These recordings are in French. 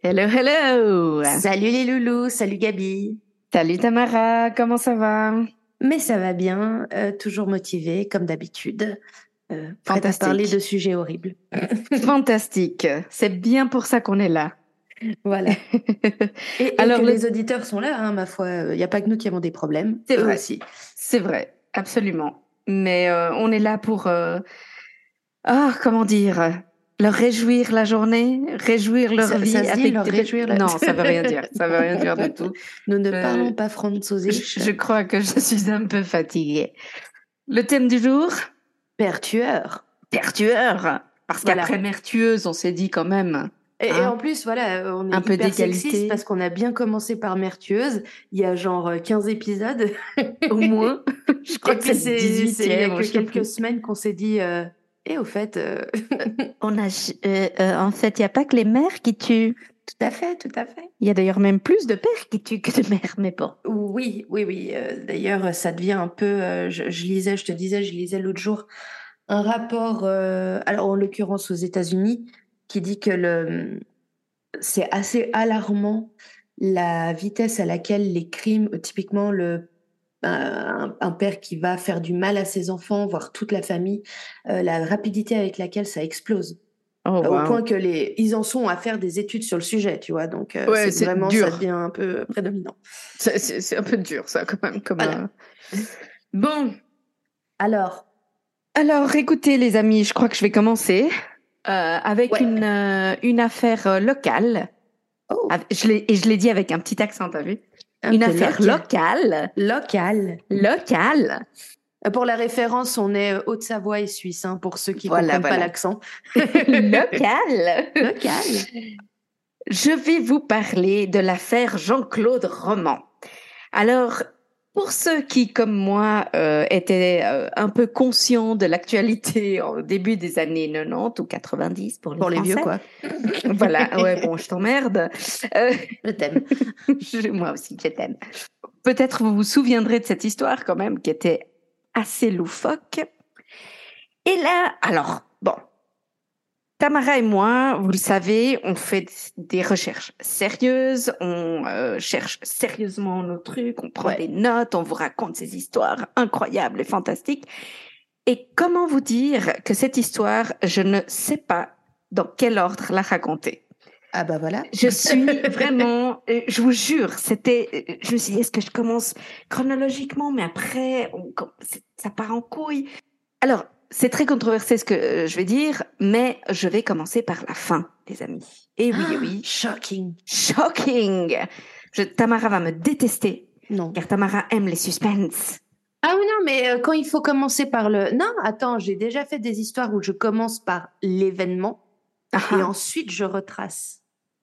Hello, hello Salut les loulous, salut Gabi. Salut Tamara, comment ça va? Mais ça va bien, euh, toujours motivée comme d'habitude. Euh, prête à parler de sujets horribles. Fantastique, c'est bien pour ça qu'on est là. Voilà. Et, et Alors, que les auditeurs sont là, hein, ma foi. Il n'y a pas que nous qui avons des problèmes. C'est vrai. aussi. C'est vrai, absolument. Mais euh, on est là pour, euh, ah, comment dire, leur réjouir la journée, réjouir leur Ça- vie. ça dit, leur réjouir la- Non, ça veut rien dire. Ça veut rien dire du tout. Nous ne Euh, parlons pas français. Je, je crois que je suis un peu fatiguée. Le thème du jour, Père tueur. pertueur. Parce Voilà. qu'après mertueuse, on s'est dit quand même. Et, et Hein en plus, voilà, on est Un peu hyper sexiste parce qu'on a bien commencé par Mertueuse. Il y a genre euh, 15 épisodes. Au moins, je crois Et que c'est il y a 18e. que je sais quelques plus. semaines qu'on s'est dit. euh, et au fait, euh, On a, euh, en fait, il n'y a pas que les mères qui tuent. tout à fait, tout à fait. Il y a d'ailleurs même plus de pères qui tuent que de mères, mais bon. Oui, oui, oui. euh, D'ailleurs, ça devient un peu. euh, je, je lisais, je te disais, je lisais l'autre jour un rapport, euh, alors en l'occurrence aux États-Unis, qui dit que le, c'est assez alarmant la vitesse à laquelle les crimes, euh, typiquement le, un, un père qui va faire du mal à ses enfants, voire toute la famille, euh, la rapidité avec laquelle ça explose. Oh, Au point que les, ils en sont à faire des études sur le sujet, tu vois. Donc, euh, Ouais, c'est vraiment, dur. ça devient un peu prédominant. C'est- un peu dur, ça, quand même. Comme, Voilà. euh, Bon, Alors, alors écoutez, les amis, je crois que je vais commencer avec Ouais. une, une affaire locale. oh, Je et je l'ai dit avec un petit accent, t'as vu? Un Une affaire local. locale. Local. Locale. Euh, Pour la référence, on est euh, Haute-Savoie et Suisse, hein, pour ceux qui Voilà, comprennent voilà. pas l'accent. locale. Local. Je vais vous parler de l'affaire Jean-Claude Roman. Alors, pour ceux qui, comme moi, euh, étaient euh, un peu conscients de l'actualité au début des années 90 ou 90 pour les, Pour les vieux, quoi. Voilà, ouais, bon, je t'emmerde. Euh, Je t'aime. moi aussi, je t'aime. Peut-être vous vous souviendrez de cette histoire quand même, qui était assez loufoque. Et là, alors, bon, Tamara et moi, vous le savez, on fait des recherches sérieuses, on euh, cherche sérieusement nos trucs, on prend des notes, on vous raconte ces histoires incroyables et fantastiques. Et comment vous dire que cette histoire, je ne sais pas dans quel ordre la raconter. Ah bah voilà. Je suis vraiment, euh, je vous jure, c'était, euh, je me suis dit, est-ce que je commence chronologiquement, mais après, on ça part en couille. Alors, c'est très controversé ce que euh, je vais dire, mais je vais commencer par la fin, les amis. Et oui, Ah, oui, Shocking. shocking. Je, Tamara va me détester, Non. car Tamara aime les suspens. Ah oui, non, mais euh, quand il faut commencer par le... Non, attends, j'ai déjà fait des histoires où je commence par l'événement Ah, et ensuite je retrace.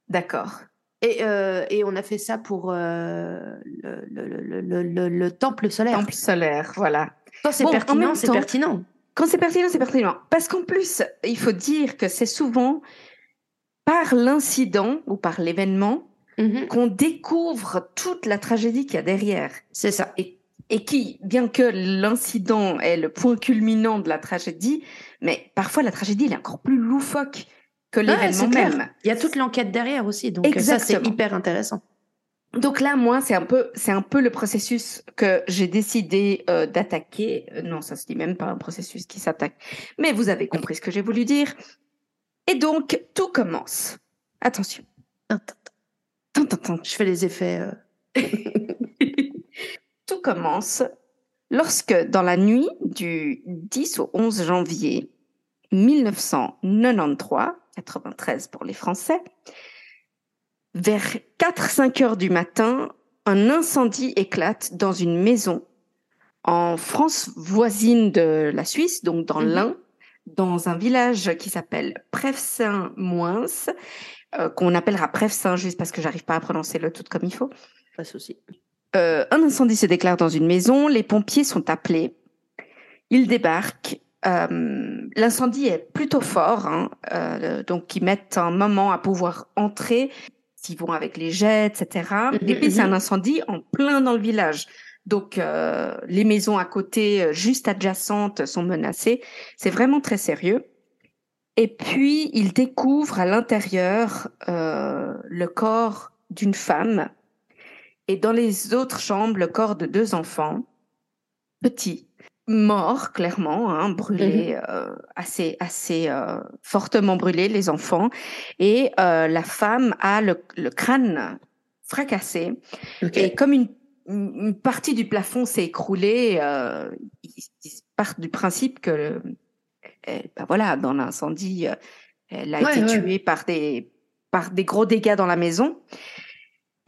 D'accord. Et, euh, et on a fait ça pour euh, le, le, le, le, le- le temple solaire. Temple solaire, voilà. Quand c'est Bon, pertinent, c'est pertinent. Quand c'est pertinent, c'est pertinent. Parce qu'en plus, il faut dire que c'est souvent par l'incident ou par l'événement Mhm. qu'on découvre toute la tragédie qu'il y a derrière. C'est ça. Et, et qui, bien que l'incident est le point culminant de la tragédie, mais parfois la tragédie elle est encore plus loufoque que l'événement même. Il y a toute l'enquête derrière aussi, donc euh, ça c'est Exactement. hyper intéressant. Donc là, moi, c'est un peu, c'est un peu le processus que j'ai décidé euh, d'attaquer. Non, ça se dit même pas un processus qui s'attaque. Mais vous avez compris ce que j'ai voulu dire. Et donc, tout commence. Attention. Attends, tin, tin. Je fais les effets. euh, Tout commence lorsque, dans la nuit du 10 au 11 janvier 1993, 93 pour les Français, vers 4-5 heures du matin, un incendie éclate dans une maison en France voisine de la Suisse, donc dans Mhm. l'Ain, dans un village qui s'appelle Prefsaint-Moins, qu'on appellera Prefsin, juste parce que j'arrive pas à prononcer le tout comme il faut. Pas de souci. un incendie se déclare dans une maison, les pompiers sont appelés, ils débarquent. L'incendie est plutôt fort, hein, donc ils mettent un moment à pouvoir entrer. Ils vont avec les jets, etc. Et puis c'est un incendie en plein dans le village. Donc euh, les maisons à côté, euh, juste adjacentes, sont menacées. C'est vraiment très sérieux. Et puis il découvre à l'intérieur euh, le corps d'une femme et dans les autres chambres le corps de deux enfants petits morts clairement, hein, brûlés, mhm. assez assez fortement brûlés les enfants et la femme a le, le fracassé et comme une une partie du plafond s'est écroulée. Euh, ils, partent du principe que, euh, ben voilà, dans l'incendie, euh, elle a été tuée par des par des gros dégâts dans la maison.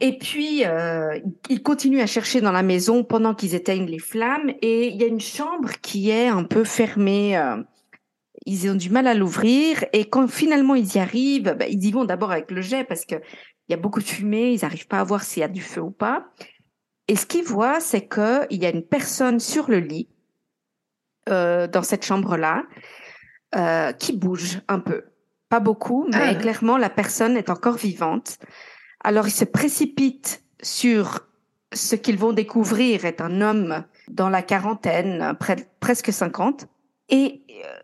Et puis, euh, ils continuent à chercher dans la maison pendant qu'ils éteignent les flammes. Et il y a une chambre qui est un peu fermée. Euh, ils ont du mal à l'ouvrir. Et quand finalement ils y arrivent, ben, ils y vont d'abord avec le jet parce que il y a beaucoup de fumée. Ils n'arrivent pas à voir s'il y a du feu ou pas. Et ce qu'il voit, c'est qu'il y a une personne sur le lit, euh, dans cette chambre-là, qui bouge un peu. Pas beaucoup, mais ah. clairement, la personne est encore vivante. Alors, il se précipite sur ce qu'ils vont découvrir est un homme dans la quarantaine, presque 50. Et euh,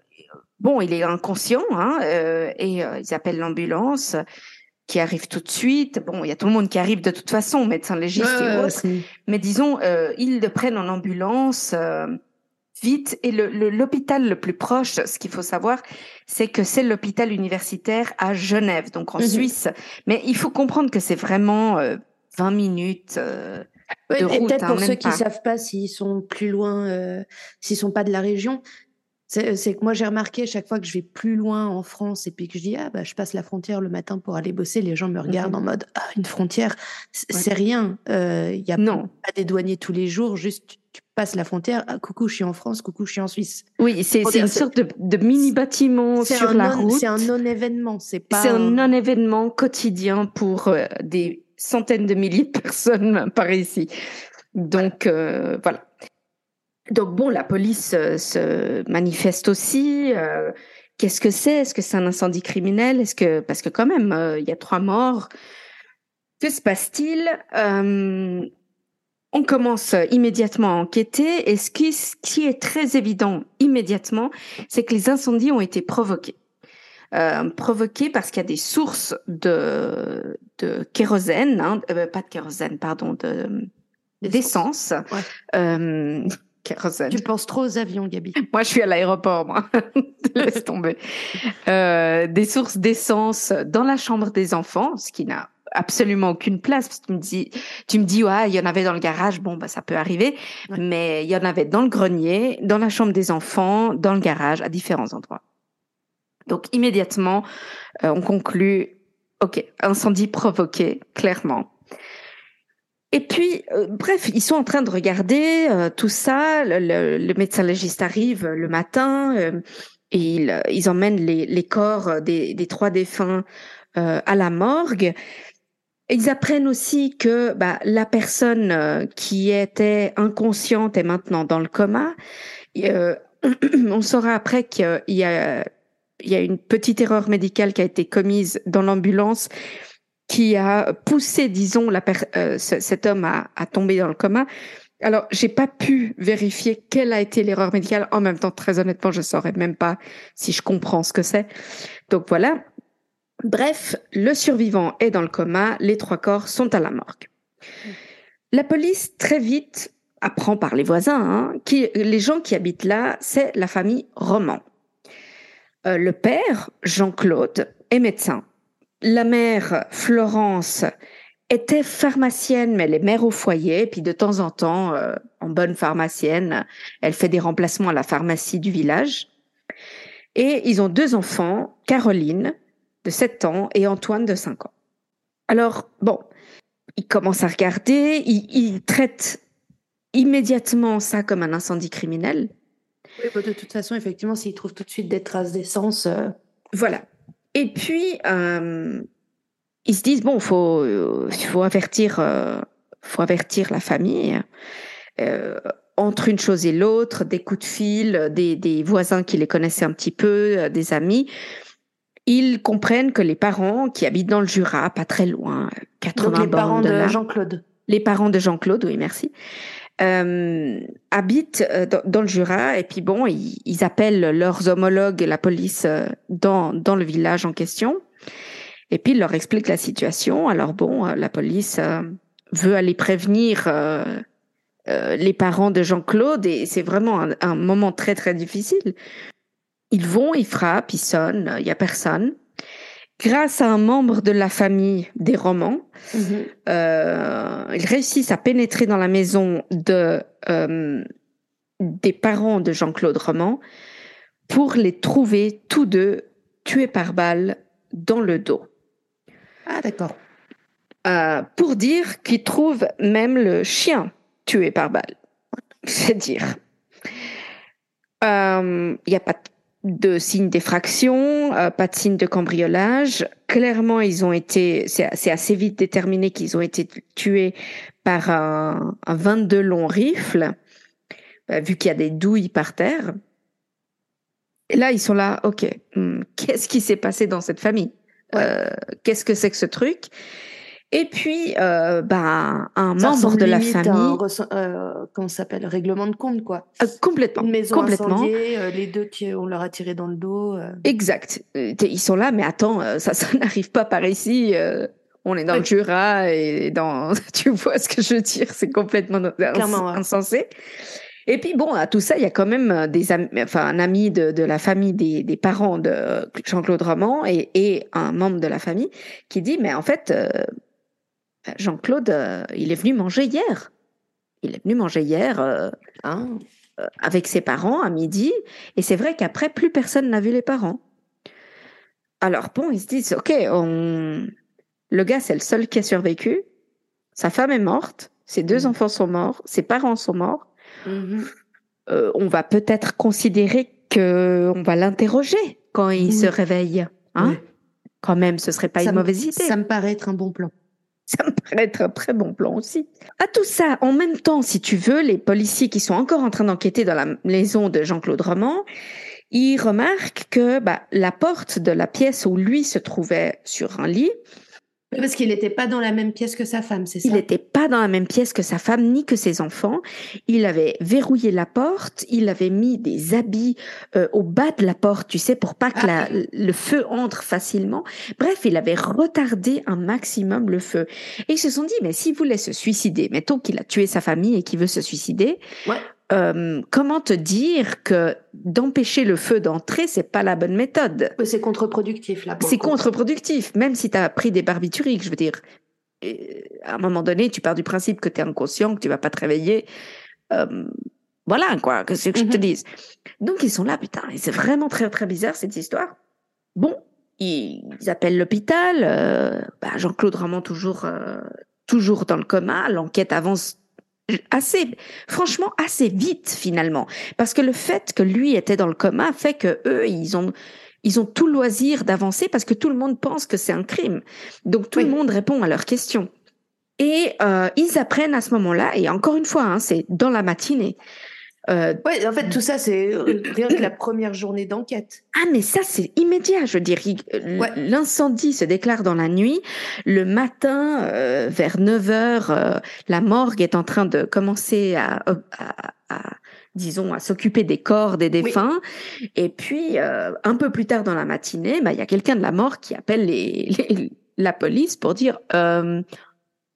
bon, il est inconscient, hein, euh, et euh, ils appellent l'ambulance qui arrive tout de suite. Bon, il y a tout le monde qui arrive de toute façon, médecin légiste et autres. Mais disons, euh, ils le prennent en ambulance vite. Et l'hôpital le, le, plus proche, ce qu'il faut savoir, c'est que c'est l'hôpital universitaire à Genève, donc en mhm. Suisse. Mais il faut comprendre que c'est vraiment euh, 20 minutes. Euh, de route, et peut-être hein, pour ceux qui savent pas s'ils sont plus loin, euh, s'ils sont pas de la région, c'est que moi, j'ai remarqué chaque fois que je vais plus loin en France et puis que je dis, ah, bah, je passe la frontière le matin pour aller bosser, les gens me regardent en mode, ah, une frontière, c'est rien. Il euh, y a non. pas des douaniers tous les jours, juste tu passes la frontière, ah, coucou, je suis en France, coucou, je suis en Suisse. Oui, c'est une sorte de, mini-bâtiment sur la route. C'est un non-événement, c'est pas. C'est un non-événement quotidien pour euh, des centaines de milliers de personnes par ici. Donc, euh, voilà. Donc bon, la police euh, se manifeste aussi. Qu'est-ce que c'est? Est-ce que c'est un incendie criminel? Est-ce que parce que quand même il y a trois morts. Que se passe-t-il? On commence immédiatement à enquêter et ce qui, ce qui est très évident immédiatement, c'est que les incendies ont été provoqués. provoqués parce qu'il y a des sources de, de kérosène, hein, pas de kérosène, pardon, de d'essence. Ouais. Tu penses trop aux avions, Gabi. Moi, je suis à l'aéroport, moi. Laisse tomber. Euh, des sources d'essence dans la chambre des enfants, ce qui n'a absolument aucune place. Parce que tu me dis, tu me dis, ouais, il y en avait dans le garage. Bon, bah, ça peut arriver. Mais il y en avait dans le grenier, dans la chambre des enfants, dans le garage, à différents endroits. Donc, immédiatement, euh, on conclut, OK, incendie provoqué, clairement. Et puis, euh, bref, ils sont en train de regarder euh, tout ça. Le, médecin légiste arrive le matin euh, et ils, ils emmènent les, les corps des, des, trois défunts à la morgue. Ils apprennent aussi que bah, la personne qui était inconsciente est maintenant dans le coma. on saura après qu'il y a, une petite erreur médicale qui a été commise dans l'ambulance qui a poussé, disons, euh, cet homme à, à, tomber dans le coma. Alors, j'ai pas pu vérifier quelle a été l'erreur médicale. En même temps, très honnêtement, je saurais même pas si je comprends ce que c'est. Donc voilà. Bref, le survivant est dans le coma, les trois corps sont à la morgue. La police, très vite, apprend par les voisins, hein, les gens qui habitent là, c'est la famille Roman. Euh, le père, Jean-Claude, est médecin la mère Florence était pharmacienne, mais elle est mère au foyer. puis de temps en temps, euh, en bonne pharmacienne, elle fait des remplacements à la pharmacie du village. Et ils ont deux enfants, Caroline de 7 ans et Antoine de 5 ans. Alors, bon, ils commencent à regarder, ils, traitent immédiatement ça comme un incendie criminel. Oui, bah, de toute façon, effectivement, s'ils trouvent tout de suite des traces d'essence. Euh, voilà. Et puis, euh, ils se disent bon, faut faut avertir faut avertir la famille. entre une chose et l'autre, des coups de fil, des, des, voisins qui les connaissaient un petit peu, des amis, ils comprennent que les parents qui habitent dans le Jura, pas très loin, 80 Donc les parents de, Jean-Claude. Les parents de Jean-Claude, oui, merci. Euh, habitent euh, dans, le Jura et puis bon, ils, appellent leurs homologues, la police euh, dans, dans le village en question et puis ils leur expliquent la situation. Alors bon, la police veut aller prévenir les parents de Jean-Claude et c'est vraiment un, un, moment très très difficile ils vont, ils frappent, ils sonnent, il n'y a personne. Grâce à un membre de la famille des romans, mm-hmm. euh, ils réussissent à pénétrer dans la maison de, euh, des parents de Jean-Claude Roman pour les trouver tous deux tués par balle dans le dos. Ah, d'accord. Euh, pour dire qu'ils trouvent même le chien tué par balle. C'est dire. Il n'y a pas de de signes d'effraction, euh, pas de signes de cambriolage. Clairement, ils ont été, c'est assez vite déterminé qu'ils ont été tués par un, 22 long rifle, euh, vu qu'il y a des douilles par terre. Et là, ils sont là, ok, hmm, qu'est-ce qui s'est passé dans cette famille? Euh, Qu'est-ce que c'est que ce truc? Et puis, euh, bah, un membre de la famille. Euh, comment ça s'appelle Règlement de compte, quoi. Euh, complètement. Une maison complètement. euh, les deux qui on leur a tiré dans le dos. Exact. Ils sont là, mais attends, ça, ça n'arrive pas par ici. on est dans le Jura et dans. tu vois ce que je veux dire C'est complètement insensé. Et puis bon, à tout ça, il y a quand même des enfin un ami de, de la famille des, des parents de Jean-Claude Roman et, et, un membre de la famille qui dit mais en fait Jean-Claude, euh, il est venu manger hier. Il est venu manger hier euh, hein, euh, avec ses parents à midi. Et c'est vrai qu'après, plus personne n'a vu les parents. Alors bon, ils se disent, OK, on... le gars, c'est le seul qui a survécu. Sa femme est morte. Ses deux mmh. enfants sont morts. Ses parents sont morts. Mmh. on va peut-être considérer qu'on va l'interroger quand il se réveille. Hein Quand même, ce serait pas une mauvaise idée. Ça me paraît être un bon plan. Ça me paraît être un très bon plan aussi. À tout ça, en même temps, si tu veux, les policiers qui sont encore en train d'enquêter dans la maison de Jean-Claude Roman, ils remarquent que bah, la porte de la pièce où lui se trouvait sur un lit parce qu'il n'était pas dans la même pièce que sa femme, c'est ça? Il n'était pas dans la même pièce que sa femme ni que ses enfants. Il avait verrouillé la porte, il avait mis des habits euh, au bas de la porte, tu sais, pour pas que la, ah. le feu entre facilement. Bref, il avait retardé un maximum le feu. Et ils se sont dit, mais s'il voulait se suicider, mettons qu'il a tué sa famille et qu'il veut se suicider, ouais. Euh, comment te dire que d'empêcher le feu d'entrer, c'est pas la bonne méthode? C'est contre-productif là. C'est contre-productif, même si tu as pris des barbituriques, je veux dire. à un moment donné, tu pars du principe que tu es inconscient, que tu vas pas te réveiller. Euh, voilà quoi, que c'est que je te mhm. dise. Donc ils sont là, putain, et c'est vraiment très très bizarre cette histoire. Bon, ils, appellent l'hôpital. Euh, bah, Jean-Claude Ramon toujours toujours dans le coma. L'enquête avance assez, franchement, assez vite finalement, parce que le fait que lui était dans le coma fait que eux, ils ont, ils ont tout loisir d'avancer parce que tout le monde pense que c'est un crime. Donc tout le monde répond à leurs questions. Et euh, ils apprennent à ce moment-là, et encore une fois, hein, c'est dans la matinée, euh, ouais, en fait, tout ça, c'est euh, rien que la première journée d'enquête. Ah, mais ça, c'est immédiat, je dirais. L'incendie se déclare dans la nuit. Le matin, euh, vers 9 heures, euh, la morgue est en train de commencer à, à, à disons, à s'occuper des corps des défunts. Et puis, un peu plus tard dans la matinée, bah, il y a quelqu'un de la morgue qui appelle les, les, la police pour dire,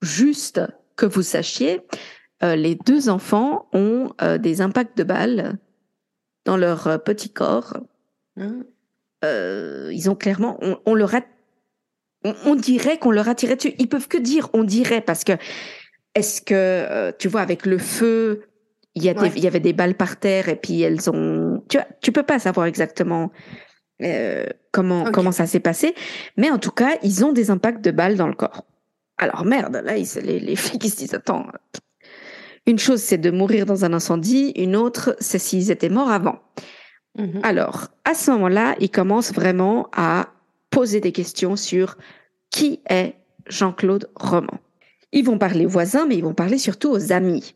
juste que vous sachiez, euh, les deux enfants ont euh, des impacts de balles dans leur euh, petit corps. Mmh. ils ont clairement, on, leur a, on, dirait qu'on leur a tiré dessus. Ils peuvent que dire on dirait parce que est-ce que tu vois avec le feu, il y, a il y avait des balles par terre et puis elles ont, tu vois, tu peux pas savoir exactement comment comment ça s'est passé, mais en tout cas ils ont des impacts de balles dans le corps. Alors merde, là ils, les, les flics ils se disent attends une chose, c'est de mourir dans un incendie, une autre, c'est s'ils étaient morts avant. Mhm. Alors, à ce moment-là, ils commencent vraiment à poser des questions sur qui est Jean-Claude Roman. Ils vont parler aux voisins, mais ils vont parler surtout aux amis,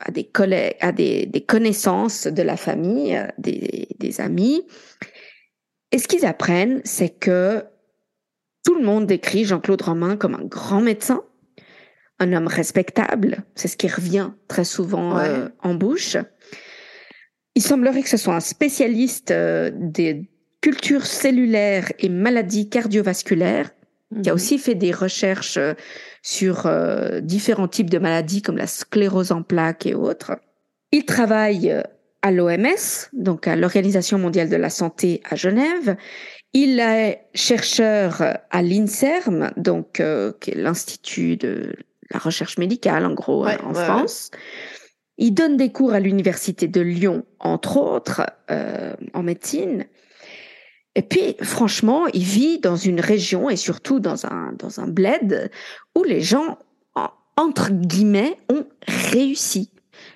à des collègues, à des, connaissances de la famille, euh, des, des amis. Et ce qu'ils apprennent, c'est que tout le monde décrit Jean-Claude Romain comme un grand médecin, un homme respectable, c'est ce qui revient très souvent euh, en bouche. Il semblerait que ce soit un spécialiste euh, des cultures cellulaires et maladies cardiovasculaires, qui a mhm. aussi fait des recherches euh, sur différents types de maladies comme la sclérose en plaques et autres. Il travaille à l'OMS, donc à l'Organisation mondiale de la santé à Genève. Il est chercheur à l'INSERM, donc euh, qui est l'institut de la recherche médicale en gros hein, en France. Il donne des cours à l'université de Lyon, entre autres, euh, en médecine. Et puis, franchement, il vit dans une région et surtout dans un dans un bled où les gens entre guillemets ont réussi.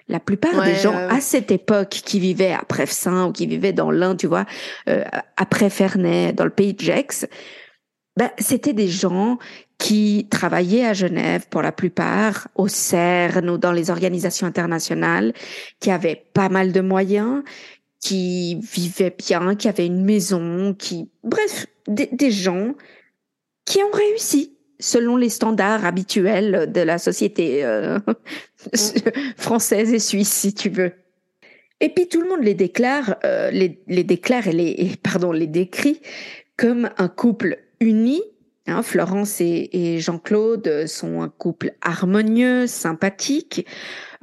La plupart des gens à cette époque qui vivaient à Prefsaint ou qui vivaient dans l'Ain, tu vois, euh, après Ferney, dans le pays de Gex, ben, c'était des gens qui travaillaient à Genève pour la plupart, au CERN ou dans les organisations internationales, qui avaient pas mal de moyens, qui vivaient bien, qui avaient une maison, qui, bref, des gens qui ont réussi selon les standards habituels de la société euh, française et suisse, si tu veux. Et puis tout le monde les déclare, euh, les, les, déclare et les, pardon, les décrit comme un couple uni. Hein, Florence et, Jean-Claude sont un couple harmonieux, sympathique.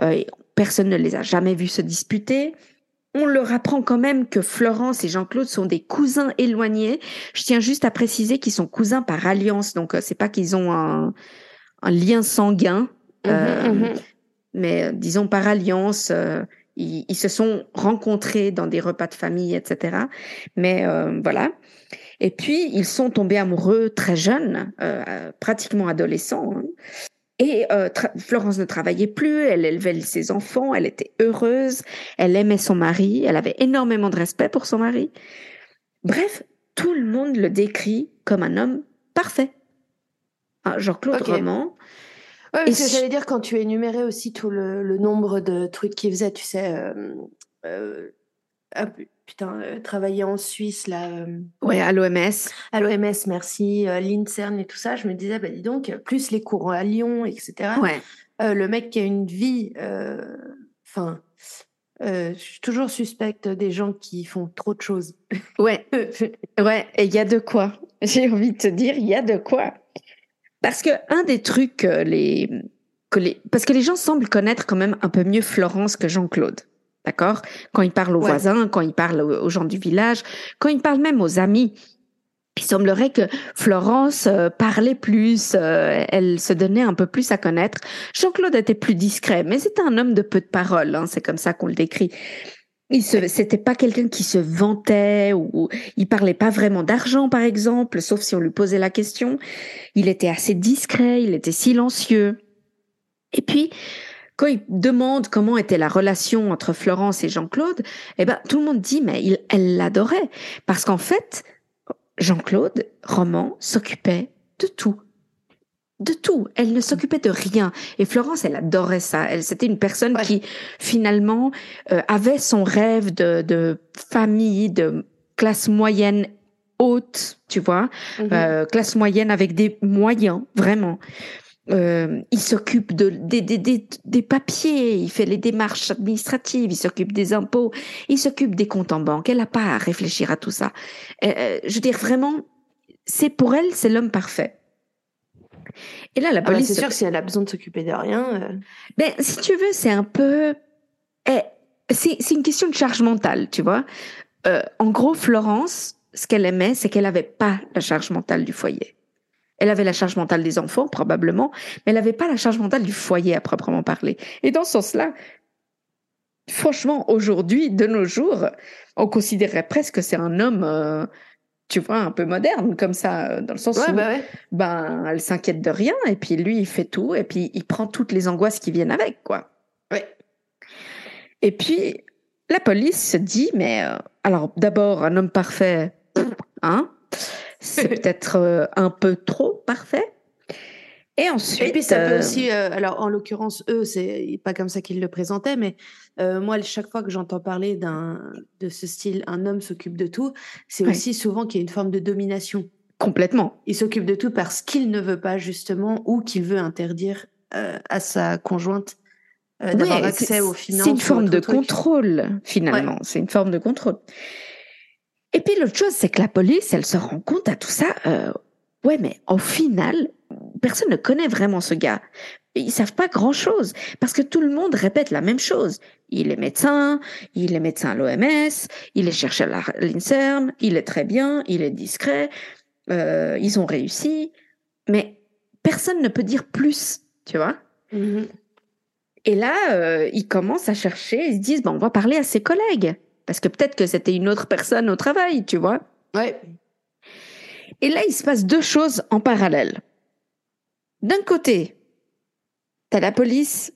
Euh, personne ne les a jamais vus se disputer. On leur apprend quand même que Florence et Jean-Claude sont des cousins éloignés. Je tiens juste à préciser qu'ils sont cousins par alliance, donc euh, c'est pas qu'ils ont un, lien sanguin, mhm, euh, mhm. mais euh, disons par alliance. ils, se sont rencontrés dans des repas de famille, etc. Mais voilà. Et puis ils sont tombés amoureux très jeunes, pratiquement adolescents. Hein. Et euh, Florence ne travaillait plus, elle élevait ses enfants, elle était heureuse, elle aimait son mari, elle avait énormément de respect pour son mari. Bref, tout le monde le décrit comme un homme parfait. Ah, Jean-Claude okay. Roman. Ouais, que j'allais dire quand tu énumérais aussi tout le, nombre de trucs qu'il faisait, tu sais, euh, euh, putain, euh, travailler en Suisse, là. Euh, ouais, à l'OMS. À l'OMS, merci. Euh, L'INSERN et tout ça, je me disais, bah dis donc, plus les cours à Lyon, etc. Ouais. le mec qui a une vie, enfin, je suis toujours suspecte des gens qui font trop de choses. Ouais, ouais, et il y a de quoi. J'ai envie de te dire, il y a de quoi. Parce que un des trucs, les, que les, parce que les gens semblent connaître quand même un peu mieux Florence que Jean-Claude. D'accord? Quand il parle aux voisins, quand il parle aux gens du village, quand il parle même aux amis. Il semblerait que Florence euh, parlait plus, euh, elle se donnait un peu plus à connaître. Jean-Claude était plus discret, mais c'était un homme de peu de paroles, hein, c'est comme ça qu'on le décrit. Il se, c'était pas quelqu'un qui se vantait ou il parlait pas vraiment d'argent, par exemple, sauf si on lui posait la question. Il était assez discret, il était silencieux. Et puis, quand il demande comment était la relation entre Florence et Jean-Claude, eh ben, tout le monde dit, mais il, elle l'adorait. Parce qu'en fait, Jean-Claude, Roman, s'occupait de tout. De tout. Elle ne s'occupait de rien. Et Florence, elle adorait ça. Elle, c'était une personne qui, finalement, euh, avait son rêve de, de famille, de classe moyenne haute, tu vois, mm-hmm. euh, classe moyenne avec des moyens, vraiment. Euh, il s'occupe de, des, des, des, papiers, il fait les démarches administratives, il s'occupe des impôts, il s'occupe des comptes en banque. Elle n'a pas à réfléchir à tout ça. Euh, euh, je veux dire, vraiment, c'est pour elle, c'est l'homme parfait. Et là, la ah bah, police. c'est sûr que si elle a besoin de s'occuper de rien. Ben, si tu veux, c'est un peu. Eh, c'est une question de charge mentale, tu vois. en gros, Florence, ce qu'elle aimait, c'est qu'elle n'avait pas la charge mentale du foyer. Elle avait la charge mentale des enfants, probablement, mais elle n'avait pas la charge mentale du foyer à proprement parler. Et dans ce sens-là, franchement, aujourd'hui, de nos jours, on considérerait presque que c'est un homme, euh, tu vois, un peu moderne, comme ça, dans le sens où, bah ben, elle s'inquiète de rien, et puis lui, il fait tout, et puis il prend toutes les angoisses qui viennent avec, quoi. Ouais. Et puis, la police se dit, mais euh, alors, d'abord, un homme parfait, hein c'est peut-être euh, un peu trop parfait. Et ensuite. Et puis ça peut aussi, alors en l'occurrence, eux, c'est pas comme ça qu'ils le présentaient, mais moi, chaque fois que j'entends parler d'un de ce style, un homme s'occupe de tout, c'est aussi souvent qu'il y a une forme de domination. Complètement. Il s'occupe de tout parce qu'il ne veut pas justement ou qu'il veut interdire à sa conjointe d'avoir accès aux finances. C'est une forme de contrôle finalement. C'est une forme de contrôle. Et puis l'autre chose, c'est que la police, elle se rend compte à tout ça. Euh, ouais, mais au final, personne ne connaît vraiment ce gars. Ils savent pas grand chose parce que tout le monde répète la même chose. Il est médecin, il est médecin à l'OMS, il est chercheur à l'INSERM, il est très bien, il est discret, euh, ils ont réussi, mais personne ne peut dire plus, tu vois. Mm-hmm. Et là, euh, ils commencent à chercher, ils se disent, bon, on va parler à ses collègues. Parce que peut-être que c'était une autre personne au travail, tu vois. Ouais. Et là, il se passe deux choses en parallèle. D'un côté, tu as la police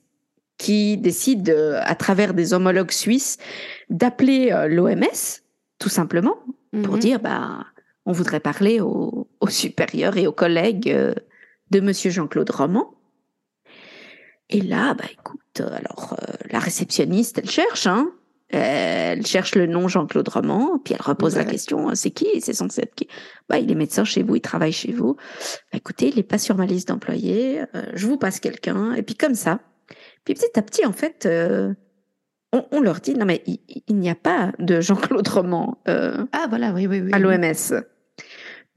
qui décide, à travers des homologues suisses, d'appeler euh, l'OMS, tout simplement, pour mhm. dire, bah, on voudrait parler aux, supérieurs et aux collègues euh, de Monsieur Jean-Claude Roman. Et là, bah, écoute, alors, euh, la réceptionniste, elle cherche, hein, elle cherche le nom Jean-Claude Roman, puis elle repose la question c'est qui? C'est censé être qui? Bah, il est médecin chez vous, il travaille chez vous. Bah, écoutez, il n'est pas sur ma liste d'employés. Euh, je vous passe quelqu'un. Et puis comme ça. Puis petit à petit, en fait, euh, on, leur dit non mais il, n'y a pas de Jean-Claude Roman. Euh, ah voilà, oui, oui, oui. À l'OMS.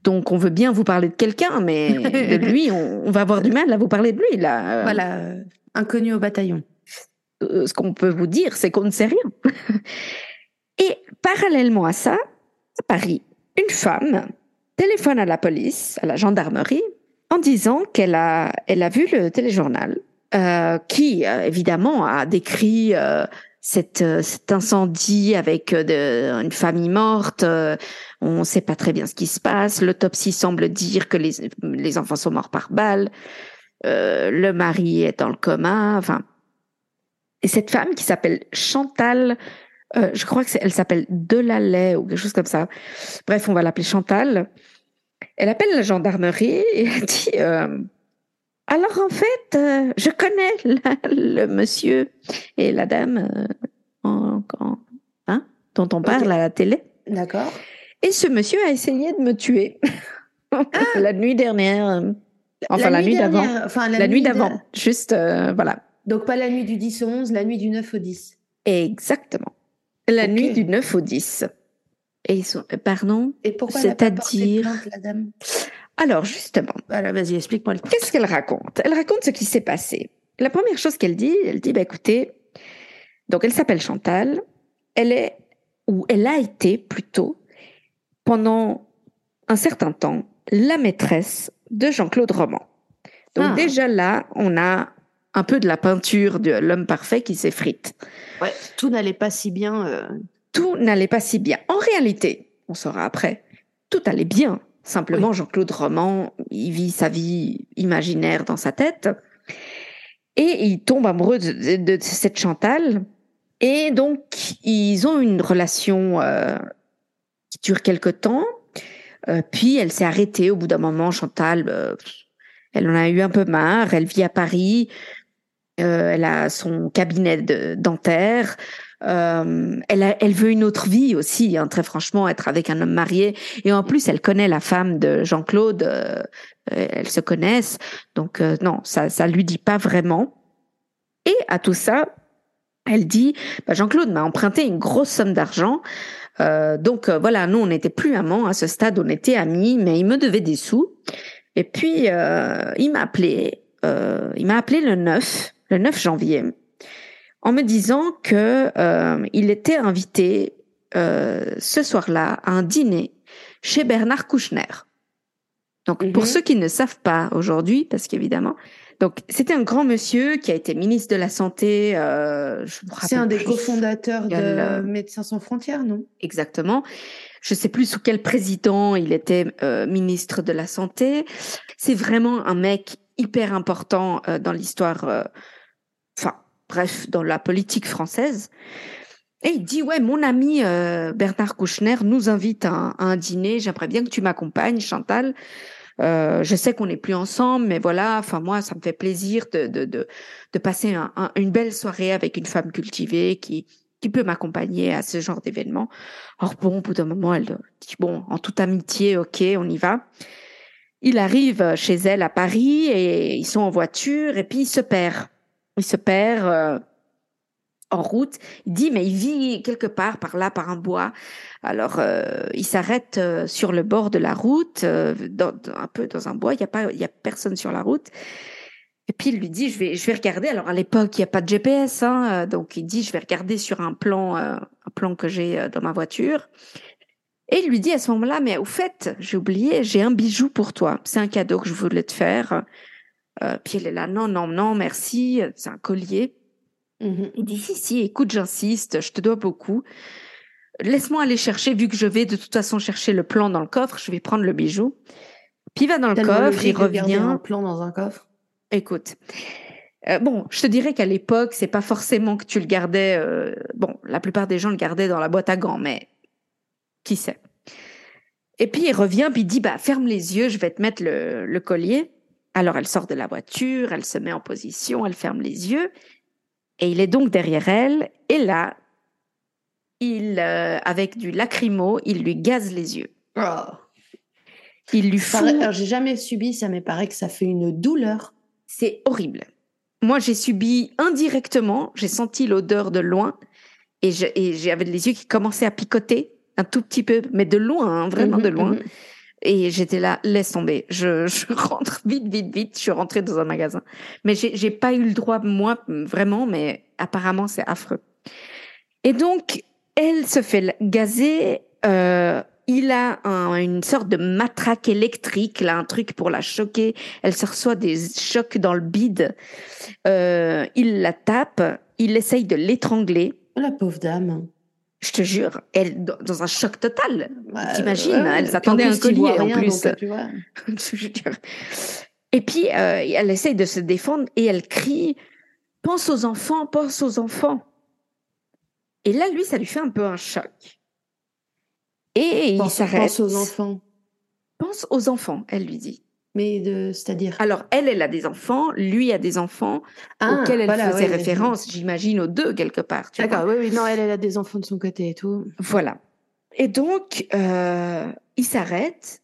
Donc on veut bien vous parler de quelqu'un, mais de lui, on, on, va avoir du mal à vous parler de lui là. Voilà, inconnu au bataillon. Euh, ce qu'on peut vous dire, c'est qu'on ne sait rien. Et parallèlement à ça, à Paris, une femme téléphone à la police, à la gendarmerie, en disant qu'elle a, elle a vu le téléjournal euh, qui, euh, évidemment, a décrit cet incendie avec une famille morte. on ne sait pas très bien ce qui se passe. L'autopsie semble dire que les, les enfants sont morts par balle. le mari est dans le coma. Enfin, et cette femme qui s'appelle Chantal, euh, je crois que elle s'appelle Delalais ou quelque chose comme ça. Bref, on va l'appeler Chantal. Elle appelle la gendarmerie et elle dit euh, alors en fait, euh, je connais le monsieur et la dame en, hein, dont on parle à la télé. D'accord. Et ce monsieur a essayé de me tuer ah. la nuit dernière. Enfin, la, nuit d'avant. Enfin, la, nuit d'avant. Juste, voilà. Donc pas la nuit du 10 au 11, la nuit du 9 au 10. Exactement. La nuit du 9 au 10. Et ils sont, euh, pardon Et pourquoi C'est-à-dire. la dame? Alors, justement. Alors, vas-y, explique-moi le Qu'est-ce qu'elle raconte? Elle raconte ce qui s'est passé. La première chose qu'elle dit, elle dit, bah, écoutez, donc elle s'appelle Chantal, elle est, ou elle a été plutôt, pendant un certain temps, la maîtresse de Jean-Claude Roman. Donc ah. déjà là, on a un peu de la peinture de l'homme parfait qui s'effrite. Ouais, tout n'allait pas si bien. Euh. Tout n'allait pas si bien. En réalité, on saura après, tout allait bien. Simplement, Jean-Claude Roman, il vit sa vie imaginaire dans sa tête. Et il tombe amoureux de, cette Chantal. Et donc, ils ont une relation euh, qui dure quelque temps. Euh, puis, elle s'est arrêtée au bout d'un moment. Chantal, elle en a eu un peu marre. Elle vit à Paris. Euh, elle a son cabinet de, dentaire. Euh, elle, veut une autre vie aussi, hein, très franchement, être avec un homme marié. Et en plus, elle connaît la femme de Jean-Claude. Euh, elles se connaissent. Donc non, ça, ça lui dit pas vraiment. Et à tout ça, elle dit bah, Jean-Claude m'a emprunté une grosse somme d'argent. donc voilà, nous on n'était plus amants à ce stade, on était amis, mais il me devait des sous. Et puis il m'a appelé, il m'a appelé le 9 le 9 janvier, en me disant que euh, il était invité euh, ce soir-là à un dîner chez Bernard Kouchner. Donc, pour mhm. ceux qui ne savent pas aujourd'hui, parce qu'évidemment, donc c'était un grand monsieur qui a été ministre de la santé. Euh, C'est un des cofondateurs de Médecins sans frontières, non? Exactement. Je sais plus sous quel président il était euh, ministre de la santé. C'est vraiment un mec hyper important dans l'histoire enfin bref, dans la politique française. Et il dit, ouais, mon ami euh, Bernard Kouchner nous invite à un, dîner, j'aimerais bien que tu m'accompagnes, Chantal. Euh, je sais qu'on n'est plus ensemble, mais voilà, enfin moi, ça me fait plaisir de passer un, une belle soirée avec une femme cultivée qui peut m'accompagner à ce genre d'événement. Alors bon, au bout d'un moment, elle dit bon, en toute amitié, ok, on y va. Il arrive chez elle à Paris et ils sont en voiture et puis il se perd. Il se perd. Euh, en route. Il dit, mais il vit quelque part par là, par un bois. Alors, euh, il s'arrête euh, sur le bord de la route, un peu dans un bois. Il y a a personne sur la route. Et puis il lui dit, je vais, je vais regarder. Alors à l'époque, il n'y a pas de GPS, hein, donc il dit, je vais regarder sur un plan, un plan que j'ai dans ma voiture. Et il lui dit à ce moment-là, mais au fait, j'ai oublié, j'ai un bijou pour toi. C'est un cadeau que je voulais te faire. Puis elle est là, non, non, non, merci. C'est un collier. Mhm. Il dit si, si, écoute, j'insiste, je te dois beaucoup. Laisse-moi aller chercher, vu que je vais de toute façon chercher le plan dans le coffre, je vais prendre le bijou. Puis il va dans le coffre, il revient. un plan dans un coffre? Écoute. Euh, bon, je te dirais qu'à l'époque, c'est pas forcément que tu le gardais. Euh, bon, la plupart des gens le gardaient dans la boîte à gants, mais qui sait. Et puis il revient, puis il dit bah ferme les yeux, je vais te mettre le, le collier. Alors elle sort de la voiture, elle se met en position, elle ferme les yeux, et il est donc derrière elle. Et là, il, euh, avec du lacrymo, il lui gaze les yeux. Oh. Il lui fout... Alors, j'ai jamais subi ça, mais paraît que ça fait une douleur. C'est horrible. Moi, j'ai subi indirectement, j'ai senti l'odeur de loin et j'avais les yeux qui commençaient à picoter un tout petit peu, mais de loin, hein, vraiment de mhm, loin. Mhm. Et j'étais là, laisse tomber. Je, rentre vite, vite, vite. Je suis rentrée dans un magasin. Mais j'ai pas eu le droit, moi, vraiment, mais apparemment, c'est affreux. Et donc, elle se fait gazer. Euh, il a une sorte de matraque électrique, là, un truc pour la choquer. Elle se reçoit des chocs dans le bide. Euh, il la tape. Il essaye de l'étrangler. La pauvre dame je te jure, elle dans un choc total. T'imagines, elle s'attendait à un collier en plus. tu vois. et puis euh, elle essaye de se défendre et elle crie "Pense aux enfants, pense aux enfants." Et là, lui, ça lui fait un peu un choc. Et il s'arrête. Pense aux enfants. Pense aux enfants, elle lui dit. Mais de, c'est-à-dire Alors, elle, elle a des enfants, lui a des enfants ah, auxquels elle faisait référence, j'imagine, aux deux quelque part. D'accord, oui, oui, non, elle, elle a des enfants de son côté et tout. Voilà. Et donc, euh, il s'arrête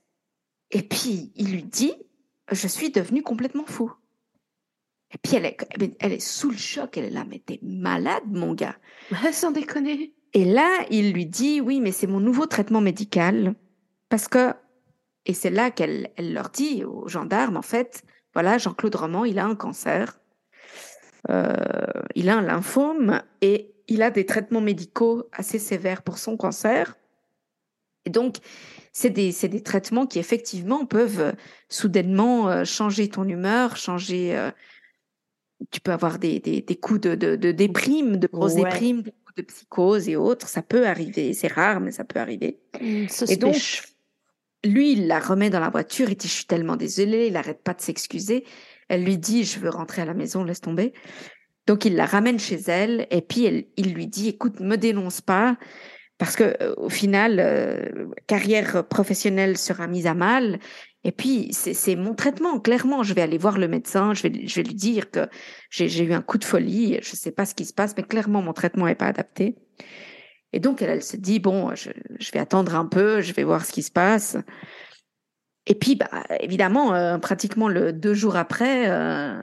et puis il lui dit Je suis devenu complètement fou. Et puis elle est, elle est sous le choc, elle est là, mais t'es malade, mon gars. Sans déconner. Et là, il lui dit Oui, mais c'est mon nouveau traitement médical parce que et c'est là qu'elle elle leur dit aux gendarmes, en fait, voilà, Jean-Claude Roman, il a un cancer, euh, il a un lymphome et il a des traitements médicaux assez sévères pour son cancer. Et donc, c'est des, des, traitements qui effectivement peuvent euh, soudainement euh, changer ton humeur, changer. tu peux avoir des, des, des coups de, de, de, déprime, de grosses déprimes, de psychose et autres. Ça peut arriver. C'est rare, mais ça peut arriver. Mmh, et donc, lui, il la remet dans la voiture. Il dit, je suis tellement désolé. Il n'arrête pas de s'excuser. Elle lui dit, je veux rentrer à la maison, laisse tomber. Donc, il la ramène chez elle. Et puis, il lui dit, écoute, me dénonce pas. Parce que euh, au final, euh, carrière professionnelle sera mise à mal. Et puis, c'est mon traitement. Clairement, je vais aller voir le médecin. Je vais lui dire que j'ai eu un coup de folie. Je ne sais pas ce qui se passe, mais clairement, mon traitement n'est pas adapté. Et donc, elle, se dit, bon, je, vais attendre un peu, je vais voir ce qui se passe. Et puis, bah, évidemment, euh, pratiquement le deux jours après, euh,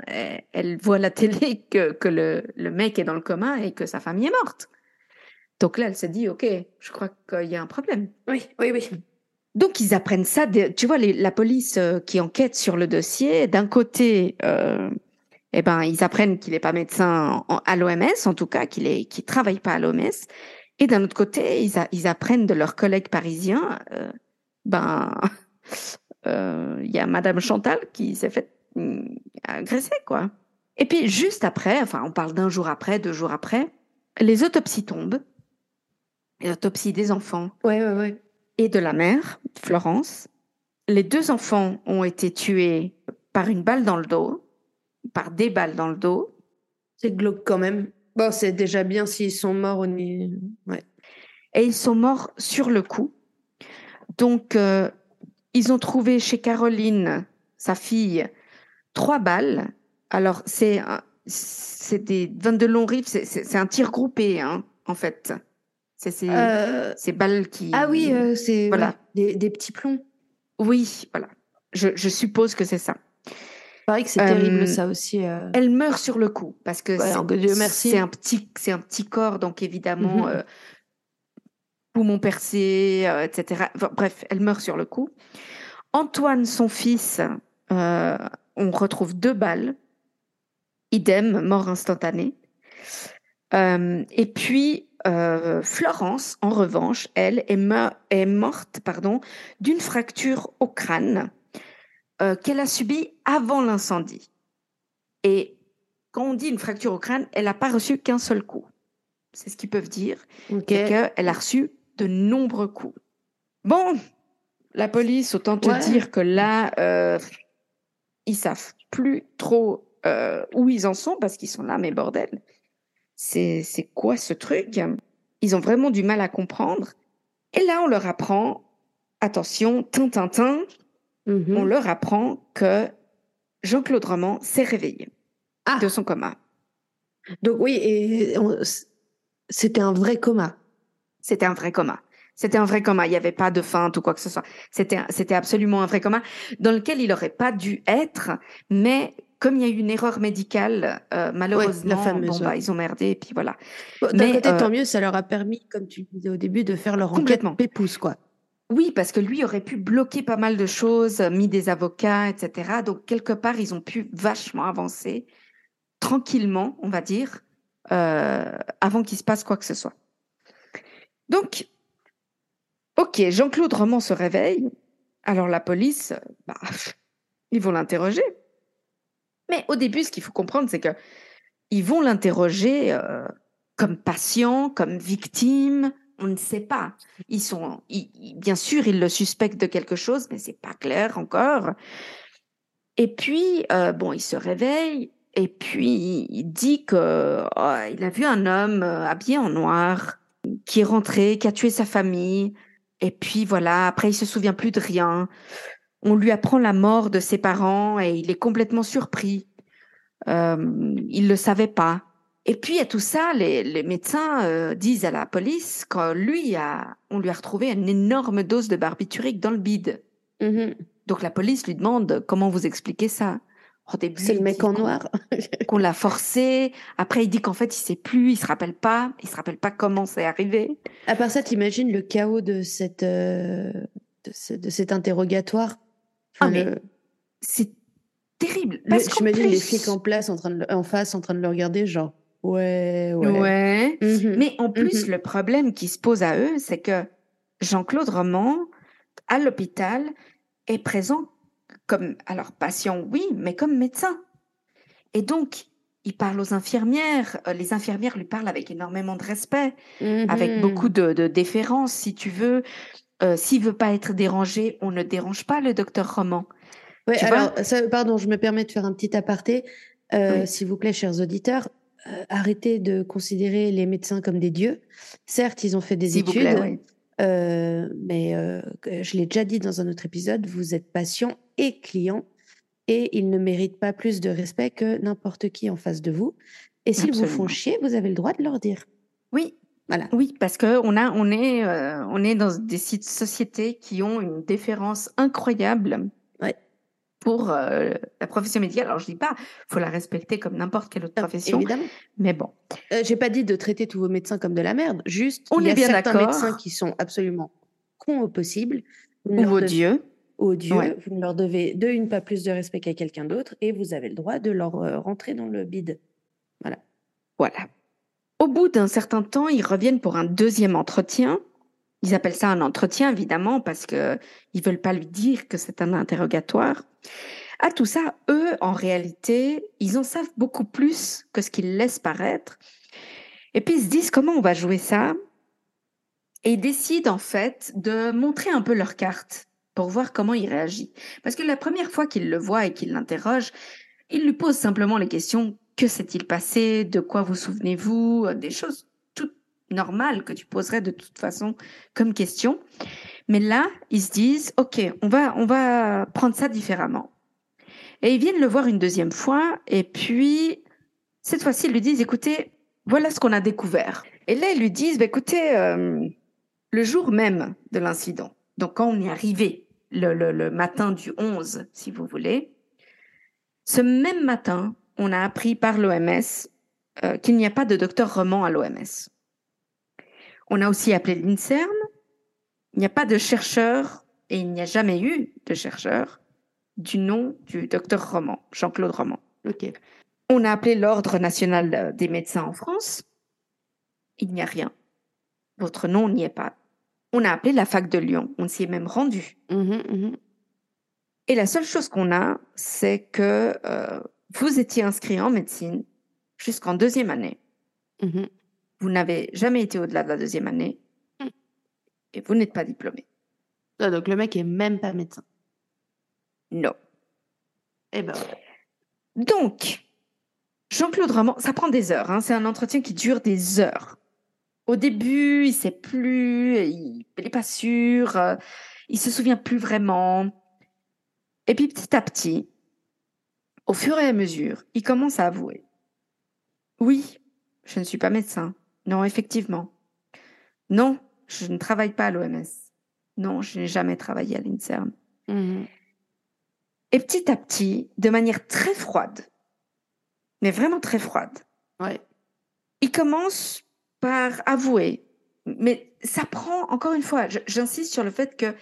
elle, voit la télé que, que le, le, mec est dans le coma et que sa famille est morte. Donc là, elle se dit, OK, je crois qu'il y a un problème. Oui, oui, oui. Donc, ils apprennent ça. tu vois, la police euh, qui enquête sur le dossier, d'un côté, eh ben, ils apprennent qu'il n'est pas médecin à l'OMS, en tout cas, qu'il ne travaille pas à l'OMS. Et d'un autre côté, ils, apprennent de leurs collègues parisiens, euh, ben, euh, il y a Madame Chantal qui s'est fait mm, agresser, quoi. Et puis juste après, enfin, on parle d'un jour après, deux jours après, les autopsies tombent, les autopsies des enfants. Ouais, ouais, ouais. Et de la mère, Florence. Les deux enfants ont été tués par une balle dans le dos, par des balles dans le dos. C'est glauque quand même. Bon, c'est déjà bien s'ils sont morts au ouais. Et ils sont morts sur le coup. Donc, euh, ils ont trouvé chez Caroline, sa fille, trois balles. Alors, c'est c'est des 22 longs rives, c'est un tir groupé, hein, en fait. C'est ces, Euh, ces balles qui. Ah oui, euh, c'est Voilà. ouais, des, des petits plombs. Oui, voilà. Je, je suppose que c'est ça. Pareil que c'est Euh, terrible ça aussi. euh. Elle meurt sur le coup parce que Ouais, c'est- un petit, c'est un petit corps, donc évidemment Mhm. euh, poumon percé, euh, etc. Enfin, bref, elle meurt sur le coup. Antoine, son fils, euh, on retrouve deux balles, idem, mort instantanée. Euh, et puis euh, Florence, en revanche, elle est, me- est morte, pardon, d'une fracture au crâne euh, qu'elle a subie avant l'incendie. Et quand on dit une fracture au crâne, elle n'a pas reçu qu'un seul coup. C'est ce qu'ils peuvent dire. Ok. C'est qu'elle a reçu de nombreux coups. Bon, la police, autant te Ouais. dire que là, euh, ils savent plus trop euh, où ils en sont parce qu'ils sont là, mais bordel. C'est c'est quoi ce truc? Ils ont vraiment du mal à comprendre. Et là, on leur apprend, attention, tintintin, On leur apprend que Jean-Claude Roman s'est réveillé Ah. de son coma. Donc oui, et on- c'était un vrai coma. C'était un vrai coma. C'était un vrai coma. Il n'y avait pas de feinte ou quoi que ce soit. C'était, c'était absolument un vrai coma dans lequel il n'aurait pas dû être. Mais comme il y a eu une erreur médicale, euh, malheureusement, fameuse, bon, bah, ils ont merdé. Et puis voilà. Bon, D'un Mais, côté, euh, tant mieux, ça leur a permis, comme tu le disais au début, de faire leur enquête Complètement. pépouze, quoi. Oui, parce que lui aurait pu bloquer pas mal de choses, euh, mis des avocats, etc. Donc, quelque part, ils ont pu vachement avancer tranquillement, on va dire, euh, avant qu'il se passe quoi que ce soit. Donc, ok, Jean-Claude Roman se réveille. Alors, la police, euh, bah, ils vont l'interroger. Mais au début, ce qu'il faut comprendre, c'est que ils vont l'interroger comme patient, comme victime. On ne sait pas. Ils sont, bien sûr, ils le suspectent de quelque chose, mais c'est pas clair encore. Et puis, euh, bon, il se réveille et puis il dit que oh, il a vu un homme euh, habillé en noir qui est rentré, qui a tué sa famille. Et puis voilà, après il se souvient plus de rien. On lui apprend la mort de ses parents et il est complètement surpris. Euh, il le savait pas. Et puis à tout ça, les, les médecins euh, disent à la police que lui a, on lui a retrouvé une énorme dose de barbiturique dans le bide. Mhm. Donc la police lui demande comment vous expliquez ça? Au début, C'est le mec en qu'on- noir. Qu'on l'a forcé. Après, il dit qu'en fait, il sait plus, il se rappelle pas, il se rappelle pas comment c'est arrivé. À part ça, t'imagines le chaos de cette euh, de, ce- de cet interrogatoire. Ah, Enfin, mais le- C'est terrible. J'imagine les plus- flics en place, en train de en face, en train de le regarder, genre ouais, ouais. Ouais. Mhm. Mais en plus, Mhm. le problème qui se pose à eux, c'est que Jean-Claude Roman, à l'hôpital, est présent comme, alors patient, oui, mais comme médecin. Et donc, il parle aux infirmières. euh, Les infirmières lui parlent avec énormément de respect, avec Mhm. beaucoup de, de déférence, si tu veux. Euh, S'il veut pas être dérangé, on ne dérange pas le docteur Roman. Ouais, alors, ça, pardon, je me permets de faire un petit aparté. Euh, Oui. S'il vous plaît, chers auditeurs, euh, arrêtez de considérer les médecins comme des dieux. Certes, ils ont fait des études, plaît, euh, mais euh, je l'ai déjà dit dans un autre épisode, vous êtes patient et client, et ils ne méritent pas plus de respect que n'importe qui en face de vous. Et s'ils vous font chier, vous avez le droit de leur dire. Oui, Voilà. Oui, parce que on a, on est, euh, on est dans des sites sociétés qui ont une déférence incroyable. Pour euh, la profession médicale. Alors je dis pas, faut la respecter comme n'importe quelle autre Non, profession, Évidemment. mais bon. Euh, J'ai pas dit de traiter tous vos médecins comme de la merde. Juste, On il y a bien certains médecins qui sont absolument cons au possible. Ou leur vos devez- dieux. aux dieux, Ouais. vous ne leur devez de une pas plus de respect qu'à quelqu'un d'autre et vous avez le droit de leur euh, rentrer dans le bide. Voilà. Au bout d'un certain temps, ils reviennent pour un deuxième entretien. Ils appellent ça un entretien, évidemment, parce que ils veulent pas lui dire que c'est un interrogatoire. À tout ça, eux, en réalité, ils en savent beaucoup plus que ce qu'ils laissent paraître. Et puis ils se disent comment on va jouer ça? Et ils décident en fait de montrer un peu leur carte pour voir comment il réagit. Parce que la première fois qu'ils le voient et qu'ils l'interrogent, ils lui posent simplement les questions que s'est-il passé, de quoi vous souvenez-vous, des choses normales que tu poserais de toute façon comme question. Mais là, ils se disent, OK, on va, on va prendre ça différemment. Et ils viennent le voir une deuxième fois. Et puis, cette fois-ci, ils lui disent, écoutez, voilà ce qu'on a découvert. Et là, ils lui disent, bah, écoutez, euh, le jour même de l'incident, donc quand on est arrivé, le, le, matin du 11, si vous voulez, ce même matin, on a appris par l'OMS euh, qu'il n'y a pas de docteur Roman à l'OMS. On a aussi appelé l'INSERM. Il n'y a pas de chercheur, et il n'y a jamais eu de chercheur, du nom du docteur Roman, Jean-Claude Roman. On a appelé l'Ordre national des médecins en France. Il n'y a rien. Votre nom n'y est pas. On a appelé la fac de Lyon. On s'y est même rendu. Mhm, mhm. Et la seule chose qu'on a, c'est que euh, vous étiez inscrit en médecine jusqu'en deuxième année. Mhm. Vous n'avez jamais été au-delà de la deuxième année. Mm. Et vous n'êtes pas diplômé. Ah, donc le mec est même pas médecin. Non. Eh ben. Donc, Jean-Claude Roman, ça prend des heures. Hein. C'est un entretien qui dure des heures. Au début, il sait plus, il n'est pas sûr, euh, il se souvient plus vraiment. Et puis petit à petit, au fur et à mesure, il commence à avouer. Oui, je ne suis pas médecin. Non, effectivement. Non, je ne travaille pas à l'OMS. Non, je n'ai jamais travaillé à l'INSERM. Mhm. Et petit à petit, de manière très froide, mais vraiment très froide, Ouais. il commence par avouer. Mais ça prend, encore une fois, j'insiste sur le fait que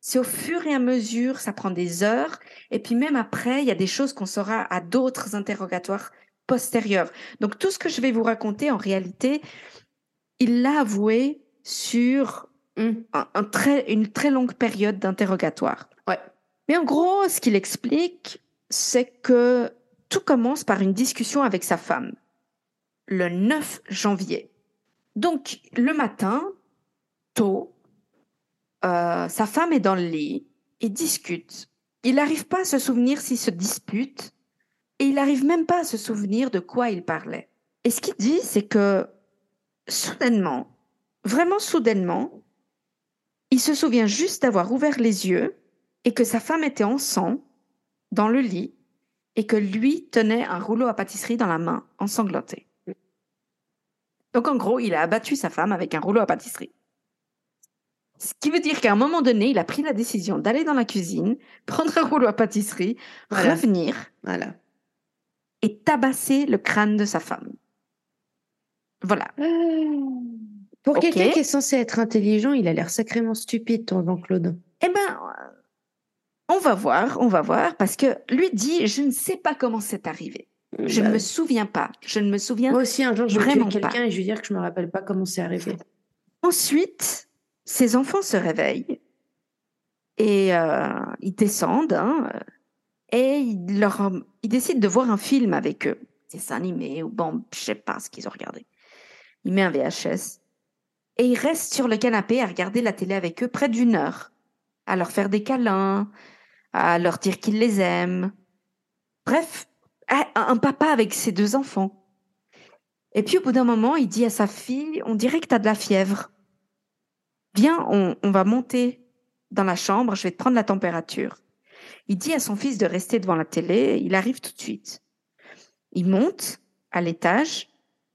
c'est au fur et à mesure, ça prend des heures. Et puis même après, il y a des choses qu'on saura à d'autres interrogatoires postérieurs. Donc tout ce que je vais vous raconter, en réalité, il l'a avoué sur un, très, une très longue période d'interrogatoire. Ouais. Mais en gros, ce qu'il explique, c'est que tout commence par une discussion avec sa femme, le 9 janvier. Donc, le matin, tôt, euh, sa femme est dans le lit, ils discutent. Il n'arrive pas à se souvenir s'ils se disputent, et il n'arrive même pas à se souvenir de quoi il parlait. Et ce qu'il dit, c'est que soudainement, vraiment soudainement, il se souvient juste d'avoir ouvert les yeux et que sa femme était en sang dans le lit et que lui tenait un rouleau à pâtisserie dans la main, ensanglanté. Donc en gros, il a abattu sa femme avec un rouleau à pâtisserie. Ce qui veut dire qu'à un moment donné, il a pris la décision d'aller dans la cuisine, prendre un rouleau à pâtisserie, Voilà. revenir Voilà. Et tabasser le crâne de sa femme. Voilà. Pour Ok. quelqu'un qui est censé être intelligent, il a l'air sacrément stupide, ton Jean-Claude. Eh ben, on va voir, on va voir, parce que lui dit, je ne sais pas comment c'est arrivé. Je Bah, ne me souviens pas. Je ne me souviens. Moi aussi, un jour, je vais quelqu'un et je vais dire que je me rappelle pas comment c'est arrivé. Ensuite, ses enfants se réveillent et euh, ils descendent hein, et ils, leur, ils décident de voir un film avec eux. Dessin animé ou bon, je sais pas ce qu'ils ont regardé. Il met un VHS et il reste sur le canapé à regarder la télé avec eux près d'une heure, à leur faire des câlins, à leur dire qu'il les aime. Bref, un un papa avec ses deux enfants. Et puis au bout d'un moment, il dit à sa fille, on dirait que tu as de la fièvre. Viens, on, on va monter dans la chambre, je vais te prendre la température. Il dit à son fils de rester devant la télé, il arrive tout de suite. Il monte à l'étage,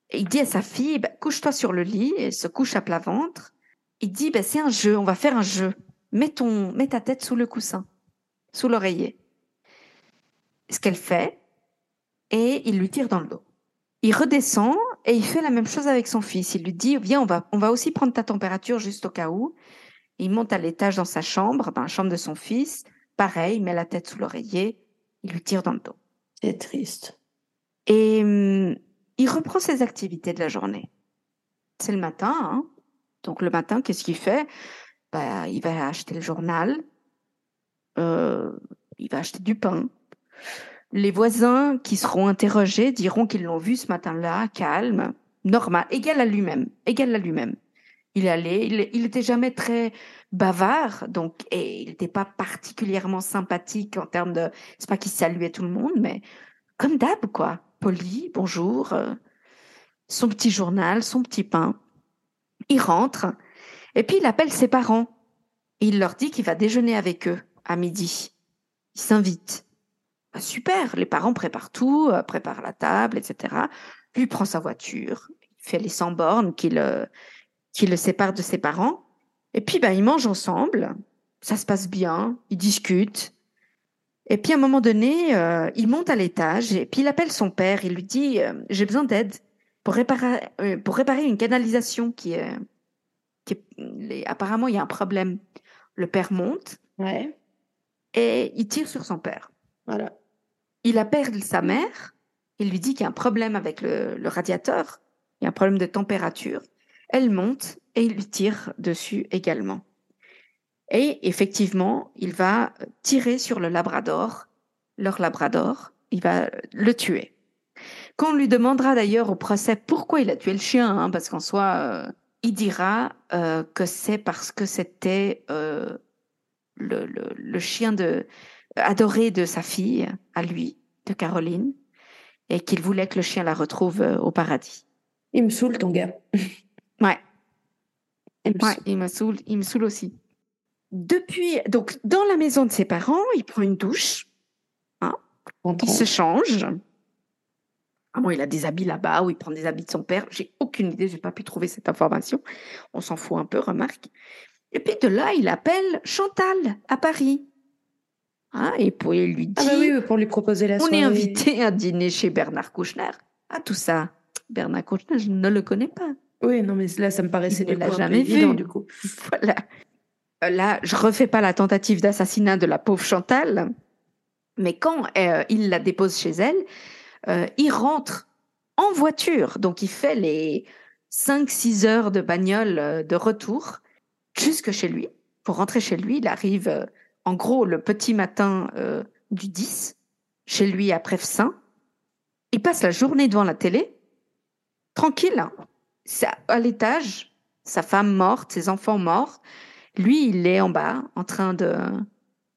et il dit à sa fille, bah, couche-toi sur le lit, et se couche à plat ventre. Il dit, bah, c'est un jeu, on va faire un jeu. Mets, mets ta tête sous le coussin, sous l'oreiller. Ce qu'elle fait, et il lui tire dans le dos. Il redescend et il fait la même chose avec son fils. Il lui dit, viens, va, on va aussi prendre ta température juste au cas où. Il monte à l'étage dans sa chambre, dans la chambre de son fils. Pareil, il met la tête sous l'oreiller, il lui tire dans le dos. C'est triste. Et hum, il reprend ses activités de la journée. C'est le matin, hein. Donc le matin, qu'est-ce qu'il fait? Bah, Il va acheter le journal, euh, il va acheter du pain. Les voisins qui seront interrogés diront qu'ils l'ont vu ce matin-là, calme, normal, égal à lui-même, égal à lui-même. Il il, il était jamais très bavard, donc, et il n'était pas particulièrement sympathique en termes de, c'est pas qu'il saluait tout le monde, mais comme d'hab, quoi. Poli, bonjour, euh, son petit journal, son petit pain. Il rentre et puis il appelle ses parents. il leur dit qu'il va déjeuner avec eux à midi. Il s'invite. Bah, super, les parents préparent tout, euh, préparent la table, etc. Lui prend sa voiture, il fait les 100 bornes qui le, qui le séparent de ses parents. Et puis, bah, ils mangent ensemble. Ça se passe bien, ils discutent. Et puis, à un moment donné, euh, il monte à l'étage et puis il appelle son père. Il lui dit euh, J'ai besoin d'aide pour réparer, pour réparer une canalisation qui est. Qui est apparemment, il y a un problème. Le père monte. Ouais. Et il tire sur son père. Voilà. Il appelle sa mère, il lui dit qu'il y a un problème avec le, radiateur, il y a un problème de température. Elle monte et il lui tire dessus également. Et effectivement, il va tirer sur le labrador, leur labrador, il va le tuer. Quand on lui demandera d'ailleurs au procès pourquoi il a tué le chien, hein, parce qu'en soi, euh, il dira euh, que c'est parce que c'était euh, le, le, chien de, adoré de sa fille, à lui, de Caroline, et qu'il voulait que le chien la retrouve au paradis. Il me saoule, ton gars. Ouais. Il me, ouais, il me saoule, il me saoule aussi. Depuis, donc, dans la maison de ses parents, il prend une douche. Hein, il se change. Ah bon, il a des habits là-bas, ou il prend des habits de son père. J'ai aucune idée, j'ai pas pu trouver cette information. On s'en fout un peu, remarque. Et puis de là, il appelle Chantal à Paris. Hein, et pour lui dire. Ah bah oui, pour lui proposer la soirée. On est invité à dîner chez Bernard Kouchner. Ah, tout ça. Bernard Kouchner, je ne le connais pas. Oui, non, mais là, ça me paraissait ne l'a jamais vu. du coup. Voilà. Euh, là, je refais pas la tentative d'assassinat de la pauvre Chantal, mais quand euh, il la dépose chez elle, euh, il rentre en voiture. Donc, il fait les 5-6 heures de bagnole de retour jusque chez lui. Pour rentrer chez lui, il arrive en gros, le petit matin du 10, chez lui à Prefsaint, il passe la journée devant la télé, tranquille, hein. À l'étage, sa femme morte, ses enfants morts. Lui, il est en bas, en train de,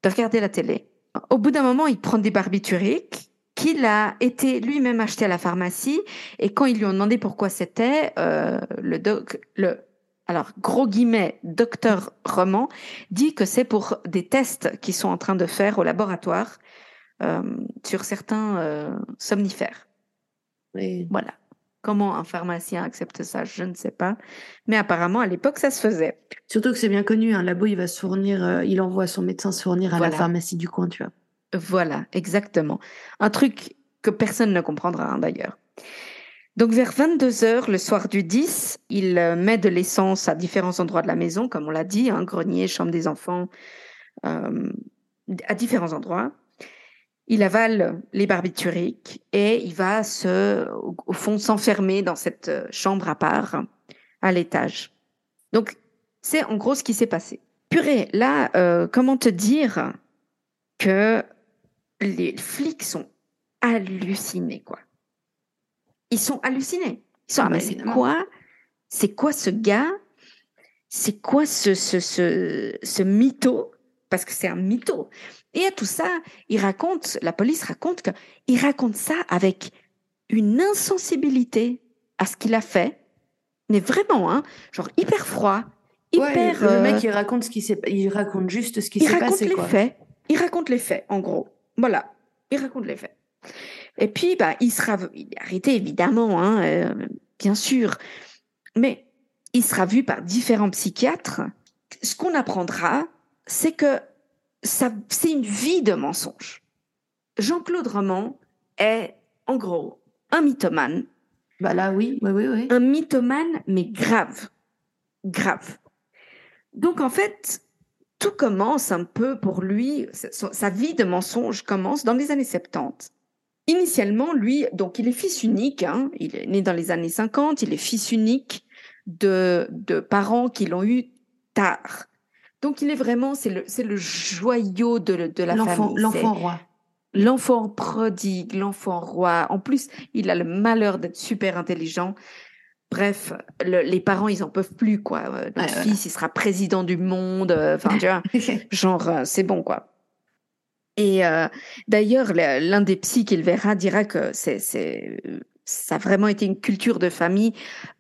de regarder la télé. Au bout d'un moment, il prend des barbituriques qu'il a été lui-même acheté à la pharmacie. Et quand ils lui ont demandé pourquoi c'était, euh, le, doc, le alors gros guillemets, docteur Roman, dit que c'est pour des tests qu'ils sont en train de faire au laboratoire euh, sur certains euh, somnifères. Oui. Voilà. Comment un pharmacien accepte ça, je ne sais pas. Mais apparemment, à l'époque, ça se faisait. Surtout que c'est bien connu, un labo, il va se fournir, euh, il envoie son médecin se fournir à la pharmacie du coin, tu vois. Voilà, exactement. Un truc que personne ne comprendra hein, d'ailleurs. Donc vers 22 heures le soir du 10, il euh, met de l'essence à différents endroits de la maison, comme on l'a dit, un hein, grenier, chambre des enfants, euh, à différents endroits. Il avale les barbituriques et il va se, au fond, s'enfermer dans cette euh, chambre à part, à l'étage. Donc c'est en gros ce qui s'est passé. Purée, là, comment te dire que les flics sont hallucinés, quoi? Ils sont hallucinés. Ils sont, ah, mais c'est quoi? C'est quoi ce gars? C'est quoi ce, ce, ce, ce mytho? Parce que c'est un mytho. Et à tout ça, il raconte, la police raconte que, il raconte ça avec une insensibilité à ce qu'il a fait, mais vraiment, hein, genre hyper froid, hyper. le, mec, euh, il raconte ce qui s'est, il raconte juste ce qui s'est passé. Il raconte les faits. Il raconte les faits, en gros. Voilà, il raconte les faits. Et puis, bah, il sera il est arrêté, évidemment, hein, euh, bien sûr, mais il sera vu par différents psychiatres. Ce qu'on apprendra, c'est que c'est une vie de mensonge. Jean-Claude Roman est, en gros, un mythomane. Bah là, oui, oui, oui, oui. Un mythomane, mais grave. Grave. Donc, en fait, tout commence un peu pour lui, sa vie de mensonge commence dans les années 70. Initialement, lui, donc il est fils unique, hein, il est né dans les années 50, il est fils unique de, de parents qui l'ont eu tard. Donc il est vraiment, c'est le, c'est le joyau de, de la famille. L'enfant roi. L'enfant prodigue, l'enfant roi. En plus, il a le malheur d'être super intelligent. Bref, les parents, ils en peuvent plus, quoi. Euh, notre fils, il sera président du monde. Euh, enfin, tu vois, genre, euh, c'est bon, quoi. Et euh, d'ailleurs, l'un des psys qu'il verra dira que c'est ça a vraiment été une culture de famille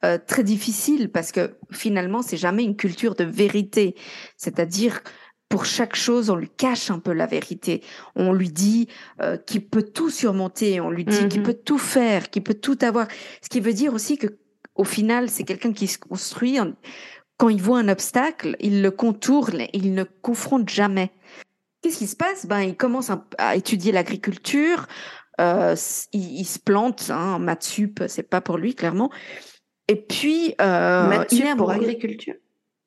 euh, très difficile parce que finalement, c'est jamais une culture de vérité. C'est-à-dire, pour chaque chose, on lui cache un peu la vérité. On lui dit euh, qu'il peut tout surmonter, on lui dit qu'il Mhm. peut tout faire, qu'il peut tout avoir. Ce qui veut dire aussi que, au final, c'est quelqu'un qui se construit. en- Quand il voit un obstacle, il le contourne, il ne confronte jamais. Qu'est-ce qui se passe? Ben, il commence à étudier l'agriculture. Euh, il, il se plante. Hein, maths sup, c'est pas pour lui clairement. Et puis, euh, il est pour agriculture?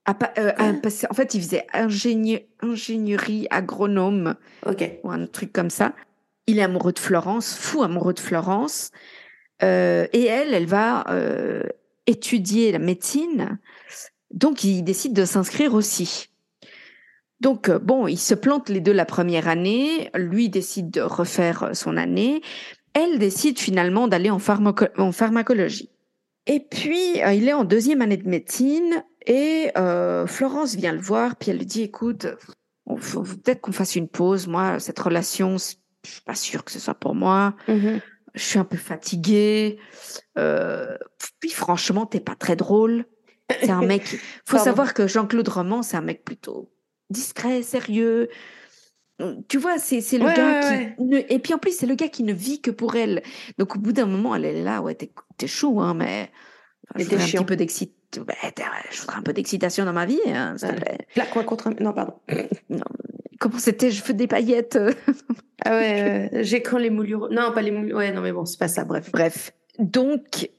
ah, euh, ah, parce- en fait, il faisait ingénierie agronome ou un truc comme ça. Il est amoureux de Florence, fou amoureux de Florence. Euh, et elle, elle va euh, étudier la médecine. Donc, il décide de s'inscrire aussi. Donc, euh, bon, ils se plantent les deux la première année. Lui décide de refaire euh, son année. Elle décide finalement d'aller en, pharmaco- en pharmacologie. Et puis, euh, il est en deuxième année de médecine et euh, Florence vient le voir, puis elle lui dit, écoute, peut-être qu'on fasse une pause. Moi, cette relation, je suis pas sûre que ce soit pour moi. Mhm. Je suis un peu fatiguée. Euh, puis franchement, t'es pas très drôle. C'est un mec. Faut Pardon. savoir que Jean-Claude Roman, c'est un mec plutôt discret, sérieux. Tu vois, c'est c'est le Ouais, gars ouais, qui. ne- et puis en plus, c'est le gars qui ne vit que pour elle. Donc au bout d'un moment, elle est là, ouais, t'es t'es chaud, hein, mais. Mais je voudrais un petit peu d'excitation. je voudrais un peu d'excitation dans ma vie, hein. Plaque-moi contre un... Non, pardon. Comment c'était Je veux des paillettes. euh. Ah ouais, euh, j'ai quand les moulures... Non, pas les moulures... Ouais, non, mais bon, c'est pas ça, bref. Bref. Donc,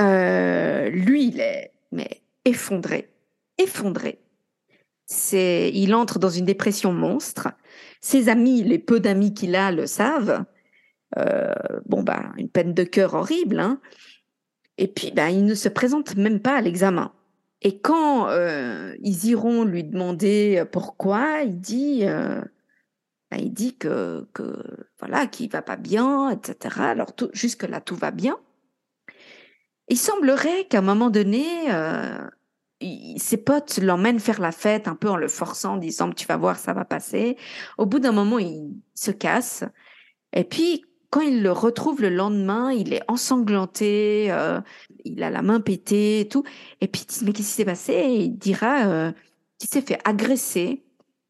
euh, lui, il est mais effondré. Effondré. Il entre dans une dépression monstre. Ses amis, les peu d'amis qu'il a, le savent. Euh, bon, bah, une peine de cœur horrible. Hein. Et puis, bah, il ne se présente même pas à l'examen. Et quand euh, ils iront lui demander pourquoi, il dit, euh, bah, il dit que, que voilà, qu'il va pas bien, etc. Alors jusque là, tout va bien. Il semblerait qu'à un moment donné, euh, ses potes l'emmènent faire la fête un peu en le forçant, en disant tu vas voir, ça va passer. Au bout d'un moment, il se casse. Et puis, quand il le retrouve le lendemain, il est ensanglanté, euh, il a la main pétée et tout. Et puis, il dit, mais qu'est-ce qui s'est passé? Et Il dira euh, qu'il s'est fait agresser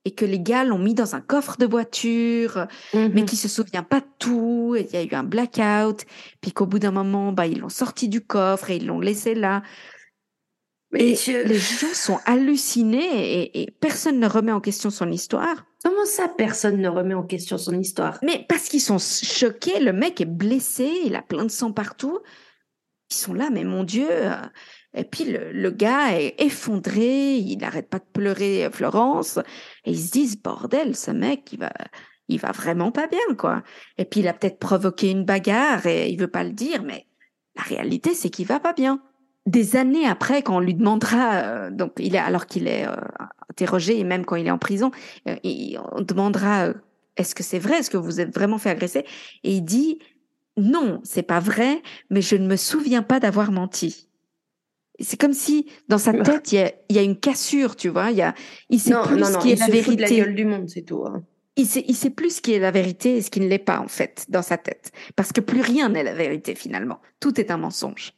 et que les gars l'ont mis dans un coffre de voiture, mais Mhm. qui se souvient pas de tout. Il y a eu un blackout, puis qu'au bout d'un moment, bah, ils l'ont sorti du coffre et ils l'ont laissé là. Mais je- les gens sont hallucinés et, et personne ne remet en question son histoire. Comment ça, personne ne remet en question son histoire? Mais parce qu'ils sont choqués, le mec est blessé, il a plein de sang partout. Ils sont là, mais mon Dieu. euh, Et puis le, le gars est effondré, il n'arrête pas de pleurer euh, Florence. Et ils se disent, bordel, ce mec, il va, il va vraiment pas bien, quoi. Et puis il a peut-être provoqué une bagarre et il veut pas le dire, mais la réalité, c'est qu'il va pas bien. Des années après, quand on lui demandera, euh, donc il est alors qu'il est euh, interrogé et même quand il est en prison, euh, il- on demandera, est-ce que c'est vrai, est-ce que vous êtes vraiment fait agresser? Et il dit, non, c'est pas vrai, mais je ne me souviens pas d'avoir menti. C'est comme si dans sa tête il y a, il y a une cassure, tu vois? Il y a, il sait Non, plus non, ce qui est la de vérité gueule du monde, c'est tout. hein. il sait, il sait plus ce qui est la vérité et ce qui ne l'est pas, en fait, dans sa tête. Parce que plus rien n'est la vérité, finalement. Tout est un mensonge.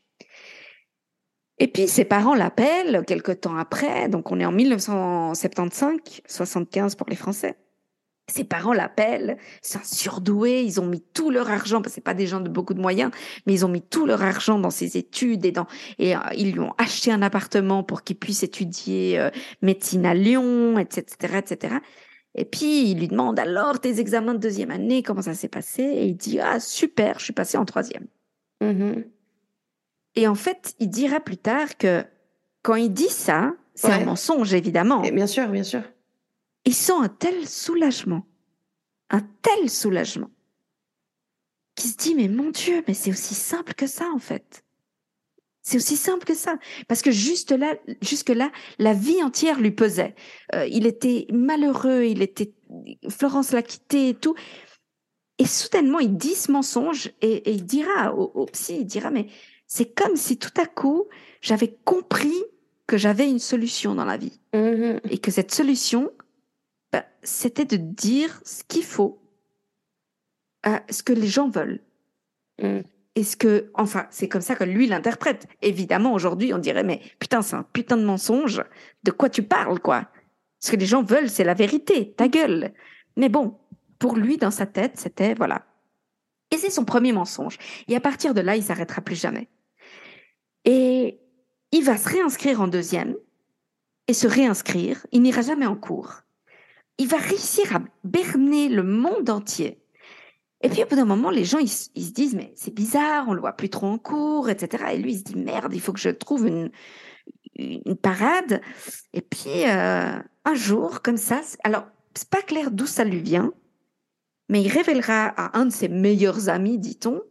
Et puis, ses parents l'appellent quelque temps après. Donc, on est en 1975, 75 pour les Français. Ses parents l'appellent, c'est un surdoué, ils ont mis tout leur argent, parce que c'est pas des gens de beaucoup de moyens, mais ils ont mis tout leur argent dans ses études et dans et euh, ils lui ont acheté un appartement pour qu'il puisse étudier euh, médecine à Lyon, etc., etc. Et puis il lui demande alors tes examens de deuxième année, comment ça s'est passé? Et il dit ah super, je suis passé en troisième. Mhm. Et en fait, il dira plus tard que quand il dit ça, c'est un mensonge évidemment. Et bien sûr, bien sûr. il sent un tel soulagement, un tel soulagement, qu'il se dit, mais mon Dieu, mais c'est aussi simple que ça, en fait. C'est aussi simple que ça. Parce que juste là, jusque là, la vie entière lui pesait. Euh, il était malheureux, il était, Florence l'a quitté et tout. Et soudainement, il dit ce mensonge et, et il dira au, au psy, il dira, mais c'est comme si tout à coup, j'avais compris que j'avais une solution dans la vie Mhm. et que cette solution, bah, c'était de dire ce qu'il faut, ce que les gens veulent. Mm. est-ce que, enfin, c'est comme ça que lui l'interprète. Évidemment, aujourd'hui, on dirait, mais putain, c'est un putain de mensonge. De quoi tu parles, quoi? Ce que les gens veulent, c'est la vérité, ta gueule. Mais bon, pour lui, dans sa tête, c'était, voilà. Et c'est son premier mensonge. Et à partir de là, il s'arrêtera plus jamais. Et il va se réinscrire en deuxième et se réinscrire. Il n'ira jamais en cours. Il va réussir à berner le monde entier et puis au bout d'un moment, les gens ils, se disent mais c'est bizarre, on le voit plus trop en cours, etc. Et lui il se dit merde, il faut que je trouve une, parade. Et puis euh, un jour comme ça, alors c'est pas clair d'où ça lui vient, mais il révélera à un de ses meilleurs amis, dit-on,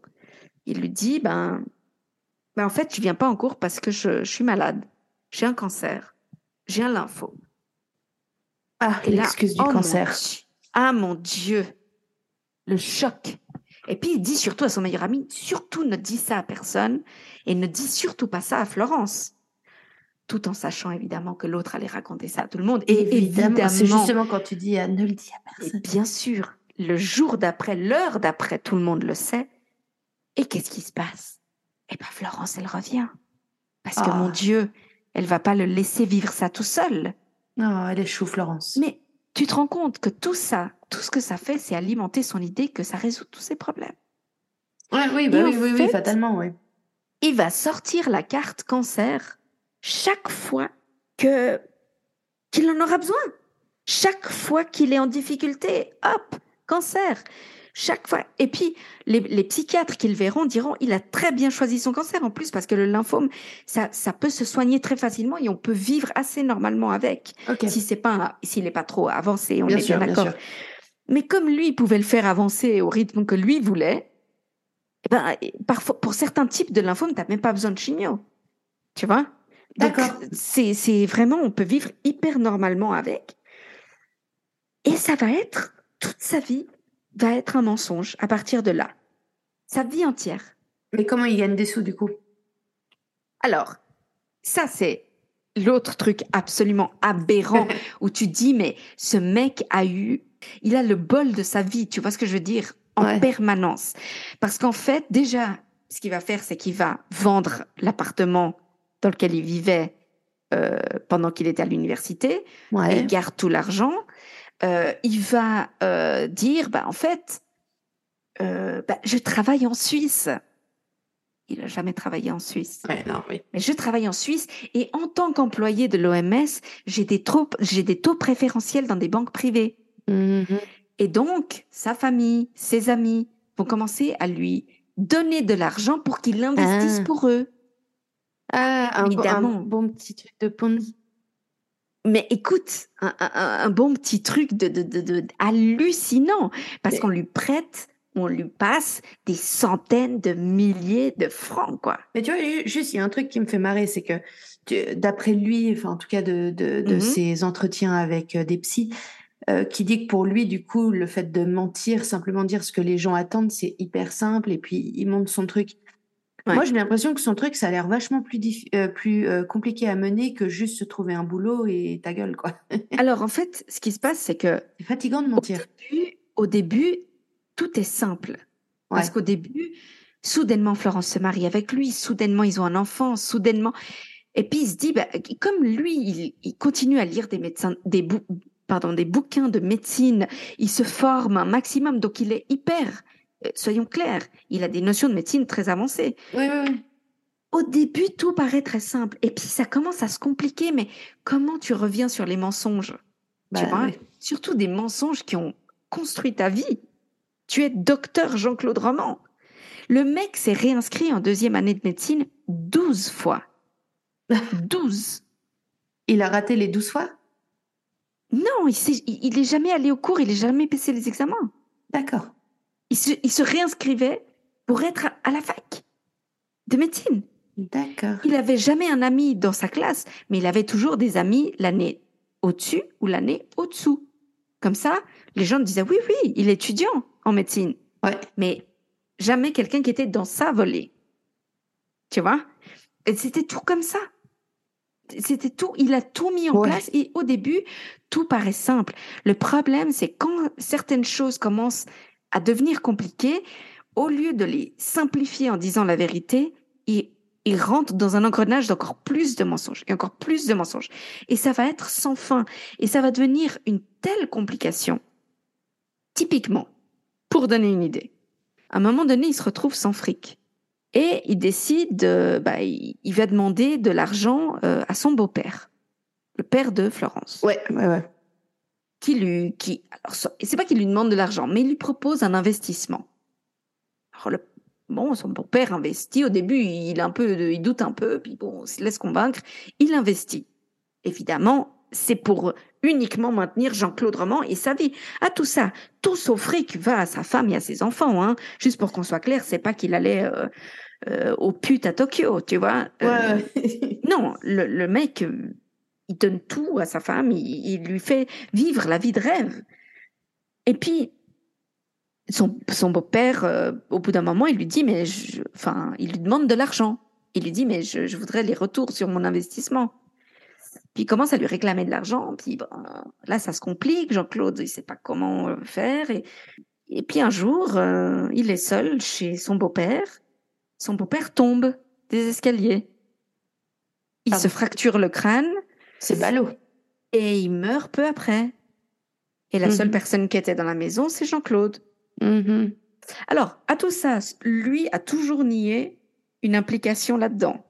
il lui dit ben, ben en fait je viens pas en cours parce que je, je suis malade, j'ai un cancer, j'ai un lympho. Ah, l'excuse du oh cancer. ah mon Dieu, le choc. Et puis il dit surtout à son meilleur ami, surtout ne dis ça à personne et ne dis surtout pas ça à Florence. Tout en sachant évidemment que l'autre allait raconter ça à tout le monde. Et évidemment, c'est justement quand tu dis ne le dis à personne. bien sûr, le jour d'après, l'heure d'après, tout le monde le sait. Et qu'est-ce qui se passe? Eh bien, Florence, elle revient. Parce que mon ah. Dieu, elle va pas le laisser vivre ça tout seul. Non, elle échoue, Florence. Mais tu te rends compte que tout ça, tout ce que ça fait, c'est alimenter son idée que ça résout tous ses problèmes. Ouais, oui, bah oui, oui, oui, fatalement, oui. Il va sortir la carte cancer chaque fois que qu'il en aura besoin. Chaque fois qu'il est en difficulté, hop, cancer chaque fois. Et puis, les, psychiatres qui le verront diront, il a très bien choisi son cancer en plus parce que le lymphome, ça, ça peut se soigner très facilement et on peut vivre assez normalement avec. Si c'est pas, s'il n'est pas trop avancé, on est bien d'accord. Mais comme lui pouvait le faire avancer au rythme que lui voulait, eh ben, parfois, pour certains types de lymphome, tu n'as même pas besoin de chimio. Tu vois? D'accord. C'est vraiment, on peut vivre hyper normalement avec. Et ça va être toute sa vie va être un mensonge à partir de là. Sa vie entière. Mais comment il gagne des sous du coup? Alors, ça c'est l'autre truc absolument aberrant où tu dis mais ce mec a eu, il a le bol de sa vie, tu vois ce que je veux dire, en permanence. Parce qu'en fait, déjà, ce qu'il va faire, c'est qu'il va vendre l'appartement dans lequel il vivait euh, pendant qu'il était à l'université. Il garde tout l'argent. Euh, il va euh, dire, bah, en fait, euh, bah, je travaille en Suisse. Il n'a jamais travaillé en Suisse. non, oui. Mais je travaille en Suisse et en tant qu'employé de l'OMS, j'ai des, j'ai des taux préférentiels dans des banques privées. Mm-hmm. Et donc, sa famille, ses amis vont commencer à lui donner de l'argent pour qu'il investisse ah. pour eux. Ah, Évidemment. un bon petit truc de Ponzi. Mais écoute, un, bon petit truc de, de, hallucinant, parce qu'on lui prête, on lui passe des centaines de milliers de francs, quoi. Mais tu vois, juste, il y a un truc qui me fait marrer, c'est que d'après lui, enfin en tout cas de, de, mm-hmm. ses entretiens avec euh, des psys, euh, qui dit que pour lui, du coup, le fait de mentir, simplement dire ce que les gens attendent, c'est hyper simple, et puis il montre son truc. Moi, j'ai l'impression que son truc, ça a l'air vachement plus, euh, plus euh, compliqué à mener que juste se trouver un boulot et ta gueule, quoi. Alors, en fait, ce qui se passe, c'est que. C'est fatigant de mentir. Au début, tout est simple. Parce qu'au début, soudainement, Florence se marie avec lui, soudainement, ils ont un enfant, soudainement. Et puis, il se dit, bah, comme lui, il, continue à lire des médecins, des, pardon, des bouquins de médecine, il se forme un maximum, donc il est hyper soyons clairs, il a des notions de médecine très avancées. Oui, oui, Au début, tout paraît très simple. Et puis, ça commence à se compliquer. Mais comment tu reviens sur les mensonges? Tu bah, Surtout des mensonges qui ont construit ta vie. Tu es docteur Jean-Claude Roman. Le mec s'est réinscrit en deuxième année de médecine 12 fois. 12. Il a raté les 12 fois? Non, il, n'est jamais allé au cours, il n'est jamais passé les examens. D'accord il se, réinscrivait pour être à, la fac de médecine. D'accord. Il n'avait jamais un ami dans sa classe, mais il avait toujours des amis l'année au-dessus ou l'année au-dessous. Comme ça, les gens disaient oui, oui, il est étudiant en médecine. Ouais. Mais jamais quelqu'un qui était dans sa volée. Tu vois? Et c'était tout comme ça. C'était tout, il a tout mis en place et au début, tout paraît simple. Le problème, c'est quand certaines choses commencent à devenir compliqué, au lieu de les simplifier en disant la vérité, il, il rentre dans un engrenage d'encore plus de mensonges et encore plus de mensonges. Et ça va être sans fin. Et ça va devenir une telle complication. Typiquement, pour donner une idée, à un moment donné, il se retrouve sans fric. Et il décide, de, bah, il, il va demander de l'argent euh, à son beau-père, le père de Florence. Ouais, ouais, ouais. Qui lui, qui, alors, c'est pas qu'il lui demande de l'argent, mais il lui propose un investissement. Alors, le, bon, son beau-père investit. Au début, il, a un peu, il doute un peu, puis bon, il se laisse convaincre. Il investit. Évidemment, c'est pour uniquement maintenir Jean-Claude Roman et sa vie. À tout ça, tout son fric va à sa femme et à ses enfants. Hein. Juste pour qu'on soit clair, c'est pas qu'il allait euh, euh, au pute à Tokyo, tu vois. Euh, Ouais. non, le, le mec, il donne tout à sa femme, il, il lui fait vivre la vie de rêve. Et puis, son, son beau-père, euh, au bout d'un moment, il lui dit, mais je- enfin, il lui demande de l'argent. Il lui dit, mais je, je voudrais les retours sur mon investissement. Puis il commence à lui réclamer de l'argent. Puis ben, là, ça se complique. Jean-Claude, il sait pas comment euh, faire. Et, et puis un jour, euh, il est seul chez son beau-père. Son beau-père tombe des escaliers. Il Pardon. se fracture le crâne C'est ballot. et il meurt peu après. Et la seule Mhm. personne qui était dans la maison, c'est Jean-Claude. Mhm. Alors, à tout ça, lui a toujours nié une implication là-dedans.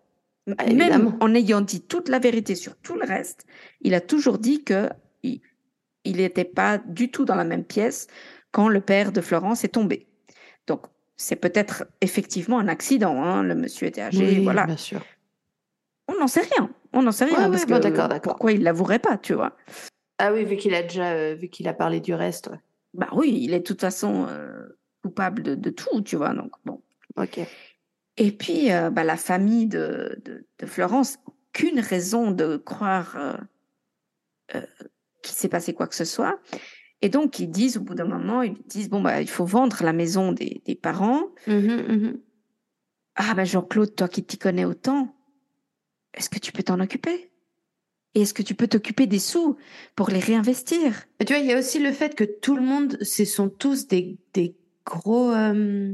Bah, Même en ayant dit toute la vérité sur tout le reste, il a toujours dit que il il n'était pas du tout dans la même pièce quand le père de Florence est tombé. Donc, c'est peut-être effectivement un accident. Hein. Le monsieur était âgé, Oui, voilà. bien sûr. On n'en sait rien. On n'en sait rien. Ouais, parce ouais, bon, que d'accord, d'accord. Pourquoi il l'avouerait pas, tu vois? Ah oui, vu qu'il a déjà, euh, vu qu'il a parlé du reste. ouais. Bah oui, il est de toute façon euh, coupable de, de tout, tu vois. Donc, bon. Ok. Et puis, euh, bah, la famille de, de, de Florence, aucune raison de croire qu'il s'est passé quoi que ce soit. Et donc, ils disent, au bout d'un moment, ils disent, bon, bah, il faut vendre la maison des, des parents. Mhm, mhm. Ah, bah, Jean-Claude, toi qui t'y connais autant, est-ce que tu peux t'en occuper? Et est-ce que tu peux t'occuper des sous pour les réinvestir? Tu vois, il y a aussi le fait que tout le monde, ce sont tous des, des gros. euh,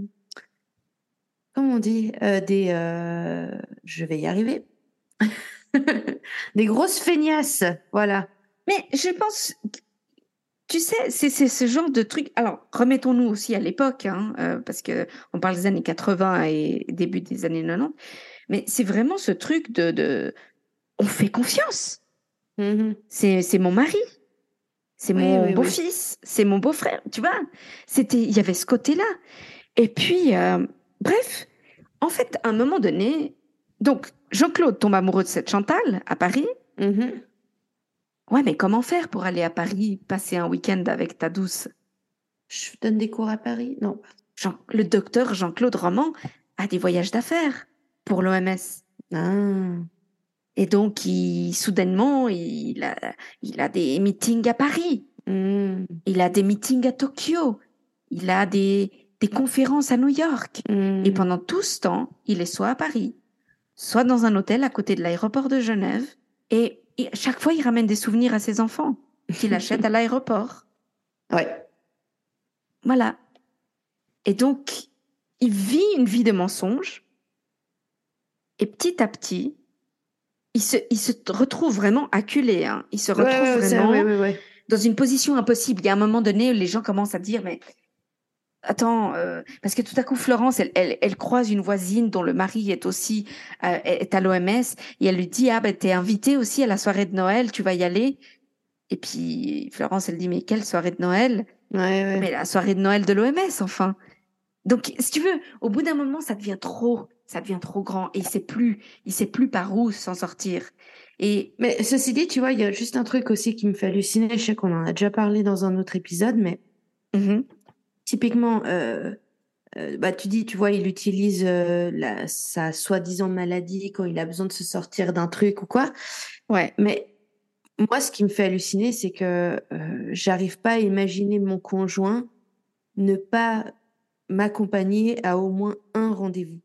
comment on dit Euh, Des. euh, je vais y arriver. des grosses feignasses. Voilà. Mais je pense, tu sais, c'est ce genre de truc. Alors, remettons-nous aussi à l'époque, hein, parce que on parle des années 80 et début des années 90. Mais c'est vraiment ce truc de, de on fait confiance. Mhm. C'est c'est mon mari, c'est Oui, mon oui, oui. beau-fils, c'est mon beau-frère. Tu vois, c'était, il y avait ce côté-là. Et puis, euh, bref, en fait, à un moment donné, donc Jean-Claude tombe amoureux de cette Chantal à Paris. Mhm. Ouais, mais comment faire pour aller à Paris passer un week-end avec ta douce? Je donne des cours à Paris? Non. Jean- Le docteur Jean-Claude Roman a des voyages d'affaires pour l'OMS. Ah. Et donc, il, soudainement, il a, il a des meetings à Paris, Mhm. il a des meetings à Tokyo, il a des, des conférences à New York. Mhm. Et pendant tout ce temps, il est soit à Paris, soit dans un hôtel à côté de l'aéroport de Genève. Et, et chaque fois, il ramène des souvenirs à ses enfants qu'il achète à l'aéroport. Ouais. Voilà. Et donc, il vit une vie de mensonge. Et petit à petit, il se, il se retrouve vraiment acculé. Hein. Il se retrouve Ouais, vraiment dans une position impossible. Il y a un moment donné où les gens commencent à dire, mais attends, euh, parce que tout à coup, Florence, elle, elle, elle croise une voisine dont le mari est aussi euh, est à l'OMS et elle lui dit, ah ben t'es invitée aussi à la soirée de Noël, tu vas y aller. Et puis Florence, elle dit, mais quelle soirée de Noël? Ouais, ouais. mais la soirée de Noël de l'OMS, enfin. Donc, si tu veux, au bout d'un moment, ça devient trop, ça devient trop grand, et il sait plus, il sait plus par où s'en sortir. Et Mais ceci dit, tu vois, il y a juste un truc aussi qui me fait halluciner. Je sais qu'on en a déjà parlé dans un autre épisode, mais Mhm. typiquement, euh, euh, bah, tu dis, tu vois, il utilise euh, la, sa soi-disant maladie quand il a besoin de se sortir d'un truc ou quoi. ouais, Mais moi, ce qui me fait halluciner, c'est que j'arrive pas à imaginer mon conjoint ne pas m'accompagner à au moins un rendez-vous.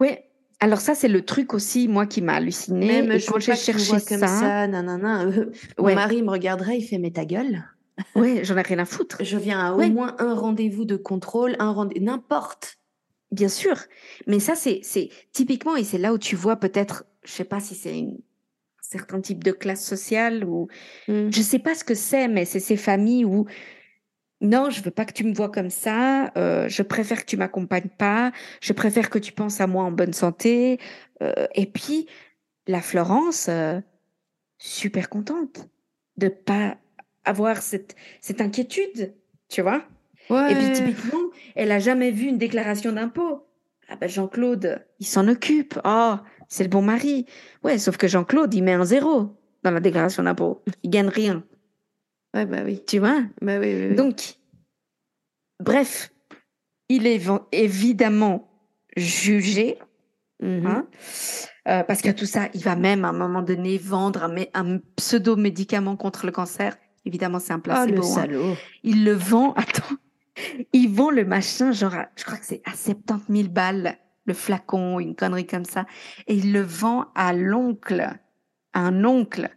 Ouais. Alors ça, c'est le truc aussi, moi, qui m'a halluciné. Même et je quand j'ai cherché ça, comme ça, nanana. euh, Ouais. Mon mari me regarderait, il fait mais ta gueule. Ouais, j'en ai rien à foutre. Je viens à au moins un rendez-vous de contrôle, un rendez n'importe. Bien sûr, mais ça c'est c'est typiquement et c'est là où tu vois peut-être, je sais pas si c'est une- un certain type de classe sociale ou Mm. je sais pas ce que c'est, mais c'est ces familles où non, je veux pas que tu me vois comme ça, euh, je préfère que tu m'accompagnes pas, je préfère que tu penses à moi en bonne santé, euh, et puis la Florence, euh, super contente de pas avoir cette cette inquiétude, tu vois. Ouais. Et puis typiquement, elle a jamais vu une déclaration d'impôt. Ah ben Jean-Claude, il s'en occupe. Oh, c'est le bon mari. Ouais, sauf que Jean-Claude, il met un zéro dans la déclaration d'impôt. Il gagne rien, Ouais, bah oui. tu vois? Bah oui, oui, oui. Donc, bref, il est évi- évidemment jugé, Mhm. hein, euh, parce que tout ça, il va même à un moment donné vendre un, mé- un pseudo médicament contre le cancer. Évidemment, c'est un Oh, placebo. le hein. salaud. Il le vend, attends, ils vendent le machin, genre, à- je crois que c'est à 70 000 balles, le flacon, une connerie comme ça. Et il le vend à l'oncle, à un oncle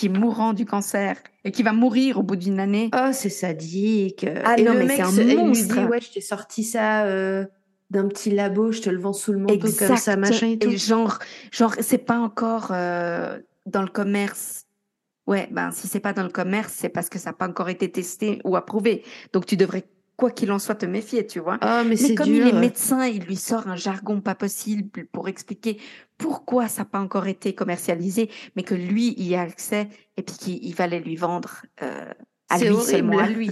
qui est mourant du cancer et qui va mourir au bout d'une année. Oh, c'est sadique. Ah Et non, le mais c'est un il lui monstre. dit, ouais, je t'ai sorti ça euh, d'un petit labo, je te le vends sous le manteau comme ça, machin et tout. genre, genre, c'est pas encore euh, dans le commerce. Ouais, ben si c'est pas dans le commerce, c'est parce que ça n'a pas encore été testé ou approuvé. Donc tu devrais, quoi qu'il en soit, te méfier, tu vois. Oh, mais, comme dur. il est médecin, il lui sort un jargon pas possible pour expliquer pourquoi ça n'a pas encore été commercialisé, mais que lui il y a accès et puis qu'il il va les lui vendre euh, à lui horrible. seulement à lui.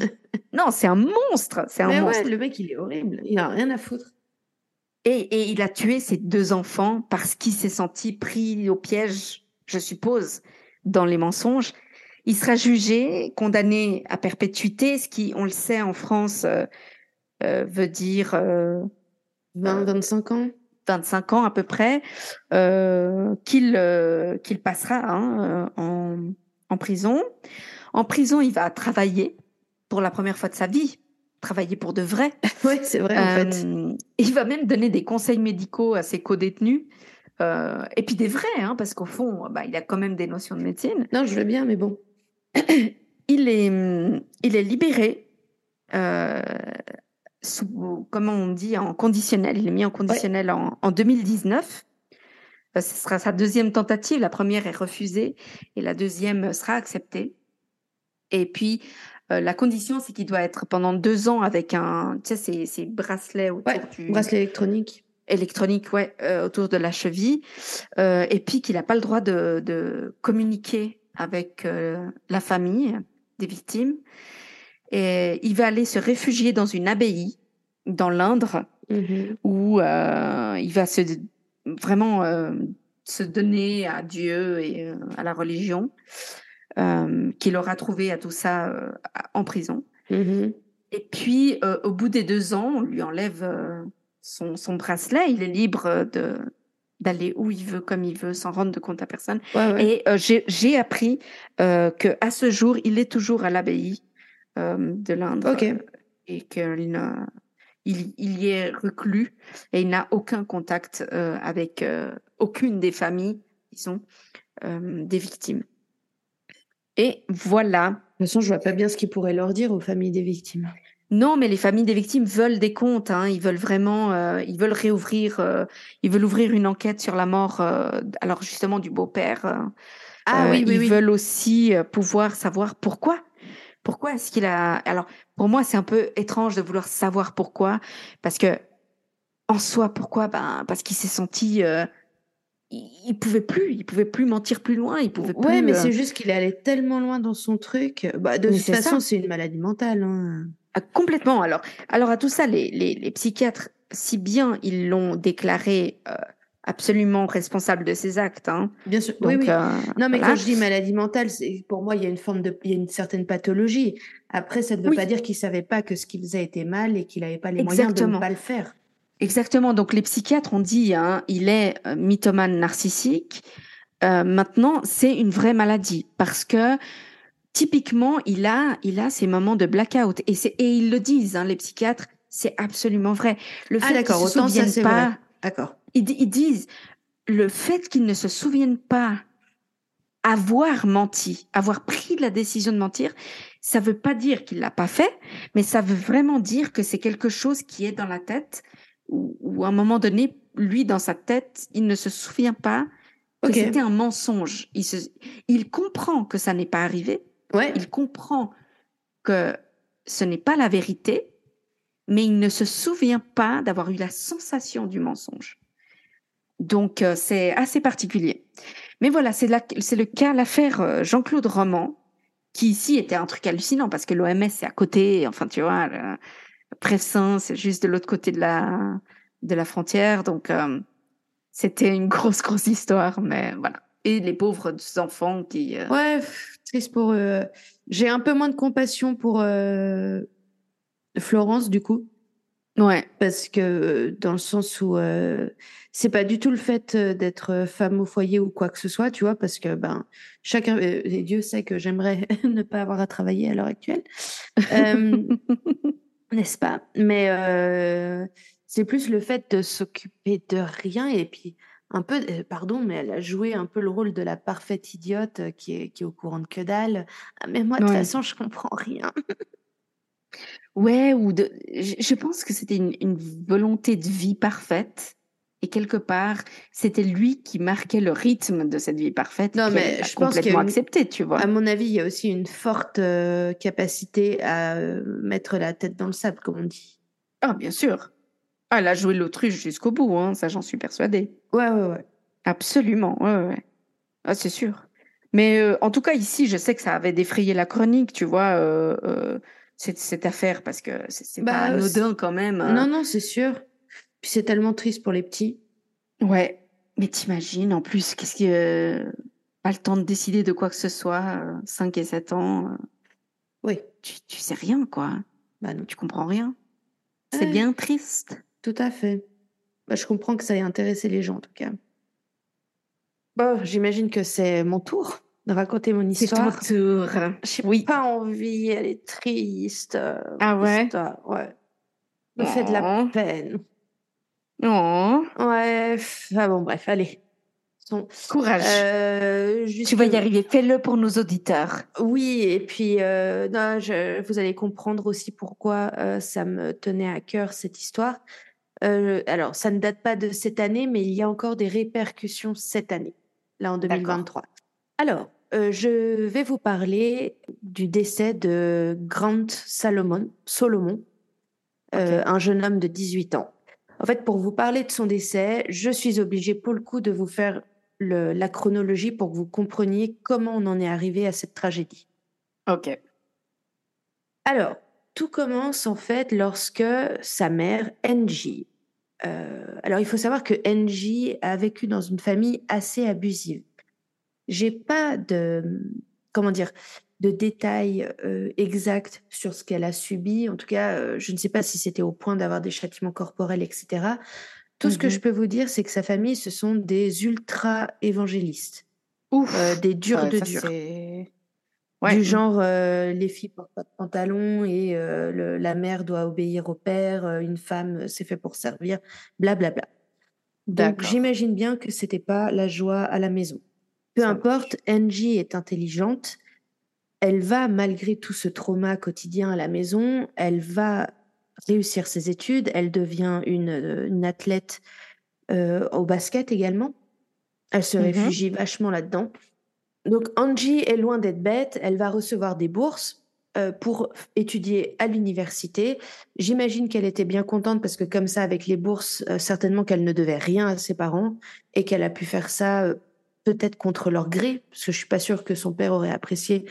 non, c'est un monstre, c'est un Mais monstre. ouais, le mec, il est horrible. Il a rien à foutre. Et, et il a tué ses deux enfants parce qu'il s'est senti pris au piège, je suppose, dans les mensonges. Il sera jugé, condamné à perpétuité, ce qui, on le sait, en France, euh, euh, veut dire euh, 20, 25 ans 25 ans à peu près, euh, qu'il euh, qu'il passera hein, euh, en, en prison. En prison, il va travailler pour la première fois de sa vie, travailler pour de vrai. Ouais, c'est vrai, en fait. Euh, il va même donner des conseils médicaux à ses co-détenus. Euh, et puis des vrais, hein, parce qu'au fond, bah, il a quand même des notions de médecine. Non, je veux bien, mais bon. Il est, il est libéré, euh, sous, comment on dit, en conditionnel. Il est mis en conditionnel en, en 2019. Euh, ce sera sa deuxième tentative. La première est refusée et la deuxième sera acceptée. Et puis, euh, la condition, c'est qu'il doit être pendant deux ans avec un, tu sais, ces, ces bracelets autour Ouais, du bracelet électronique. électronique, ouais, autour de la cheville, et puis qu'il n'a pas le droit de, de communiquer avec euh, la famille des victimes. Et il va aller se réfugier dans une abbaye dans l'Indre Mhm. où euh, il va se vraiment euh, se donner à Dieu et à la religion qu'il aura trouvé à tout ça en prison. Mhm. Et puis, au bout des deux ans, on lui enlève son, son bracelet. Il est libre de d'aller où il veut, comme il veut, sans rendre de compte à personne. Ouais, ouais. Et euh, j'ai appris euh, que à ce jour, il est toujours à l'abbaye euh, de l'Inde Ok. et qu'il il, il y est reclus et il n'a aucun contact euh, avec euh, aucune des familles, disons, euh, des victimes. Et voilà. De toute façon, je vois pas bien ce qu'il pourrait leur dire aux familles des victimes. Non, mais les familles des victimes veulent des comptes. Hein. Ils veulent vraiment, euh, ils veulent réouvrir, euh, ils veulent ouvrir une enquête sur la mort. euh, alors justement du beau-père. Ah oui, oui, ils oui. veulent aussi pouvoir savoir pourquoi. Pourquoi est-ce qu'il a Alors pour moi, c'est un peu étrange de vouloir savoir pourquoi, parce que en soi, pourquoi? Ben parce qu'il s'est senti, il, pouvait plus, il pouvait plus mentir plus loin, il pouvait plus. Ouais, mais c'est juste qu'il est allé tellement loin dans son truc. Bah, de Mais toute façon, c'est une maladie mentale. hein. Ah, complètement. Alors, alors à tout ça, les, les, les psychiatres, si bien ils l'ont déclaré euh, absolument responsable de ses actes. Hein. Bien sûr. Donc, oui, oui. euh, Non, mais voilà. quand je dis maladie mentale, c'est pour moi, il y a une forme de, il y a une certaine pathologie. Après, ça ne veut Oui. pas dire qu'il savait pas que ce qu'il faisait était mal et qu'il n'avait pas les moyens de ne pas le faire. Exactement. Donc les psychiatres ont dit, hein, il est euh, mythomane narcissique. Euh, maintenant, c'est une vraie maladie parce que typiquement, il a, il a ces moments de blackout et c'est et ils le disent, hein, les psychiatres, c'est absolument vrai. Le Ah, fait qu'ils d'accord. se Autant ça, souviennent pas, vrai. D'accord. ils, di- ils disent le fait qu'ils ne se souviennent pas avoir menti, avoir pris la décision de mentir, ça veut pas dire qu'il l'a pas fait, mais ça veut vraiment dire que c'est quelque chose qui est dans la tête ou, à un moment donné, lui, dans sa tête, il ne se souvient pas que c'était un mensonge. Il, se, il comprend que ça n'est pas arrivé. Ouais. Il comprend que ce n'est pas la vérité, mais il ne se souvient pas d'avoir eu la sensation du mensonge. Donc, euh, c'est assez particulier. Mais voilà, c'est le cas, l'affaire euh, Jean-Claude Roman, qui ici était un truc hallucinant parce que l'OMS c'est à côté, enfin tu vois, le, c'est juste de l'autre côté de la de la frontière, donc euh, c'était une grosse grosse histoire, mais voilà. Et les pauvres enfants qui. Euh, ouais, triste pour eux. J'ai un peu moins de compassion pour euh, Florence du coup. Ouais. Parce que dans le sens où euh, c'est pas du tout le fait d'être femme au foyer ou quoi que ce soit, tu vois, parce que ben chacun et Dieu sait que j'aimerais ne pas avoir à travailler à l'heure actuelle, n'est-ce pas? Mais c'est plus le fait de s'occuper de rien et puis un peu, pardon, mais elle a joué un peu le rôle de la parfaite idiote qui est, qui est au courant de que dalle. Ah, mais moi, de toute façon, je comprends rien. Ouais, ou de, je pense que c'était une, volonté de vie parfaite. Et quelque part, c'était lui qui marquait le rythme de cette vie parfaite. Non, mais je pense complètement accepté, tu vois. À mon avis, il y a aussi une forte euh, capacité à euh, mettre la tête dans le sable, comme on dit. Ah, bien sûr. Ah, elle a joué l'autruche jusqu'au bout, hein, ça j'en suis persuadée. Ouais, ouais, ouais. Absolument, ouais, ouais. Ah, c'est sûr. Mais euh, en tout cas, ici, je sais que ça avait défrayé la chronique, tu vois cette, cette affaire parce que c'est bah, pas anodin quand même. Hein. Non, non, c'est sûr. Puis c'est tellement triste pour les petits. Ouais, mais t'imagines en plus, qu'est-ce qui. Euh, pas le temps de décider de quoi que ce soit, 5 euh, et 7 ans. Euh. oui. Tu, tu sais rien, quoi. Bah non. Tu comprends rien. C'est bien triste. Tout à fait. Bah, je comprends que ça ait intéressé les gens, en tout cas. Bon, j'imagine que c'est mon tour de raconter mon histoire. C'est ton tour. J'ai oui. pas envie, elle est triste. Ah ouais? Ouais. Me fait de la oh. peine. Non. Oh. Ouais. Ah bon, bref, allez. Courage. Euh, tu vas y arriver. Fais-le pour nos auditeurs. Oui, et puis euh, non, je, vous allez comprendre aussi pourquoi euh, ça me tenait à cœur cette histoire. Alors, ça ne date pas de cette année, mais il y a encore des répercussions cette année, là en 2023. Alors, euh, je vais vous parler du décès de Grant Salomon, Solomon, euh, un jeune homme de 18 ans. En fait, pour vous parler de son décès, je suis obligée pour le coup de vous faire la chronologie pour que vous compreniez comment on en est arrivé à cette tragédie. Ok. Alors, tout commence en fait lorsque sa mère, Angie, euh, alors il faut savoir que Angie a vécu dans une famille assez abusive. J'ai pas de comment dire de détails euh, exacts sur ce qu'elle a subi. En tout cas, euh, je ne sais pas si c'était au point d'avoir des châtiments corporels, etc. Tout ce que je mmh peux vous dire, c'est que sa famille, ce sont des ultra évangélistes, Ouf, des durs de durs. Du genre, les filles portent pas de pantalon et la mère doit obéir au père, une femme, c'est fait pour servir, blablabla. Donc, j'imagine bien que c'était pas la joie à la maison. Peu importe, Angie est intelligente. Elle va, malgré tout ce trauma quotidien à la maison, elle va réussir ses études. Elle devient une, athlète euh, au basket également. Elle se mm-hmm. réfugie vachement là-dedans. Donc Angie est loin d'être bête. Elle va recevoir des bourses euh, pour étudier à l'université. J'imagine qu'elle était bien contente parce que comme ça, avec les bourses, euh, certainement qu'elle ne devait rien à ses parents et qu'elle a pu faire ça peut-être contre leur gré, parce que je suis pas sûre que son père aurait apprécié.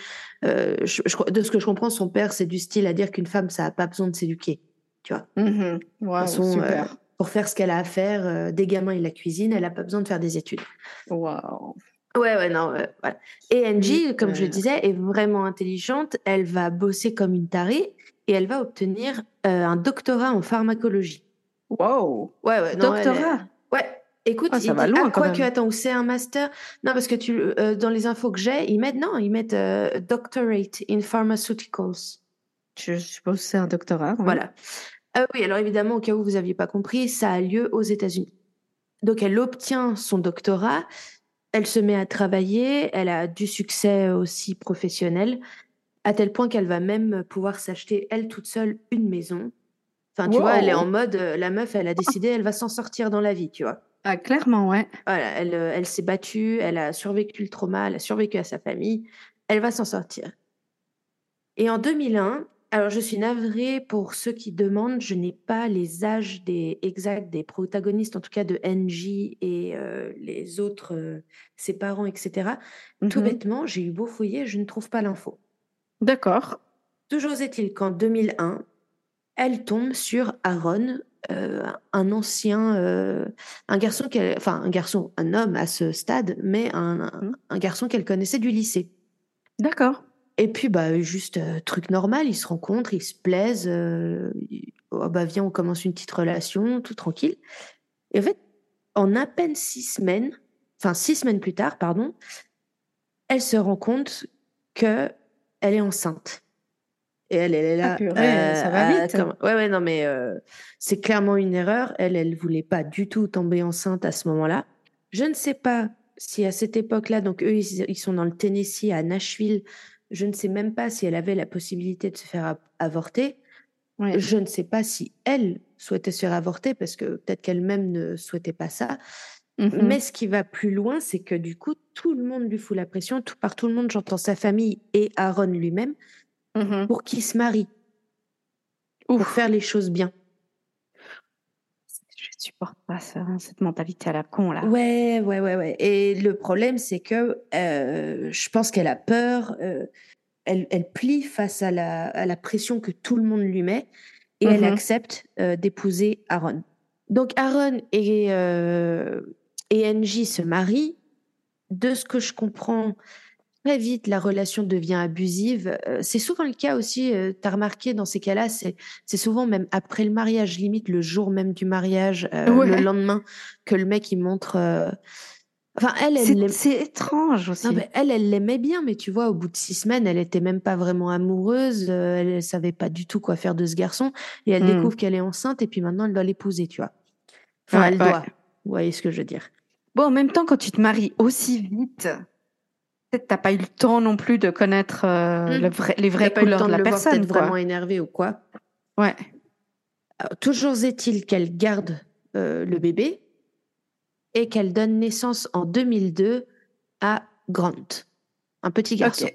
Euh, de ce que je comprends, son père, c'est du style à dire qu'une femme, ça a pas besoin de s'éduquer, tu vois. Mmh euh, pour faire ce qu'elle a à faire, euh, des gamins, il la cuisine, elle a pas besoin de faire des études. Waouh. Ouais, ouais, non, voilà. Et Angie, comme je le disais, est vraiment intelligente. Elle va bosser comme une tarée et elle va obtenir un doctorat en pharmacologie. Wow. Ouais, ouais. doctorat? ouais. Écoute, ah, ça va loin, quoi que attends, c'est un master Non, parce que tu, euh, dans les infos que j'ai, ils mettent non, ils mettent euh, doctorate in pharmaceuticals. Je suppose que c'est un doctorat. Voilà. Euh, oui, alors évidemment, au cas où vous n'aviez pas compris, ça a lieu aux États-Unis. Donc elle obtient son doctorat, elle se met à travailler, elle a du succès aussi professionnel. à tel point qu'elle va même pouvoir s'acheter, elle toute seule, une maison. Enfin, tu vois, elle est en mode, euh, la meuf, elle a décidé, elle va s'en sortir dans la vie, tu vois. Ah, clairement, ouais. Voilà, elle, euh, elle s'est battue, elle a survécu le trauma, elle a survécu à sa famille, elle va s'en sortir. Et en 2001, alors je suis navrée pour ceux qui demandent, je n'ai pas les âges des, exacts des protagonistes, en tout cas de NJ et euh, les autres, ses parents, etc. Tout Mhm. bêtement, j'ai eu beau fouiller, je ne trouve pas l'info. D'accord. Toujours est-il qu'en 2001, elle tombe sur Aaron, euh, un ancien, euh, un garçon, qu'elle- enfin un garçon, un homme à ce stade, mais un, un- un garçon qu'elle connaissait du lycée. D'accord. Et puis, bah, juste euh, truc normal, ils se rencontrent, ils se plaisent. euh, oh, bah, viens, on commence une petite relation, tout tranquille. Et en fait, en à peine six semaines, enfin six semaines plus tard, pardon, elle se rend compte que elle est enceinte. Et elle, elle est là. Ah, purée, ça va euh, vite. comme- Ouais, ouais, non, mais euh, c'est clairement une erreur. Elle, elle voulait pas du tout tomber enceinte à ce moment-là. Je ne sais pas si à cette époque-là, donc eux, ils, ils sont dans le Tennessee, à Nashville. Je ne sais même pas si elle avait la possibilité de se faire avorter. Ouais. Je ne sais pas si elle souhaitait se faire avorter parce que peut-être qu'elle-même ne souhaitait pas ça. Mhm. Mais ce qui va plus loin, c'est que du coup, tout le monde lui fout la pression. Tout, par tout le monde, j'entends sa famille et Aaron lui-même Mhm. pour qu'il se marie, pour faire les choses bien. Supporte pas ça, hein, cette mentalité à la con là. Ouais, ouais, ouais, ouais. Et le problème, c'est que euh, je pense qu'elle a peur. euh, elle, elle plie face à la, à la pression que tout le monde lui met et elle Mhm. accepte euh, d'épouser Aaron. Donc Aaron et, et NJ se marient. De ce que je comprends, très vite, la relation devient abusive. Euh, c'est souvent le cas aussi, tu as remarqué dans ces cas-là, c'est c'est souvent même après le mariage, limite le jour même du mariage, euh, Ouais. le lendemain, que le mec il montre. euh, Enfin, elle, elle C'est étrange aussi. non, mais elle, elle l'aimait bien, mais tu vois, au bout de six semaines, elle était même pas vraiment amoureuse. euh, elle, elle savait pas du tout quoi faire de ce garçon. Et elle Hmm. découvre qu'elle est enceinte, et puis maintenant, elle doit l'épouser, tu vois. Enfin, Ouais, elle ouais. doit. Vous voyez ce que je veux dire Bon, en même temps, quand tu te maries aussi vite, peut-être t'as pas eu le temps non plus de connaître euh, Mm. le vrai- les vraies pas eu le couleurs temps de de la le personne. quoi. vraiment énervé ou quoi. Ouais. Alors, toujours est-il qu'elle garde euh, le bébé et qu'elle donne naissance en 2002 à Grant, un petit garçon.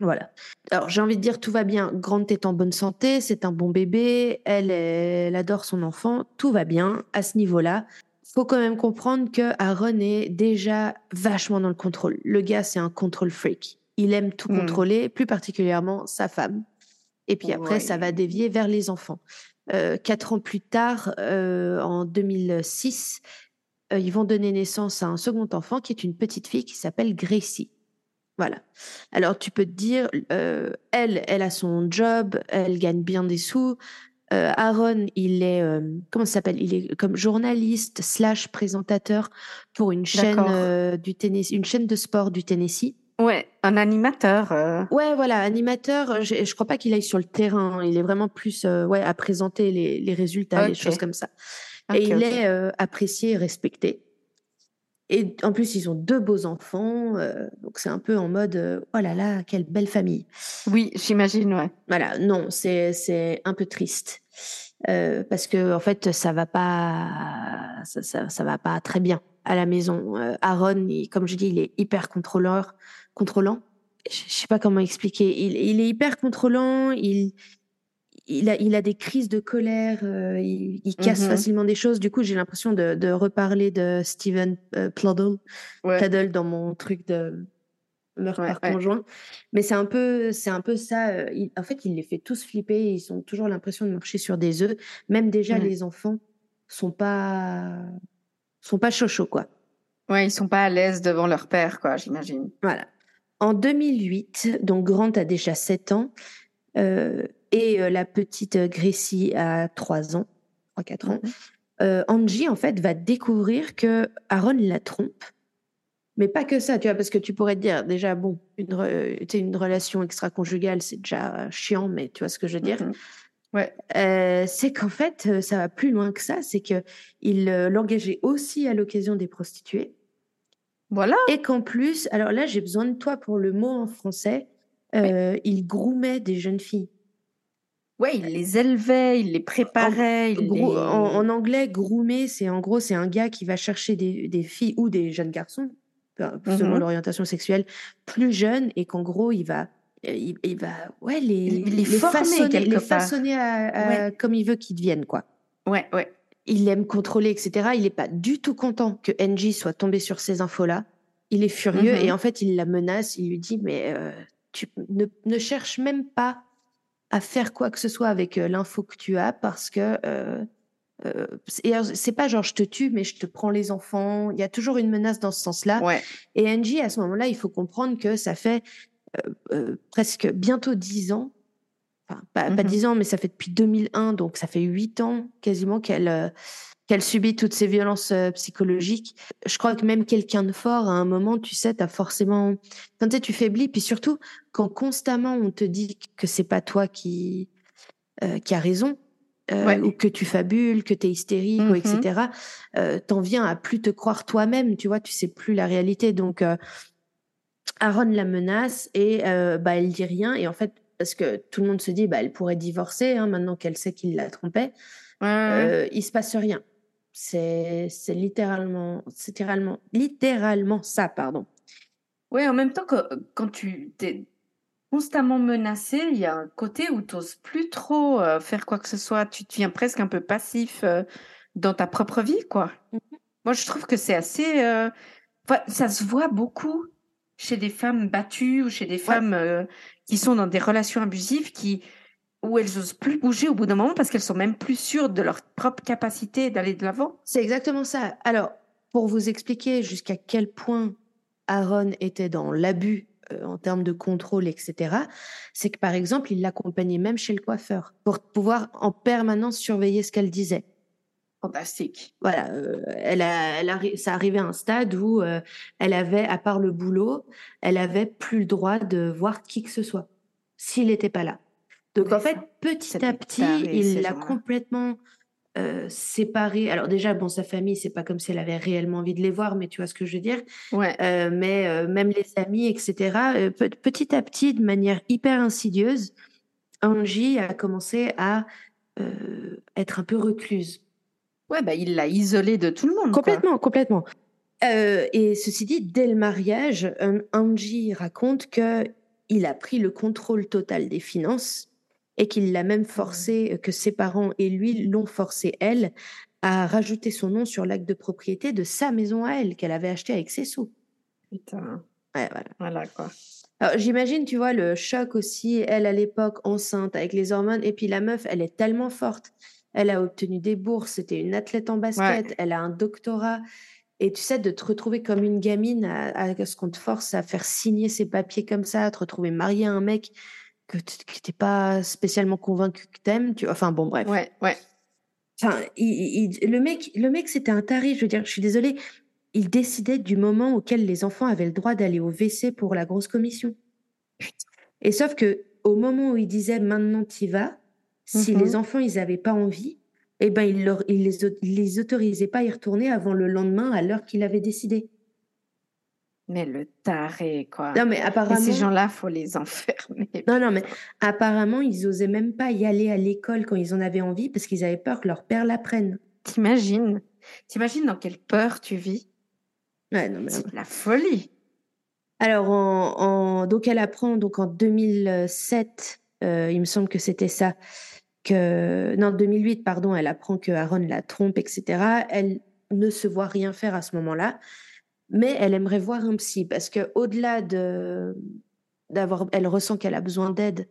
Voilà. Alors j'ai envie de dire tout va bien. Grant est en bonne santé, c'est un bon bébé, elle, elle adore son enfant, tout va bien à ce niveau-là. Faut quand même comprendre que Aaron est déjà vachement dans le contrôle. Le gars, c'est un control freak. Il aime tout Hmm. contrôler, plus particulièrement sa femme. Et puis après, Ouais. ça va dévier vers les enfants. Euh, quatre ans plus tard, euh, en 2006, euh, ils vont donner naissance à un second enfant qui est une petite fille qui s'appelle Gracie. Voilà. Alors tu peux te dire, elle, elle a son job, elle gagne bien des sous. Euh, Aaron, il est, euh, comment s'appelle? Il est comme journaliste slash présentateur pour une chaîne euh, du Tennessee, une chaîne de sport du Tennessee. Ouais, un animateur. Ouais, voilà, animateur. Je, je crois pas qu'il aille sur le terrain. hein. Il est vraiment plus, ouais, à présenter les, les résultats, les Ok. choses comme ça. ok, et il est apprécié et respecté. Et en plus, ils ont deux beaux enfants. euh, donc c'est un peu en mode, euh, oh là là, quelle belle famille. Oui, j'imagine, ouais. Voilà, non, c'est un peu triste. Euh, parce que en fait, ça va pas, ça, ça, ça va pas très bien à la maison. Euh, Aaron, il- comme je dis, il est hyper contrôleur, contrôlant. Je, je sais pas comment expliquer. Il, il est hyper contrôlant. Il, il a, il a des crises de colère. euh, il, il casse Mhm. facilement des choses. Du coup, j'ai l'impression de, de reparler de Steven Ouais. Ploddle dans mon truc de Ouais, par ouais. conjoint. Mais c'est un peu, c'est un peu ça. euh, il- en fait, il les fait tous flipper. Ils ont toujours l'impression de marcher sur des œufs. Même déjà, Ouais. les enfants sont pas, sont pas chauds quoi. Ouais, ils sont pas à l'aise devant leur père, quoi, j'imagine. Voilà. En 2008, donc Grant a déjà 7 ans euh, et euh, la petite Gracie a 3 ans, 3-4 ans. Euh, Angie, en fait, va découvrir que Aaron la trompe. Mais pas que ça, tu vois, parce que tu pourrais te dire, déjà, bon, une, re- une relation extra-conjugale, c'est déjà chiant, mais tu vois ce que je veux dire. Mhm. Ouais. Euh, c'est qu'en fait, euh, ça va plus loin que ça, c'est que il euh, l'engageait aussi à l'occasion des prostituées. Voilà. Et qu'en plus, alors là, j'ai besoin de toi pour le mot en français. euh, il groomait des jeunes filles. Ouais, il les élevait, il les préparait. En, il les... en, en anglais, groomer, c'est en gros, c'est un gars qui va chercher des, des, filles ou des jeunes garçons, selon mm -hmm. l'orientation sexuelle, plus jeunes, et qu'en gros, il va, il, il, va, ouais, les, les, les former façonner, quelque les part. façonner à, à, Ouais. comme il veut qu'ils deviennent, quoi. Ouais, ouais. Il aime contrôler, etc. Il n'est pas du tout content que NJ soit tombé sur ces infos-là. Il est furieux Mhm. et en fait, il la menace. Il lui dit Mais euh, tu ne, ne cherche même pas à faire quoi que ce soit avec euh, l'info que tu as parce que. euh, euh, c'est pas genre je te tue, mais je te prends les enfants. Il y a toujours une menace dans ce sens-là. Ouais. Et Angie, à ce moment-là, il faut comprendre que ça fait euh, euh, presque bientôt dix ans. Enfin, pas, pas Mhm. dix ans, mais ça fait depuis 2001, donc ça fait huit ans quasiment qu'elle euh, qu'elle subit toutes ces violences euh, psychologiques. Je crois que même quelqu'un de fort, à un moment, tu sais, t'as forcément, quand tu sais, tu faiblis, puis surtout quand constamment on te dit que c'est pas toi qui euh, qui a raison. Euh, Ouais. ou que tu fabules, que tu es hystérique, ou etc., euh, t'en viens à plus te croire toi-même, tu vois, tu sais plus la réalité. Donc, euh, Aaron la menace et bah, elle dit rien. Et en fait, parce que tout le monde se dit, bah, elle pourrait divorcer hein, maintenant qu'elle sait qu'il la trompait, Ouais, il se passe rien. C'est littéralement, littéralement, littéralement ça, pardon. Ouais, en même temps, que, quand tu constamment menacé, il y a un côté où tu n'oses plus trop euh, faire quoi que ce soit. Tu deviens presque un peu passif euh, dans ta propre vie, quoi. Mhm. Moi, je trouve que c'est assez... euh, enfin, ça se voit beaucoup chez des femmes battues ou chez des femmes qui sont dans des relations abusives qui où elles n'osent plus bouger au bout d'un moment parce qu'elles sont même plus sûres de leur propre capacité d'aller de l'avant. C'est exactement ça. Alors, pour vous expliquer jusqu'à quel point Aaron était dans l'abus euh, en termes de contrôle, etc., c'est que par exemple, il l'accompagnait même chez le coiffeur pour pouvoir en permanence surveiller ce qu'elle disait. Fantastique. Voilà, euh, elle a, elle a, ça arrivait à un stade où euh, elle avait, à part le boulot, elle avait plus le droit de voir qui que ce soit s'il n'était pas là. Donc en fait, petit à petit, il l'a complètement euh, séparée. Alors déjà, bon, sa famille, c'est pas comme si elle avait réellement envie de les voir, mais tu vois ce que je veux dire. Ouais. Euh, mais euh, même les amis, etc. pe- petit à petit, de manière hyper insidieuse, Angie a commencé à être un peu recluse. Ouais, bah, il l'a isolée de tout le monde. quoi. Complètement, complètement. Et ceci dit, dès le mariage, Angie raconte que il a pris le contrôle total des finances et qu'il l'a même forcé, euh, que ses parents et lui l'ont forcé, elle, à rajouter son nom sur l'acte de propriété de sa maison à elle, qu'elle avait acheté avec ses sous. Putain. Ouais, voilà. Voilà, quoi. Alors, j'imagine, tu vois, le choc aussi, elle à l'époque enceinte avec les hormones, et puis la meuf, elle est tellement forte. Elle a obtenu des bourses, c'était une athlète en basket, elle a un doctorat. Et tu sais, de te retrouver comme une gamine à, à ce qu'on te force à faire signer ses papiers comme ça, à te retrouver mariée à un mec que tu n'étais pas spécialement convaincu que t'aimes. Tu... Enfin, bon, bref. Ouais, ouais. Enfin, il- il- le mec, le mec, c'était un tarif. Je veux dire, je suis désolée. Il décidait du moment auquel les enfants avaient le droit d'aller au WC pour la grosse commission. Et sauf que au moment où il disait maintenant t'y vas, si Mhm. les enfants ils avaient pas envie, eh ben il leur, il les, il les autorisait pas à y retourner avant le lendemain à l'heure qu'il avait décidé. Mais le taré, quoi. Non mais Et apparemment, ces gens-là, faut les enfermer. non non mais apparemment ils osaient même pas y aller à l'école quand ils en avaient envie parce qu'ils avaient peur que leur père l'apprenne. T'imagines? T'imagines dans quelle peur tu vis? Ouais, non, mais C'est de la folie. Alors, en, en- donc elle apprend donc en 2007, euh, il me semble que c'était ça, que non 2008 pardon, elle apprend que Aaron la trompe, etc. Elle ne se voit rien faire à ce moment-là, mais elle aimerait voir un psy parce que au-delà de d'avoir, elle ressent qu'elle a besoin d'aide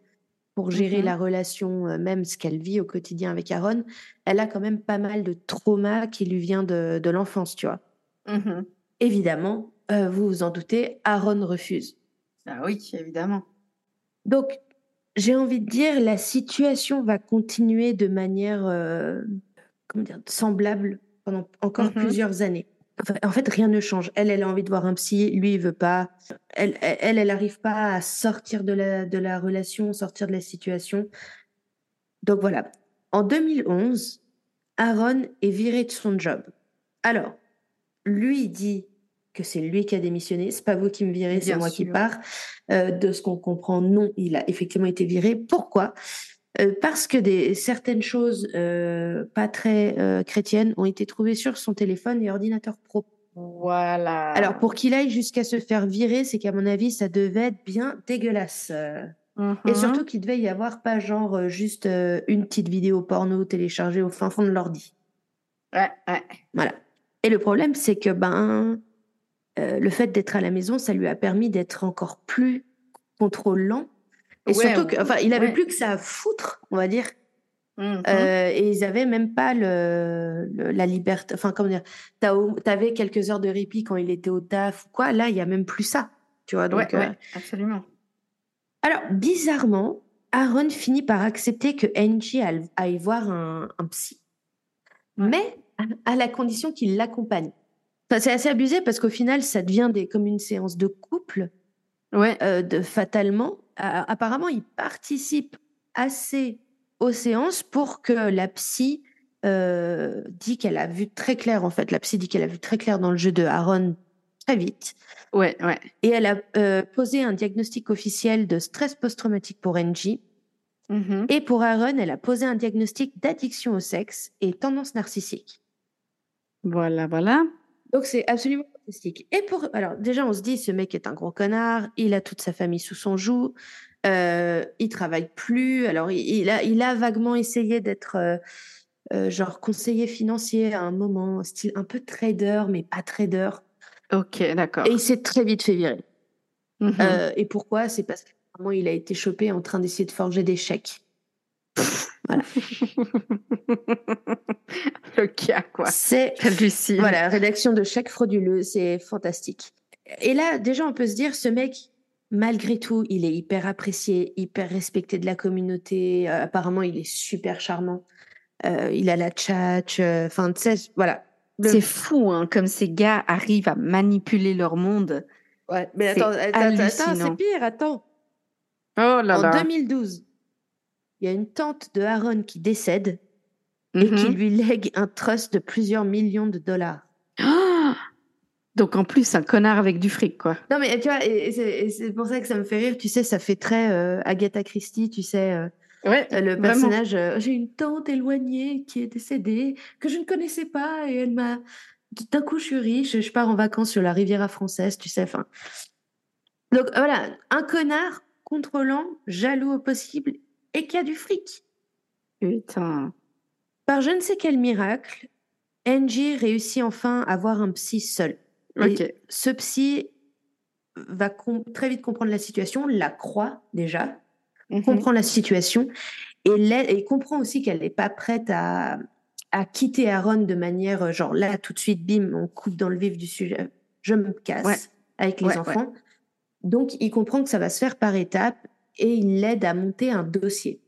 pour gérer Mhm. la relation, euh, même ce qu'elle vit au quotidien avec Aaron. Elle a quand même pas mal de trauma qui lui vient de, de l'enfance, tu vois. Mhm. Évidemment, euh, vous vous en doutez, Aaron refuse. Ah oui, évidemment. Donc, j'ai envie de dire, la situation va continuer de manière euh, comment dire, semblable pendant encore Mhm. plusieurs années. Enfin, en fait, rien ne change. Elle, elle a envie de voir un psy, lui, il veut pas. Elle, elle, elle n'arrive pas à sortir de la, de la relation, sortir de la situation. Donc voilà. En 2011, Aaron est viré de son job. Alors, lui dit que c'est lui qui a démissionné. C'est pas vous qui me virez, c'est moi qui pars. Euh, de ce qu'on comprend, non, il a effectivement été viré. Pourquoi? Parce que des, certaines choses euh, pas très euh, chrétiennes ont été trouvées sur son téléphone et ordinateur pro. Voilà. Alors, pour qu'il aille jusqu'à se faire virer, c'est qu'à mon avis, ça devait être bien dégueulasse. Euh, Et surtout qu'il devait y avoir pas genre euh, juste euh, une petite vidéo porno téléchargée au fin fond de l'ordi. Ouais, ouais. Voilà. Et le problème, c'est que ben, euh, le fait d'être à la maison, ça lui a permis d'être encore plus contrôlant. Et Ouais, surtout que, enfin, il avait ouais. plus que ça à foutre, on va dire. Mhm. Euh, et ils avaient même pas le, le- la liberté. Enfin, comment dire T'avais quelques heures de répit quand il était au taf ou quoi. Là, il y a même plus ça. Tu vois, donc. ouais, euh, absolument. Alors, bizarrement, Aaron finit par accepter que Angie aille, voir un, un psy, mais à, à la condition qu'il l'accompagne. Enfin, c'est assez abusé parce qu'au final, ça devient des, comme une séance de couple, Ouais. euh, de fatalement. A- apparemment, il participe assez aux séances pour que la psy euh, dit qu'elle a vu très clair, en fait. La psy dit qu'elle a vu très clair dans le jeu de Aaron très vite. Ouais, ouais. Et elle a euh, posé un diagnostic officiel de stress post-traumatique pour Angie. Mhm. Et pour Aaron, elle a posé un diagnostic d'addiction au sexe et tendance narcissique. Voilà, voilà. Donc c'est absolument fantastique. Et pour alors déjà on se dit ce mec est un gros connard, il a toute sa famille sous son joug, euh, il travaille plus. Alors il, il a il a vaguement essayé d'être euh, euh, genre conseiller financier à un moment, style un peu trader mais pas trader. Ok, d'accord. Et il s'est très vite fait virer. Mhm. Euh, et pourquoi? C'est parce qu'apparemment il a été chopé en train d'essayer de forger des chèques. Le cas, quoi. C'est. Voilà, rédaction de chèques frauduleux, c'est fantastique. Et là, déjà, on peut se dire, ce mec, malgré tout, il est hyper apprécié, hyper respecté de la communauté. Euh, apparemment, il est super charmant. Euh, il a la tchatch. euh, Enfin, tu sais, voilà. Le- C'est fou, hein, comme ces gars arrivent à manipuler leur monde. Ouais, mais attends, attends, attends, c'est pire, attends. Oh là en là. 2012, il y a une tante de Aaron qui décède et Mhm. qui lui lègue un trust de plusieurs millions de dollars. Donc en plus, un connard avec du fric, quoi. Non, mais tu vois, et, et c'est pour ça que ça me fait rire. Tu sais, ça fait très euh, Agatha Christie, tu sais, euh, Ouais, le personnage. euh, J'ai une tante éloignée qui est décédée, que je ne connaissais pas, et elle m'a. D'un coup, je suis riche, je pars en vacances sur la Riviera française, tu sais. Donc voilà, un connard contrôlant, jaloux au possible, et qui a du fric. Putain. Par je ne sais quel miracle, Angie réussit enfin à voir un psy seul. Et Ok. ce psy va très vite comprendre la situation, la croit déjà, Mhm. comprend la situation et, et comprend aussi qu'elle n'est pas prête à, à quitter Aaron de manière euh, genre là tout de suite, bim, on coupe dans le vif du sujet, je me casse Ouais. avec les Ouais, enfants. Donc il comprend que ça va se faire par étapes et il l'aide à monter un dossier.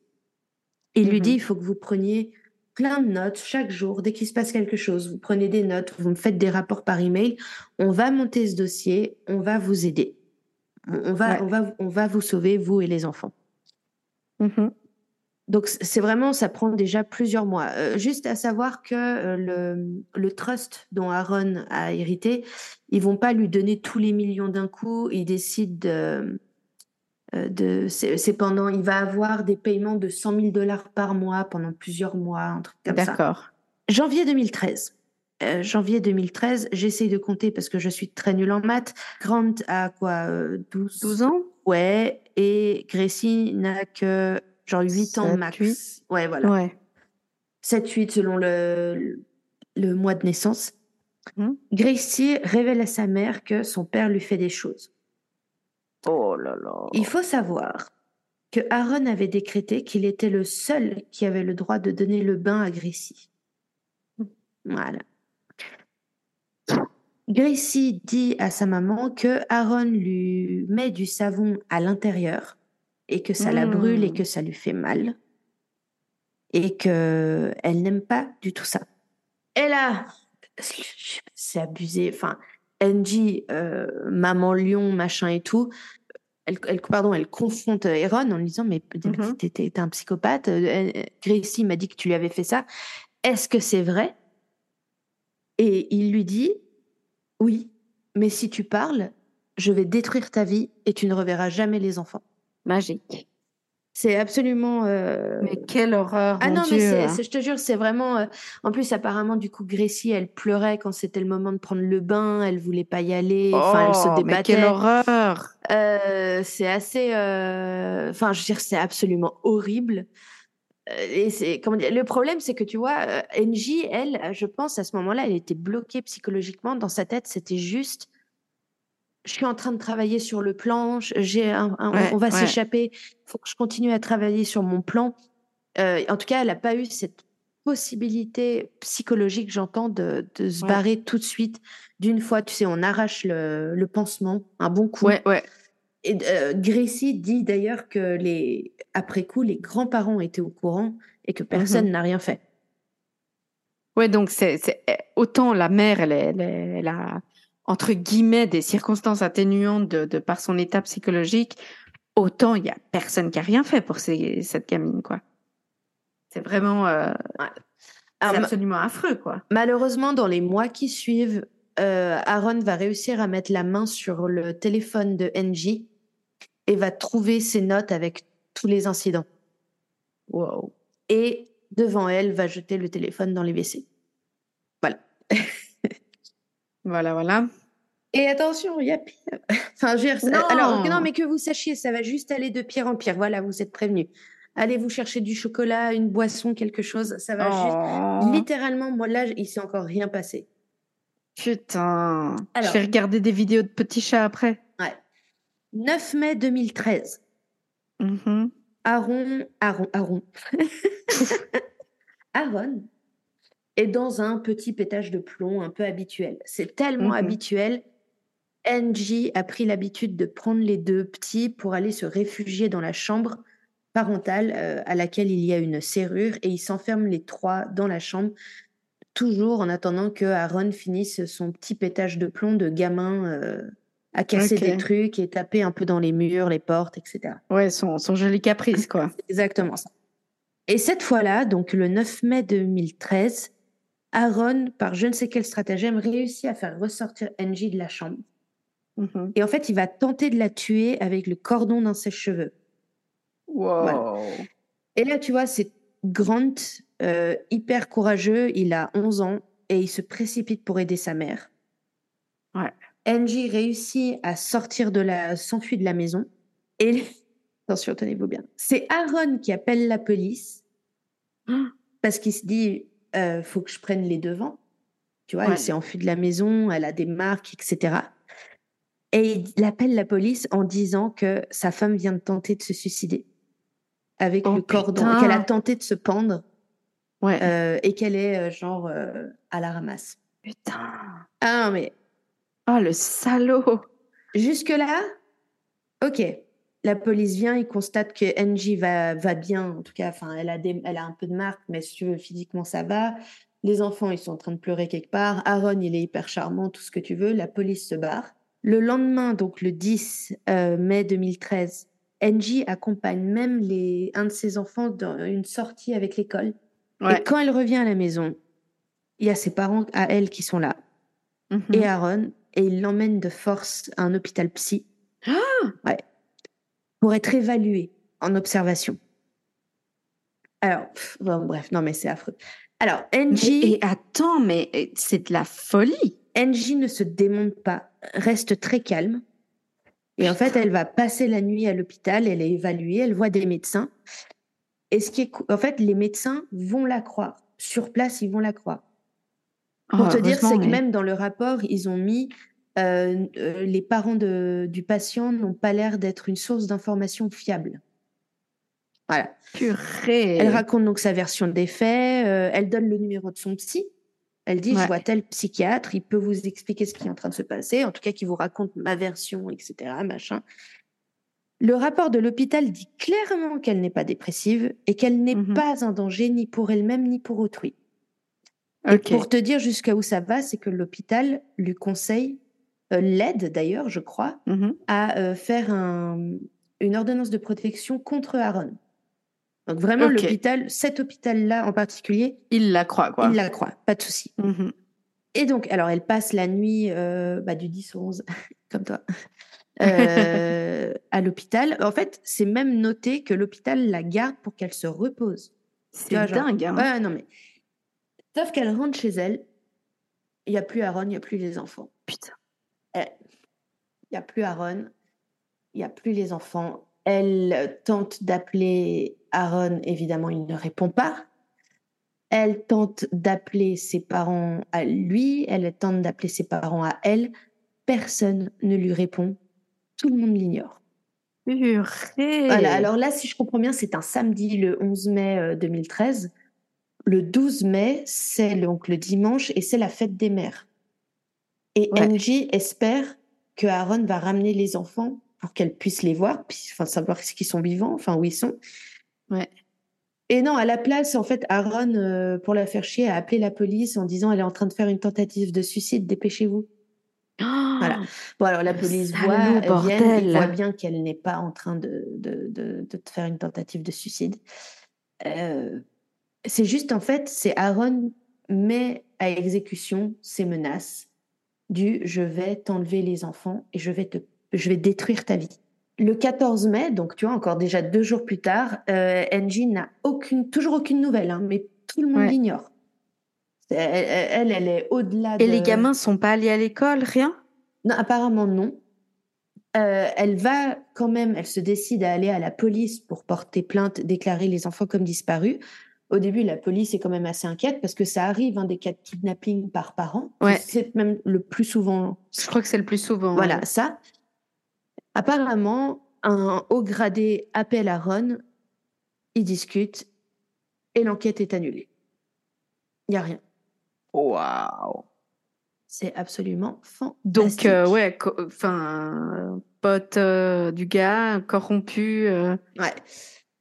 Il lui Mhm. dit il faut que vous preniez plein de notes chaque jour. Dès qu'il se passe quelque chose, vous prenez des notes, vous me faites des rapports par email. On va monter ce dossier, on va vous aider. On va, Ouais. on va, on va vous sauver, vous et les enfants. Mhm. Donc c'est vraiment, ça prend déjà plusieurs mois. Euh, juste à savoir que euh, le, le trust dont Aaron a hérité, ils vont pas lui donner tous les millions d'un coup. Ils décident de, de c'est pendant, il va avoir des paiements de 100 000 dollars par mois pendant plusieurs mois, un truc comme ça. D'accord. Janvier 2013. Euh, janvier 2013, j'essaye de compter parce que je suis très nulle en maths. Grant a quoi euh, 12, 12 ans? Ouais, et Gracie n'a que genre 8 ans Sept, max. huit? Ouais, voilà. Ouais. 7-8 selon le, le mois de naissance. Mhm. Gracie révèle à sa mère que son père lui fait des choses. Oh là là. Il faut savoir que Aaron avait décrété qu'il était le seul qui avait le droit de donner le bain à Gracie. Voilà. Gracie dit à sa maman que Aaron lui met du savon à l'intérieur et que ça la brûle et que ça lui fait mal et que elle n'aime pas du tout ça. Et là, c'est abusé. Enfin, Angie, euh, maman lion, machin et tout, elle, elle- pardon, elle confronte Aaron en lui disant mais Mhm. t'es t'es- t'es un psychopathe. Euh, euh, Gracie m'a dit que tu lui avais fait ça. Est-ce que c'est vrai? Et il lui dit oui. mais si tu parles, je vais détruire ta vie et tu ne reverras jamais les enfants. Magique. C'est absolument. euh, Mais quelle horreur. Ah non, mais Dieu. c'est- je te jure, c'est vraiment. euh, En plus, apparemment, du coup, Gracie, elle pleurait quand c'était le moment de prendre le bain. Elle voulait pas y aller. Enfin, elle se Oh, mais quelle débattait. horreur. Euh, c'est assez. euh, Enfin, je veux dire, c'est absolument horrible. Euh, Et c'est comment dire. Le problème, c'est que tu vois, euh, NJ, elle, je pense à ce moment-là, elle était bloquée psychologiquement. Dans sa tête, c'était juste. Je suis en train de travailler sur le plan. je- J'ai un, un- Ouais, on va ouais. s'échapper. Il faut que je continue à travailler sur mon plan. Euh, en tout cas, elle n'a pas eu cette possibilité psychologique, j'entends, de, de se Ouais. barrer tout de suite. D'une fois, tu sais, on arrache le, le pansement, un bon coup. Ouais, ouais. Et euh, Gracie dit d'ailleurs que les, après coup, les grands-parents étaient au courant et que personne n'a rien fait. Ouais, donc c'est eh, autant la mère, elle, elle, elle a entre guillemets des circonstances atténuantes de, de par son état psychologique, autant il y a personne qui a rien fait pour ces- cette gamine, quoi. C'est vraiment, euh, Alors, absolument affreux, quoi. malheureusement, dans les mois qui suivent, euh, Aaron va réussir à mettre la main sur le téléphone de NJ et va trouver ses notes avec tous les incidents. Wow. Et devant elle, va jeter le téléphone dans les WC. Voilà. Voilà, voilà. Et attention, il y a pire. Enfin, je veux dire, Non. alors non, mais que vous sachiez, ça va juste aller de pire en pire. Voilà, vous êtes prévenus. Allez vous chercher du chocolat, une boisson, quelque chose. Ça va juste. Oh, Littéralement, moi là, il s'est encore rien passé. putain. Alors. Je vais regarder des vidéos de petits chats après. 9 mai 2013. Mhm. Aaron, Aaron, Aaron. Aaron est dans un petit pétage de plomb un peu habituel. C'est tellement Mhm. habituel. NJ a pris l'habitude de prendre les deux petits pour aller se réfugier dans la chambre parentale euh, à laquelle il y a une serrure et ils s'enferment les trois dans la chambre, toujours en attendant que Aaron finisse son petit pétage de plomb de gamin euh, à casser des trucs et taper un peu dans les murs, les portes, etc. Ouais, son, son joli caprice, quoi. Exactement ça. Et cette fois-là, donc le 9 mai 2013, Aaron, par je ne sais quel stratagème, réussit à faire ressortir Angie de la chambre. Mhm. Et en fait, il va tenter de la tuer avec le cordon d'un sèche-cheveux. Wow. Et là, tu vois, c'est Grant, euh, hyper courageux, il a 11 ans et il se précipite pour aider sa mère. Ouais. Angie réussit à sortir de la, s'enfuit de la maison. Et attention, tenez-vous bien. C'est Aaron qui appelle la police Ah. parce qu'il se dit, euh, faut que je prenne les devants. Tu vois, Ouais. elle s'est enfuie de la maison, elle a des marques, etc. Et il appelle la police en disant que sa femme vient de tenter de se suicider avec Oh, le cordon, qu'elle a tenté de se pendre Ouais. euh, et qu'elle est euh, genre euh, à la ramasse. Putain. Ah non, mais Oh, le salaud. jusque-là, ok. La police vient, il constate que NJ va, va bien, en tout cas, enfin, elle a, des, elle a un peu de marque, mais si tu veux, physiquement, ça va. Les enfants, ils sont en train de pleurer quelque part. Aaron, il est hyper charmant, tout ce que tu veux. La police se barre. Le lendemain, donc le 10 euh, mai 2013, NJ accompagne même les, un de ses enfants dans une sortie avec l'école. Ouais. Et quand elle revient à la maison, il y a ses parents à elle qui sont là, Mhm. et Aaron, et il l'emmène de force à un hôpital psy. ouais. Pour être évalué en observation. Alors, pff, bon, bref, non mais c'est affreux. Alors, Mais- NJ, et attends, mais c'est de la folie. NJ ne se démonte pas, reste très calme. Et en fait, elle va passer la nuit à l'hôpital, elle est évaluée, elle voit des médecins. Et ce qui est, en fait, les médecins vont la croire. Sur place, ils vont la croire. Pour Oh, te dire, c'est que même dans le rapport, ils ont mis euh, euh, les parents de, du patient n'ont pas l'air d'être une source d'information fiable. Voilà. Purée. Elle raconte donc sa version des faits, euh, elle donne le numéro de son psy. Elle dit, Ouais. je vois tel psychiatre, il peut vous expliquer ce qui est en train de se passer, en tout cas qui vous raconte ma version, etc. Machin. Le rapport de l'hôpital dit clairement qu'elle n'est pas dépressive et qu'elle n'est Mhm. pas un danger ni pour elle-même ni pour autrui. Et pour te dire jusqu'à où ça va, c'est que l'hôpital lui conseille, l'aide d'ailleurs, je crois, Mhm. à euh, faire un- une ordonnance de protection contre Aaron. Donc vraiment, l'hôpital, cet hôpital-là en particulier, Il la croit, quoi. il la croit, pas de souci. Mhm. Et donc, alors, elle passe la nuit euh, bah, du 10 au 11, comme toi, euh, à l'hôpital. En fait, c'est même noté que l'hôpital la garde pour qu'elle se repose. C'est dingue. Hein. Ouais, non, mais. Sauf qu'elle rentre chez elle, il n'y a plus Aaron, il n'y a plus les enfants. Putain. Il n'y a plus Aaron, il n'y a plus les enfants. Elle tente d'appeler Aaron, évidemment, il ne répond pas. Elle tente d'appeler ses parents à lui, elle tente d'appeler ses parents à elle. Personne ne lui répond. Tout le monde l'ignore. Voilà, alors là, si je comprends bien, c'est un samedi le 11 mai 2013. Euh, le 12 mai, c'est donc le dimanche et c'est la fête des mères. Et Angie espère que Aaron va ramener les enfants pour qu'elle puisse les voir, puis enfin savoir qu'ils sont vivants, enfin où ils sont. Ouais. Et non, à la place, en fait, Aaron, euh, pour la faire chier, a appelé la police en disant elle est en train de faire une tentative de suicide, dépêchez-vous. voilà. Bon, alors la police voit, elle voit bien qu'elle n'est pas en train de, de, de, de, faire une tentative de suicide. Euh, c'est juste, en fait, c'est Aaron met à exécution ses menaces du je vais t'enlever les enfants et je vais, te, je vais détruire ta vie. Le 14 mai, donc tu vois, encore déjà deux jours plus tard, euh, Angie n'a aucune, toujours aucune nouvelle, hein, mais tout le monde l'ignore. Elle, elle, est au-delà. Et les gamins sont pas allés à l'école, rien? Non, apparemment non. Euh, elle va quand même, elle se décide à aller à la police pour porter plainte, déclarer les enfants comme disparus. Au début, la police est quand même assez inquiète parce que ça arrive, hein, des cas de kidnapping par parent. Ouais. C'est même le plus souvent. Je crois que c'est le plus souvent. Voilà, ça. Apparemment, un haut gradé appelle à Ron, ils discutent et l'enquête est annulée. Il n'y a rien. Waouh! C'est absolument fantastique. Donc, euh, ouais, enfin, pote euh, du gars, corrompu. Euh. Ouais.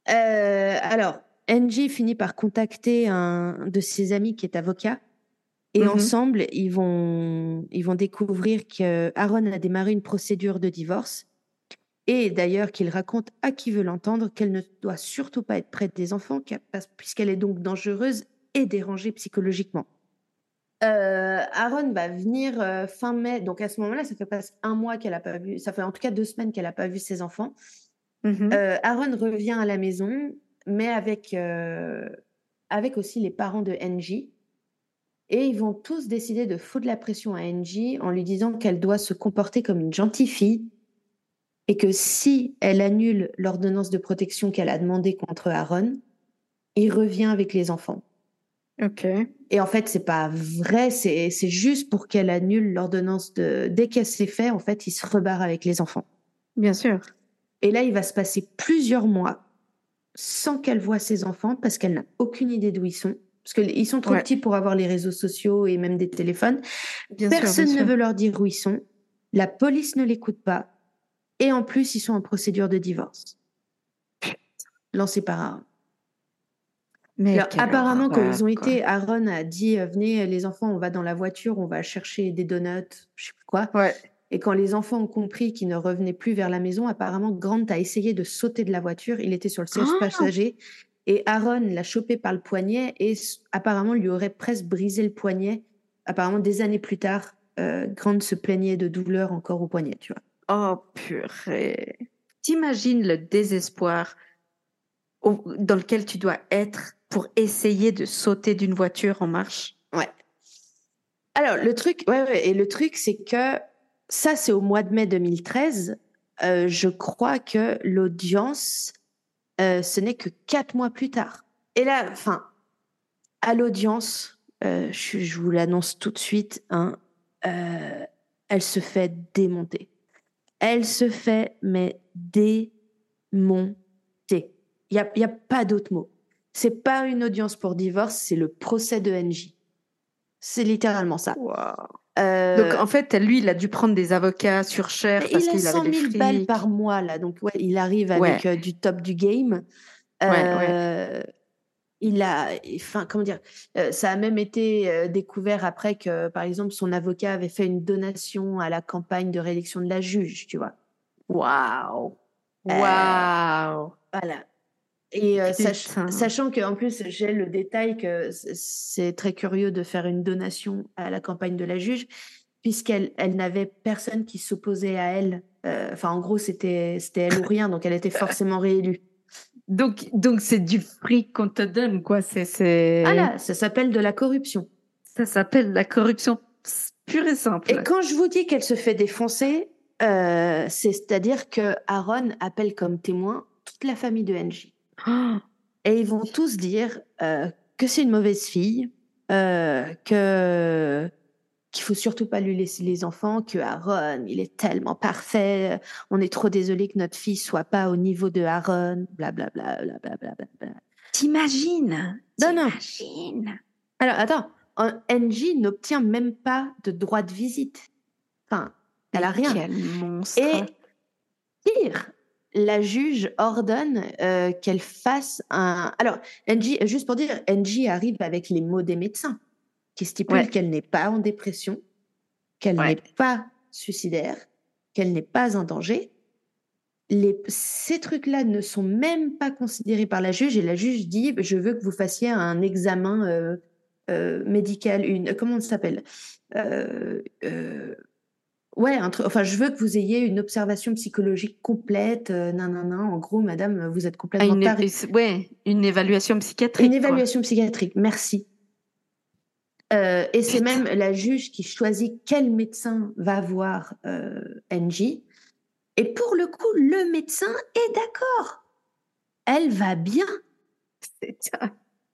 alors, Angie finit par contacter un de ses amis qui est avocat. Et mm-hmm. ensemble, ils vont, ils vont découvrir que Aaron a démarré une procédure de divorce et d'ailleurs qu'il raconte à qui veut l'entendre qu'elle ne doit surtout pas être près des enfants, puisqu'elle est donc dangereuse et dérangée psychologiquement. Euh, Aaron va venir euh, fin mai, donc à ce moment-là, ça fait presque un mois qu'elle a pas vu, ça fait en tout cas deux semaines qu'elle n'a pas vu ses enfants. Mm-hmm. Euh, Aaron revient à la maison, mais avec, avec aussi les parents de Angie. Et ils vont tous décider de foutre la pression à Angie en lui disant qu'elle doit se comporter comme une gentille fille, et que si elle annule l'ordonnance de protection qu'elle a demandée contre Aaron, il revient avec les enfants. Ok. Et en fait, c'est pas vrai, c'est juste pour qu'elle annule l'ordonnance de. Dès qu'elle s'est fait, en fait, il se rebarre avec les enfants. Bien sûr. Et là, il va se passer plusieurs mois sans qu'elle voie ses enfants parce qu'elle n'a aucune idée d'où ils sont. Parce qu'ils sont trop petits pour avoir les réseaux sociaux et même des téléphones. Personne ne veut leur dire où ils sont. La police ne l'écoute pas. Et en plus, ils sont en procédure de divorce. Lancés par Aaron. Mais apparemment, quand ils ont été, Aaron a dit euh, Venez, les enfants, on va dans la voiture, on va chercher des donuts, je sais plus quoi. Et quand les enfants ont compris qu'ils ne revenaient plus vers la maison, apparemment, Grant a essayé de sauter de la voiture. Il était sur le siège ah passager. Et Aaron l'a chopé par le poignet et apparemment lui aurait presque brisé le poignet. Apparemment, des années plus tard, euh, Grant se plaignait de douleur encore au poignet, tu vois. Oh purée. T'imagines le désespoir dans lequel tu dois être pour essayer de sauter d'une voiture en marche? Ouais. Alors le truc, ouais, ouais et le truc c'est que ça c'est au mois de mai 2013. Euh, je crois que l'audience, euh, ce n'est que quatre mois plus tard. Et là, enfin, à l'audience, euh, je, vous l'annonce tout de suite, hein, elle se fait démonter. Elle se fait, mais démonter. Il n'y a, y a pas d'autre mot. C'est pas une audience pour divorce, c'est le procès de NJ. C'est littéralement ça. Euh, donc en fait, lui, il a dû prendre des avocats sur cher parce qu'il avait des 100 000 balles par mois là, donc ouais, il arrive avec euh, du top du game. Euh, il a, enfin, comment dire, euh, ça a même été euh, découvert après que, par exemple, son avocat avait fait une donation à la campagne de réélection de la juge, tu vois. Waouh! Euh, Waouh! Voilà. Et euh, sachant qu'en plus, j'ai le détail que c'est très curieux de faire une donation à la campagne de la juge, puisqu'elle elle, n'avait personne qui s'opposait à elle. Euh, enfin, en gros, c'était elle ou rien, donc elle était forcément réélue. Donc, donc c'est du fric qu'on te donne, quoi. C'est, Ah là, ça s'appelle de la corruption. Ça s'appelle la corruption pure et simple. Et quand je vous dis qu'elle se fait défoncer, euh, c'est-à-dire que Aaron appelle comme témoin toute la famille de NJ. Et ils vont tous dire euh, que c'est une mauvaise fille, euh, que qu'il faut surtout pas lui laisser les enfants, que Aaron, il est tellement parfait, on est trop désolé que notre fille soit pas au niveau de Aaron, blablabla. Bla, bla, bla, bla, T'imagines? Non, non. Alors, attends, NJ n'obtient même pas de droit de visite. Enfin, elle a rien. Quel monstre. Et pire, la juge ordonne euh, qu'elle fasse un. Alors, NJ, juste pour dire, NJ arrive avec les mots des médecins qui stipulent qu'elle n'est pas en dépression, qu'elle n'est pas suicidaire, qu'elle n'est pas en danger. Les, ces trucs-là ne sont même pas considérés par la juge et la juge dit je veux que vous fassiez un examen euh, euh, médical, une comment ça s'appelle? Ouais, enfin, je veux que vous ayez une observation psychologique complète. Euh, non, non, non. En gros, madame, vous êtes complètement ah, une, Ouais, une évaluation psychiatrique. Une évaluation psychiatrique. Merci. Euh, et c'est même la juge qui choisit quel médecin va voir euh, NJ. Et pour le coup, le médecin est d'accord. Elle va bien.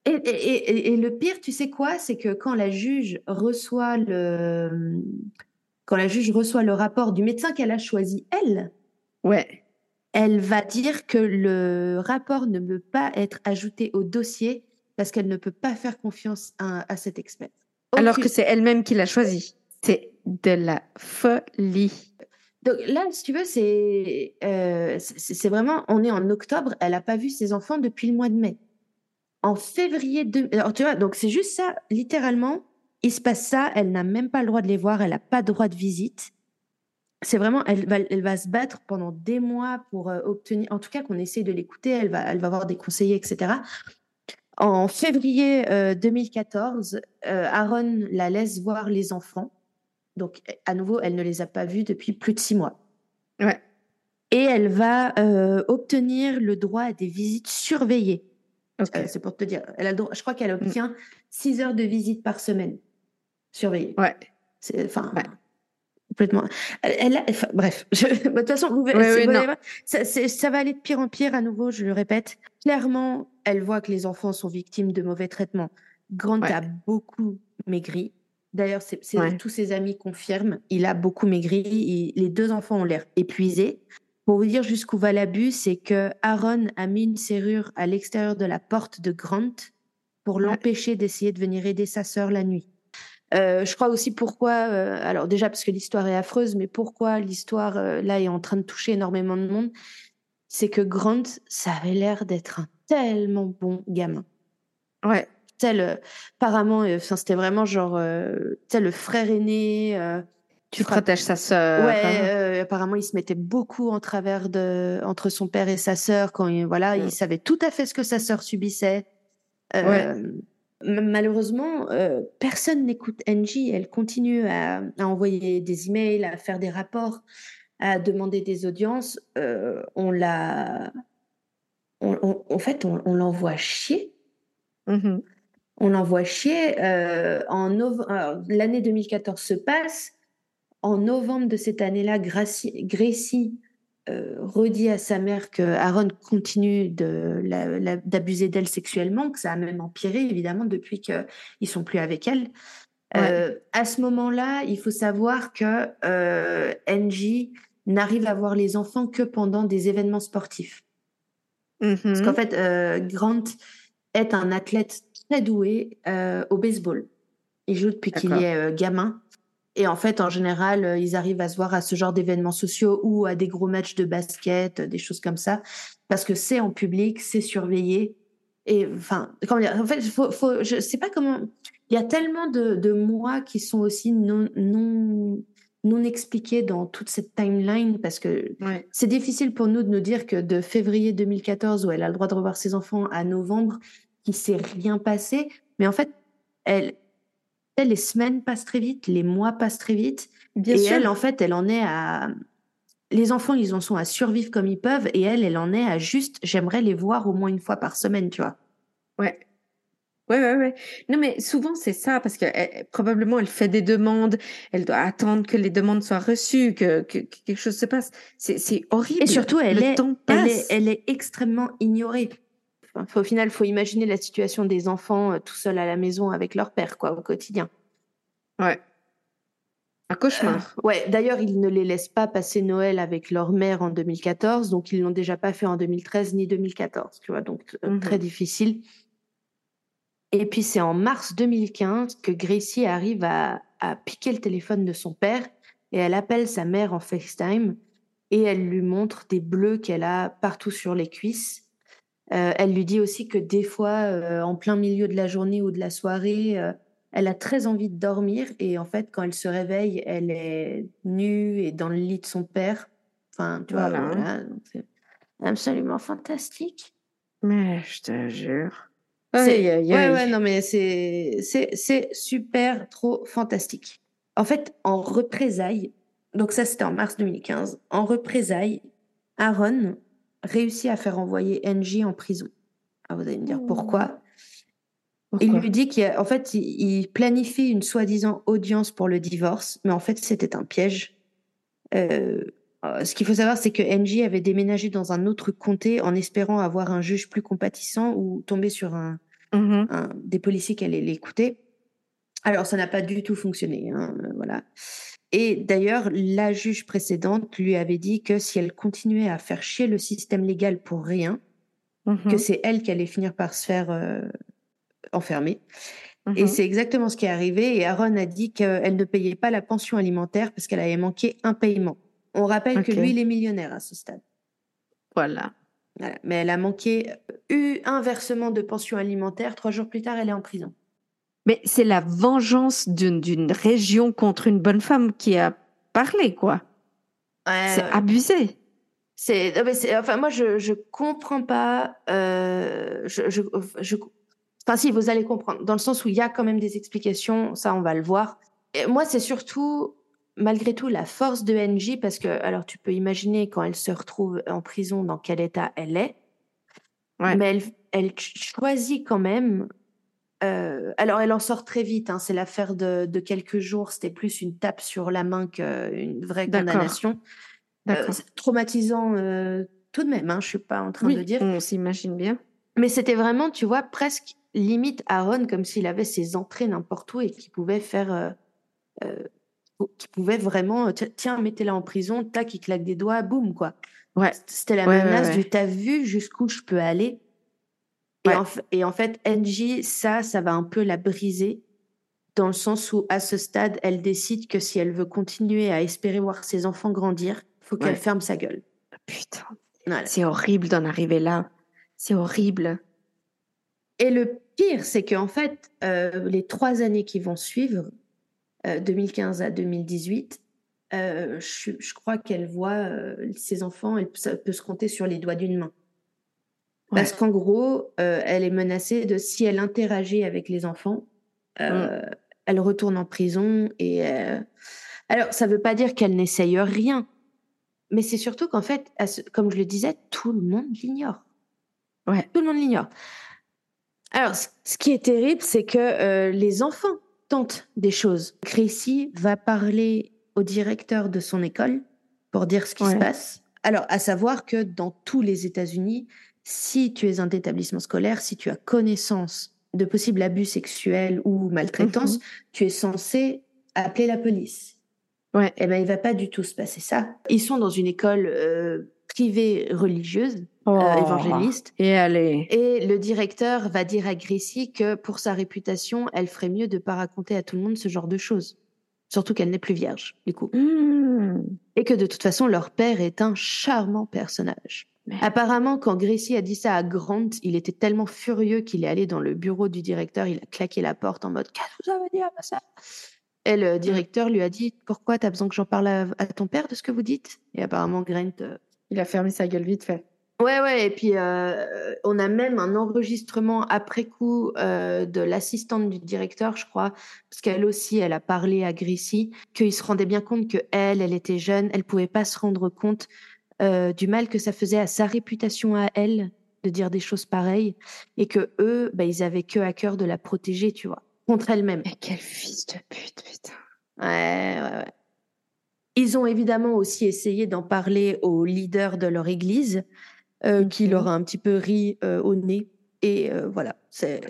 Et, et, et, le pire, tu sais quoi? C'est que quand la juge reçoit le, quand la juge reçoit le rapport du médecin qu'elle a choisi, elle, ouais. elle va dire que le rapport ne peut pas être ajouté au dossier parce qu'elle ne peut pas faire confiance à, cet expert. Alors que c'est elle-même qui l'a choisi. C'est de la folie. Donc là, si tu veux, c'est euh, c'est vraiment, on est en octobre, elle n'a pas vu ses enfants depuis le mois de mai. En février, de, alors tu vois, donc c'est juste ça, littéralement, il se passe ça, elle n'a même pas le droit de les voir, elle n'a pas de droit de visite. C'est vraiment, elle va, elle va se battre pendant des mois pour euh, obtenir, en tout cas qu'on essaye de l'écouter, elle va, elle va avoir des conseillers, etc. En février 2014, euh, euh, Aaron la laisse voir les enfants. Donc, à nouveau, elle ne les a pas vus depuis plus de six mois. Ouais. Et elle va obtenir le droit à des visites surveillées. c'est pour te dire. Elle a je crois qu'elle mm. obtient six heures de visite par semaine surveiller. Ouais. Enfin, complètement. Elle, bref, de toute façon, vous, verrez, ça, ça, va aller de pire en pire à nouveau, je le répète. Clairement, elle voit que les enfants sont victimes de mauvais traitements. Grant a beaucoup maigri. D'ailleurs, tous ses amis confirment. Il a beaucoup maigri. les deux enfants ont l'air épuisés. Pour vous dire jusqu'où va l'abus, c'est que Aaron a mis une serrure à l'extérieur de la porte de Grant pour l'empêcher d'essayer de venir aider sa sœur la nuit. Euh, je crois aussi pourquoi, euh, alors déjà parce que l'histoire est affreuse, mais pourquoi l'histoire euh, là est en train de toucher énormément de monde, c'est que Grant, ça avait l'air d'être un tellement bon gamin. Ouais. Tel, apparemment, c'était vraiment genre, tel le frère aîné. tu protèges sa sœur. Ouais, apparemment, il se mettait beaucoup en travers de, entre son père et sa sœur quand il, voilà, il savait tout à fait ce que sa sœur subissait. Ouais. Malheureusement, euh, personne n'écoute Angie. Elle continue à, envoyer des emails, à faire des rapports, à demander des audiences. Euh, on l'a. en fait, on, l'envoie chier. Mm-hmm. On l'envoie chier. Euh, en L'année 2014 se passe. En novembre de cette année-là, Gracie euh, redit à sa mère que Aaron continue d'abuser d'elle sexuellement, que ça a même empiré évidemment depuis qu'ils sont plus avec elle. Euh, à ce moment-là, il faut savoir que euh, Angie n'arrive à voir les enfants que pendant des événements sportifs. Parce mm-hmm. qu'en fait, Grant est un athlète très doué au baseball. Il joue depuis qu'il est gamin. Et en fait, en général, euh, ils arrivent à se voir à ce genre d'événements sociaux ou à des gros matchs de basket, euh, des choses comme ça, parce que c'est en public, c'est surveillé. Et enfin, comment dire, en fait, faut, faut, je sais pas comment. Il y a tellement de, de moi qui sont aussi non, non, non expliquées dans toute cette timeline parce que c'est difficile pour nous de nous dire que de février 2014 où elle a le droit de revoir ses enfants à novembre, il s'est rien passé. Mais en fait, elle, les semaines passent très vite, les mois passent très vite. Bien et elle, en fait, elle en est à. Les enfants, ils en sont à survivre comme ils peuvent. Et elle, elle en est à juste, j'aimerais les voir au moins une fois par semaine, tu vois. Ouais. Ouais, ouais, ouais. Non, mais souvent, c'est ça, parce que probablement, elle fait des demandes, elle doit attendre que les demandes soient reçues, que, quelque chose se passe. C'est horrible. Et surtout, elle, est, elle, est, elle est extrêmement ignorée. Au final, il faut imaginer la situation des enfants euh, tout seuls à la maison avec leur père, quoi, au quotidien. Ouais. Un cauchemar. Euh, ouais, d'ailleurs, ils ne les laissent pas passer Noël avec leur mère en 2014, donc ils l'ont déjà pas fait en 2013 ni 2014, tu vois, donc euh, très mmh difficile. Et puis c'est en mars 2015 que Gracie arrive à, piquer le téléphone de son père et elle appelle sa mère en FaceTime et elle lui montre des bleus qu'elle a partout sur les cuisses. Euh, elle lui dit aussi que des fois, euh, en plein milieu de la journée ou de la soirée, euh, elle a très envie de dormir et en fait, quand elle se réveille, elle est nue et dans le lit de son père. Enfin, tu vois, voilà. c'est absolument fantastique. Mais je te jure. Ouais, ouais, non, mais c'est, c'est, super, trop fantastique. En fait, en représailles, donc ça c'était en mars 2015, en représailles, Aaron réussit à faire envoyer NJ en prison. Alors vous allez me dire pourquoi. Il lui dit qu'en fait, il, planifie une soi-disant audience pour le divorce, mais en fait, c'était un piège. Euh, ce qu'il faut savoir, c'est que NJ avait déménagé dans un autre comté en espérant avoir un juge plus compatissant ou tomber sur un, mmh des policiers qui allaient l'écouter. Alors, ça n'a pas du tout fonctionné. Hein, euh, voilà. Et d'ailleurs, la juge précédente lui avait dit que si elle continuait à faire chier le système légal pour rien, mmh que c'est elle qui allait finir par se faire euh, enfermer. Mmh et c'est exactement ce qui est arrivé. Et Aaron a dit qu'elle ne payait pas la pension alimentaire parce qu'elle avait manqué un paiement. On rappelle que lui, il est millionnaire à ce stade. Voilà. Mais elle a manqué eu un versement de pension alimentaire. Trois jours plus tard, elle est en prison. Mais c'est la vengeance d'une région contre une bonne femme qui a parlé, quoi. c'est abusé. C'est, enfin, moi, je, je comprends pas. Euh, je, je, je, enfin, si, vous allez comprendre. Dans le sens où il y a quand même des explications, ça, on va le voir. Et moi, c'est surtout malgré tout la force de NJ parce que alors tu peux imaginer quand elle se retrouve en prison dans quel état elle est mais elle, elle, choisit quand même euh, alors elle en sort très vite hein, c'est l'affaire de, de, quelques jours c'était plus une tape sur la main qu'une vraie condamnation euh, traumatisant euh, tout de même hein, je suis pas en train de dire on s'imagine bien mais c'était vraiment tu vois presque limite Aaron comme s'il avait ses entrées n'importe où et qu'il pouvait faire qui pouvait vraiment, tiens, mettez-la en prison, tac, il claque des doigts, boum, quoi. Ouais. C'était la menace du t'as vu jusqu'où je peux aller? Et, en, et en fait, NJ, ça, ça va un peu la briser dans le sens où, à ce stade, elle décide que si elle veut continuer à espérer voir ses enfants grandir, faut qu'elle ferme sa gueule. Putain. C'est horrible d'en arriver là. C'est horrible. Et le pire, c'est qu'en fait, euh, les trois années qui vont suivre, 2015 euh, à 2018, euh, je, crois qu'elle voit ses enfants, elle, ça peut se compter sur les doigts d'une main. Parce qu'en gros, elle est menacée de si elle interagit avec les enfants, mm. elle retourne en prison. Et alors, ça ne veut pas dire qu'elle n'essaye rien, mais c'est surtout qu'en fait, comme je le disais, tout le monde l'ignore. Ouais. Tout le monde l'ignore. Alors, ce qui est terrible, c'est que les enfants des choses. Crécy va parler au directeur de son école pour dire ce qui se passe. Alors, à savoir que dans tous les États-Unis, si tu es un établissement scolaire, si tu as connaissance de possibles abus sexuels ou maltraitance, mhm. tu es censé appeler la police. Ouais. Et eh ben, il va pas du tout se passer ça. Ils sont dans une école euh, privée religieuse. Euh, oh. évangéliste. Et allez. Et le directeur va dire à Gracie que pour sa réputation, elle ferait mieux de pas raconter à tout le monde ce genre de choses. Surtout qu'elle n'est plus vierge, du coup. Hmm. Et que de toute façon, leur père est un charmant personnage. Apparemment, quand Gracie a dit ça à Grant, il était tellement furieux qu'il est allé dans le bureau du directeur, il a claqué la porte en mode Qu'est-ce que ça veut dire ça Et le directeur lui a dit Pourquoi tu as besoin que j'en parle à, à ton père de ce que vous dites? Et apparemment, Grant. euh, Il a fermé sa gueule vite fait. Ouais, ouais, et puis euh, on a même un enregistrement après coup euh, de l'assistante du directeur, je crois, parce qu'elle aussi, elle a parlé à Grissy, qu'il se rendait bien compte que elle, elle était jeune, elle pouvait pas se rendre compte euh, du mal que ça faisait à sa réputation à elle de dire des choses pareilles, et que eux, bah, ils avaient que à cœur de la protéger, tu vois, contre elle-même. Mais quel fils de pute, putain. Ouais, ouais, ouais. Ils ont évidemment aussi essayé d'en parler au leader de leur église, euh, qui Mhm. leur a un petit peu ri euh, au nez. Et euh, voilà, c'est.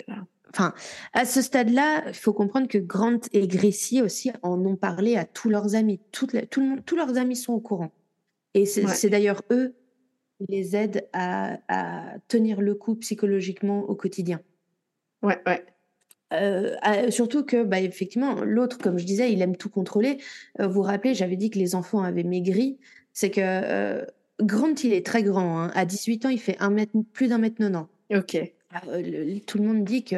Enfin, à ce stade-là, il faut comprendre que Grant et Gracie aussi en ont parlé à tous leurs amis. Tout le monde, tous leurs amis sont au courant. Et c'est Ouais. d'ailleurs eux qui les aident à, à tenir le coup psychologiquement au quotidien. Ouais, ouais. Euh, ah, surtout que, bah, effectivement, l'autre, comme je disais, il aime tout contrôler. Euh, vous vous rappelez, j'avais dit que les enfants avaient maigri. C'est que euh, Grant, il est très grand. hein. À 18 ans, il fait un mètre, plus d'un mètre 90. Ok. Euh, le- tout le monde dit qu'il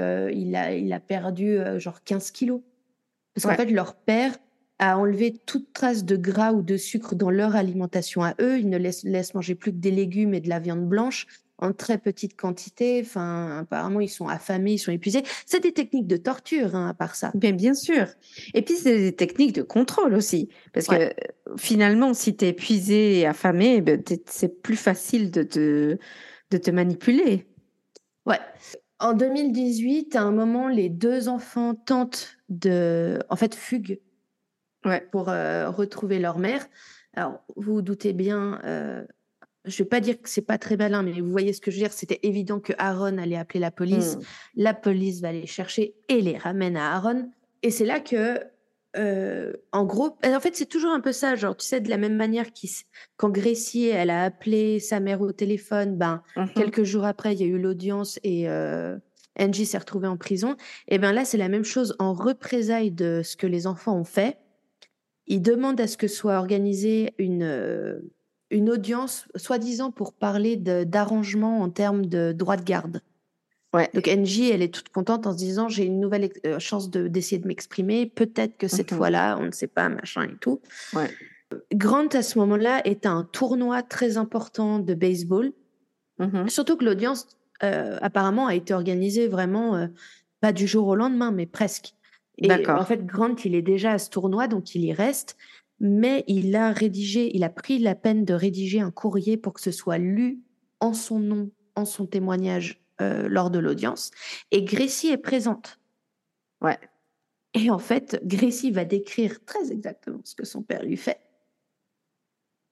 a, il a perdu euh, genre 15 kilos. Parce qu'en Ouais. fait, leur père a enlevé toute trace de gras ou de sucre dans leur alimentation à eux. Ils ne laissent, laissent manger plus que des légumes et de la viande blanche en très petite quantité. Enfin, apparemment, ils sont affamés, ils sont épuisés. C'est des techniques de torture, hein, à part ça. Bien, bien sûr. Et puis, c'est des techniques de contrôle aussi. Parce Ouais. que euh, finalement, si tu es épuisé et affamé, ben, t'es- c'est plus facile de te, de te manipuler. Ouais. En 2018, à un moment, les deux enfants tentent de, en fait, fuguent Ouais. pour euh, retrouver leur mère. Alors, vous vous doutez bien, euh, je vais pas dire que c'est pas très malin, mais vous voyez ce que je veux dire. C'était évident que Aaron allait appeler la police. Mm. La police va les chercher et les ramène à Aaron. Et c'est là que, euh, en gros, en fait, c'est toujours un peu ça. Genre, tu sais, de la même manière s- quand Gracie, elle a appelé sa mère au téléphone, ben, Mhm. quelques jours après, il y a eu l'audience et Angie s'est retrouvée en prison. Et bien là, c'est la même chose en représailles de ce que les enfants ont fait. Ils demandent à ce que soit organisée une, euh, une audience, soi-disant pour parler d'arrangement en termes de droit de garde. Ouais. Donc Angie, elle est toute contente en se disant j'ai une nouvelle euh, chance de d'essayer de m'exprimer. Peut-être que cette Mhm. fois-là, on ne sait pas, machin et tout. Ouais. Grant à ce moment-là est à un tournoi très important de baseball. Mhm. Surtout que l'audience, euh, apparemment, a été organisée vraiment, euh, pas du jour au lendemain, mais presque. Et en fait, Grant, il est déjà à ce tournoi, donc il y reste, mais il a rédigé, il a pris la peine de rédiger un courrier pour que ce soit lu en son nom, en son témoignage euh, lors de l'audience. Et Gracie est présente. Ouais. Et en fait, Gracie va décrire très exactement ce que son père lui fait.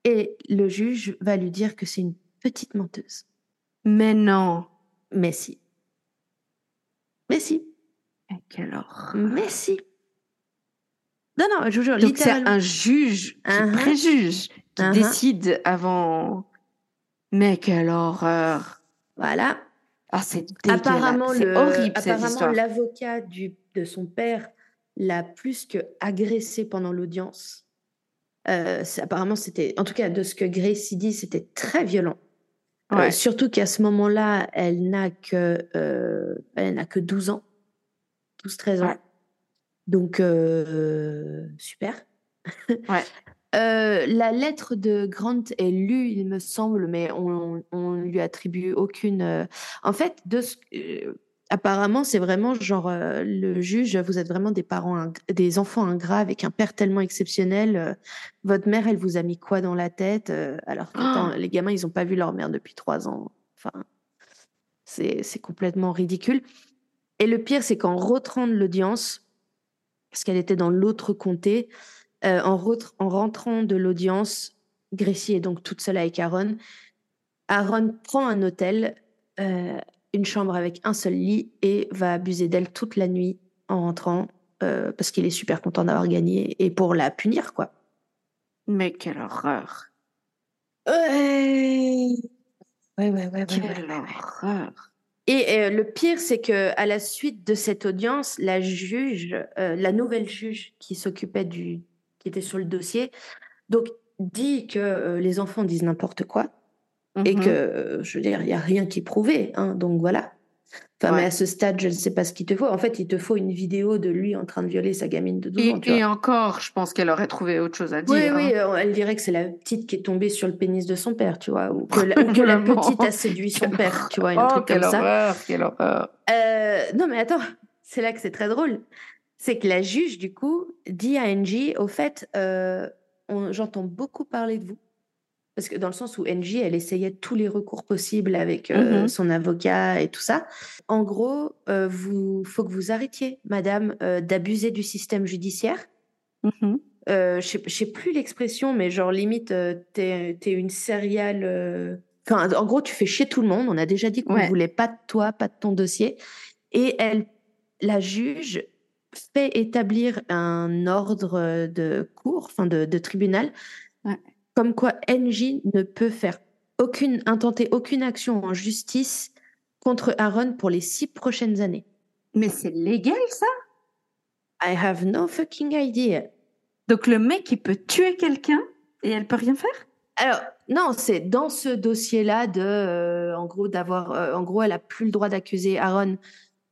Et le juge va lui dire que c'est une petite menteuse. Mais non. Mais si. Mais si. Quelle horreur. Mais si. Non, non, je vous jure, Donc, c'est un juge qui Uh-huh. préjuge, qui Uh-huh. décide avant. Mais quelle horreur. Voilà. Ah, c'est dégueulasse. Apparemment, C'est le- horrible apparemment, l'avocat du- de son père l'a plus que agressé pendant l'audience. Euh, c'est- apparemment, c'était, en tout cas, de ce que Gracie dit, c'était très violent. Euh, surtout qu'à ce moment-là, elle n'a que, euh, elle n'a que 12 ans. 12-13 ans. Ouais. Donc, euh, super. Ouais. Euh, la lettre de Grant est lue, il me semble, mais on, on lui attribue aucune. euh, En fait, de ce... euh, apparemment, c'est vraiment genre le juge. Vous êtes vraiment des parents, ing- des enfants ingrats avec un père tellement exceptionnel. votre mère, elle vous a mis quoi dans la tête Alors que attends, Oh. les gamins, ils n'ont pas vu leur mère depuis trois ans. Enfin, c'est complètement ridicule. Et le pire, c'est qu'en rentrant de l'audience, parce qu'elle était dans l'autre comté, euh, en, rentre- en rentrant de l'audience, Gracie est donc toute seule avec Aaron. Aaron prend un hôtel, euh, une chambre avec un seul lit, et va abuser d'elle toute la nuit en rentrant, euh, parce qu'il est super content d'avoir gagné, et pour la punir, quoi. Mais quelle horreur. Ouais, ouais, ouais, ouais. Quelle horreur. Et euh, le pire, c'est que à la suite de cette audience, la juge, euh, la nouvelle juge qui s'occupait du, qui était sur le dossier, donc dit que euh, les enfants disent n'importe quoi et Mhm. que, je veux dire, il y a rien qui est prouvé, hein, donc voilà. Enfin, mais à ce stade, je ne sais pas ce qu'il te faut. En fait, il te faut une vidéo de lui en train de violer sa gamine de 12 Et, ans. Tu et vois. encore, je pense qu'elle aurait trouvé autre chose à dire. Oui, hein. oui, euh, elle dirait que c'est la petite qui est tombée sur le pénis de son père, tu vois, ou que la, ou que la petite a séduit son père, tu vois, un truc comme quelle ça. horreur, quelle horreur. Euh, non, mais attends, c'est là que c'est très drôle. C'est que la juge, du coup, dit à NJ, au fait, euh, j'entends beaucoup parler de vous. Parce que dans le sens où NJ, elle essayait tous les recours possibles avec euh, Mhm. son avocat et tout ça. En gros, euh, vous faut que vous arrêtiez, madame, euh, d'abuser du système judiciaire. Euh, je sais- plus l'expression, mais genre limite, euh, t'es es une serial. euh, Enfin, en gros, tu fais chier tout le monde. On a déjà dit qu'on ne Ouais. voulait pas de toi, pas de ton dossier. Et elle, la juge, fait établir un ordre de cour, enfin de, de tribunal. Comme quoi NJ ne peut faire aucune, intenter aucune action en justice contre Aaron pour les six prochaines années. Mais c'est légal, ça? I have no fucking idea. Donc le mec, il peut tuer quelqu'un et elle peut rien faire? Alors, non, c'est dans ce dossier-là de, euh, en gros, d'avoir, euh, en gros, elle a plus le droit d'accuser Aaron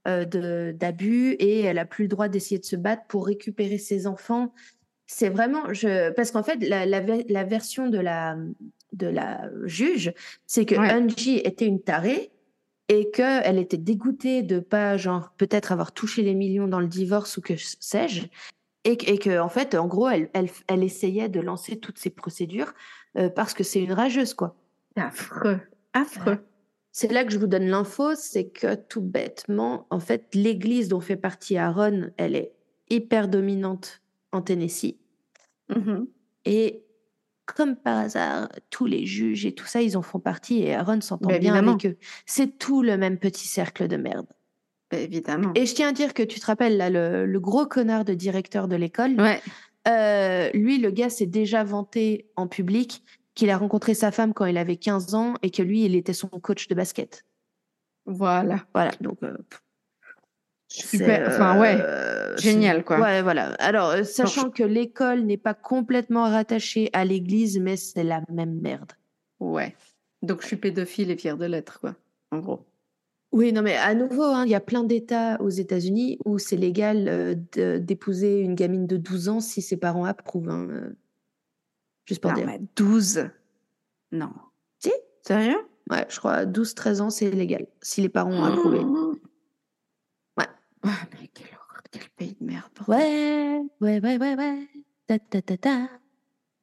euh, d'abus et elle a plus le droit d'essayer de se battre pour récupérer ses enfants. C'est vraiment, je, parce qu'en fait, la, la, ve- la version de la, de la juge, c'est que Ouais. Angie était une tarée et qu'elle était dégoûtée de pas, genre, peut-être avoir touché les millions dans le divorce ou que sais-je. Et, que- et que, en fait, en gros, elle, elle, elle essayait de lancer toutes ces procédures euh, parce que c'est une rageuse, quoi. Affreux, affreux. C'est là que je vous donne l'info, c'est que tout bêtement, en fait, l'église dont fait partie Aaron, elle est hyper dominante en Tennessee. Mhm. Et comme par hasard, tous les juges et tout ça, ils en font partie et Aaron s'entend Bah, bien évidemment. avec eux. C'est tout le même petit cercle de merde. Bah, évidemment. Et je tiens à dire que tu te rappelles, là, le, le gros connard de directeur de l'école, Ouais. Euh, lui, le gars s'est déjà vanté en public qu'il a rencontré sa femme quand il avait 15 ans et que lui, il était son coach de basket. Voilà. Voilà, donc. euh, Super. Enfin, ouais. euh, Génial, quoi. Ouais, voilà. Alors, euh, sachant que l'école n'est pas complètement rattachée à l'église, mais c'est la même merde. Ouais. Donc je suis pédophile et fière de l'être, quoi. En gros. Oui, non, mais à nouveau, hein, il y a plein d'États aux États-Unis où c'est légal euh, d'épouser une gamine de 12 ans si ses parents approuvent. hein, euh, Juste pour Non, dire. mais 12. Non. Si Sérieux? Ouais, je crois 12-13 ans, c'est légal, si les parents ont approuvé. Ouais. Ah, mais quel pays de merde. Ouais, ouais, ouais, ouais, ouais. Ta, ta, ta, ta.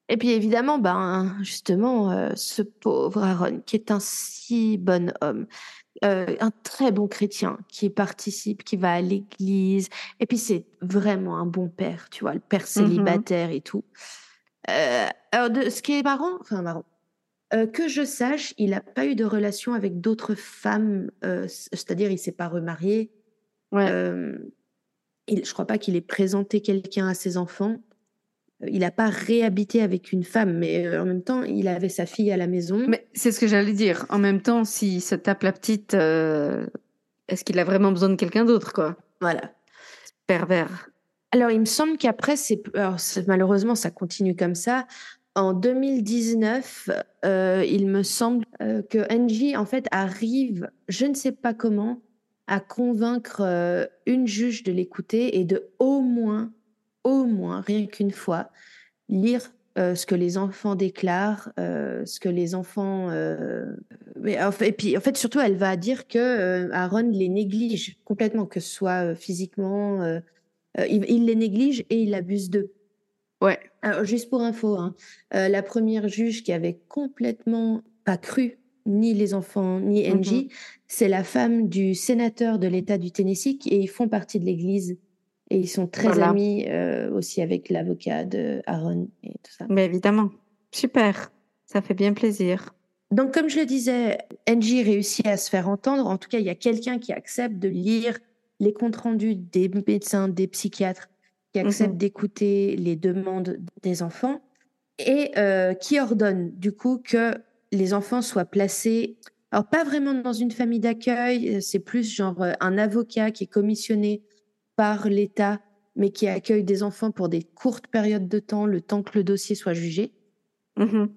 Et puis évidemment, ben, justement, euh, ce pauvre Aaron, qui est un si bon homme, euh, un très bon chrétien, qui participe, qui va à l'église, et puis c'est vraiment un bon père, tu vois, le père célibataire et tout. Euh, alors, de, ce qui est marrant, enfin marrant, que je sache, il n'a pas eu de relation avec d'autres femmes, c'est-à-dire il s'est pas remarié. Ouais. Euh, il, je crois pas qu'il ait présenté quelqu'un à ses enfants. Euh, Il n'a pas réhabité avec une femme, mais euh, en même temps, il avait sa fille à la maison. Mais c'est ce que j'allais dire. En même temps, s'il se tape la petite, euh, est-ce qu'il a vraiment besoin de quelqu'un d'autre, quoi? Voilà. Pervers. Alors, il me semble qu'après, c'est, malheureusement, ça continue comme ça. En 2019, euh, il me semble euh, que Angie, en fait, arrive, je ne sais pas comment, à convaincre euh, une juge de l'écouter et de au moins, au moins, rien qu'une fois, lire euh, ce que les enfants déclarent, euh, ce que les enfants. euh, mais en fait- et puis, en fait, surtout, elle va dire que Aaron les néglige complètement, que ce soit physiquement. il, il les néglige et il abuse d'eux. Ouais. Alors, juste pour info, hein, la première juge qui avait complètement pas cru ni les enfants ni Mhm. Angie, c'est la femme du sénateur de l'État du Tennessee qui- et ils font partie de l'Église et ils sont très Voilà. amis euh, aussi avec l'avocat de Aaron et tout ça. Mais évidemment. Super. Ça fait bien plaisir. Donc, comme je le disais, Angie réussit à se faire entendre. En tout cas, il y a quelqu'un qui accepte de lire les comptes rendus des médecins, des psychiatres, qui accepte Mhm. d'écouter les demandes des enfants et euh, qui ordonne du coup que les enfants soient placés, alors pas vraiment dans une famille d'accueil, euh, c'est plus genre euh, un avocat qui est commissionné par l'État, mais qui accueille des enfants pour des courtes périodes de temps, le temps que le dossier soit jugé. Mhm.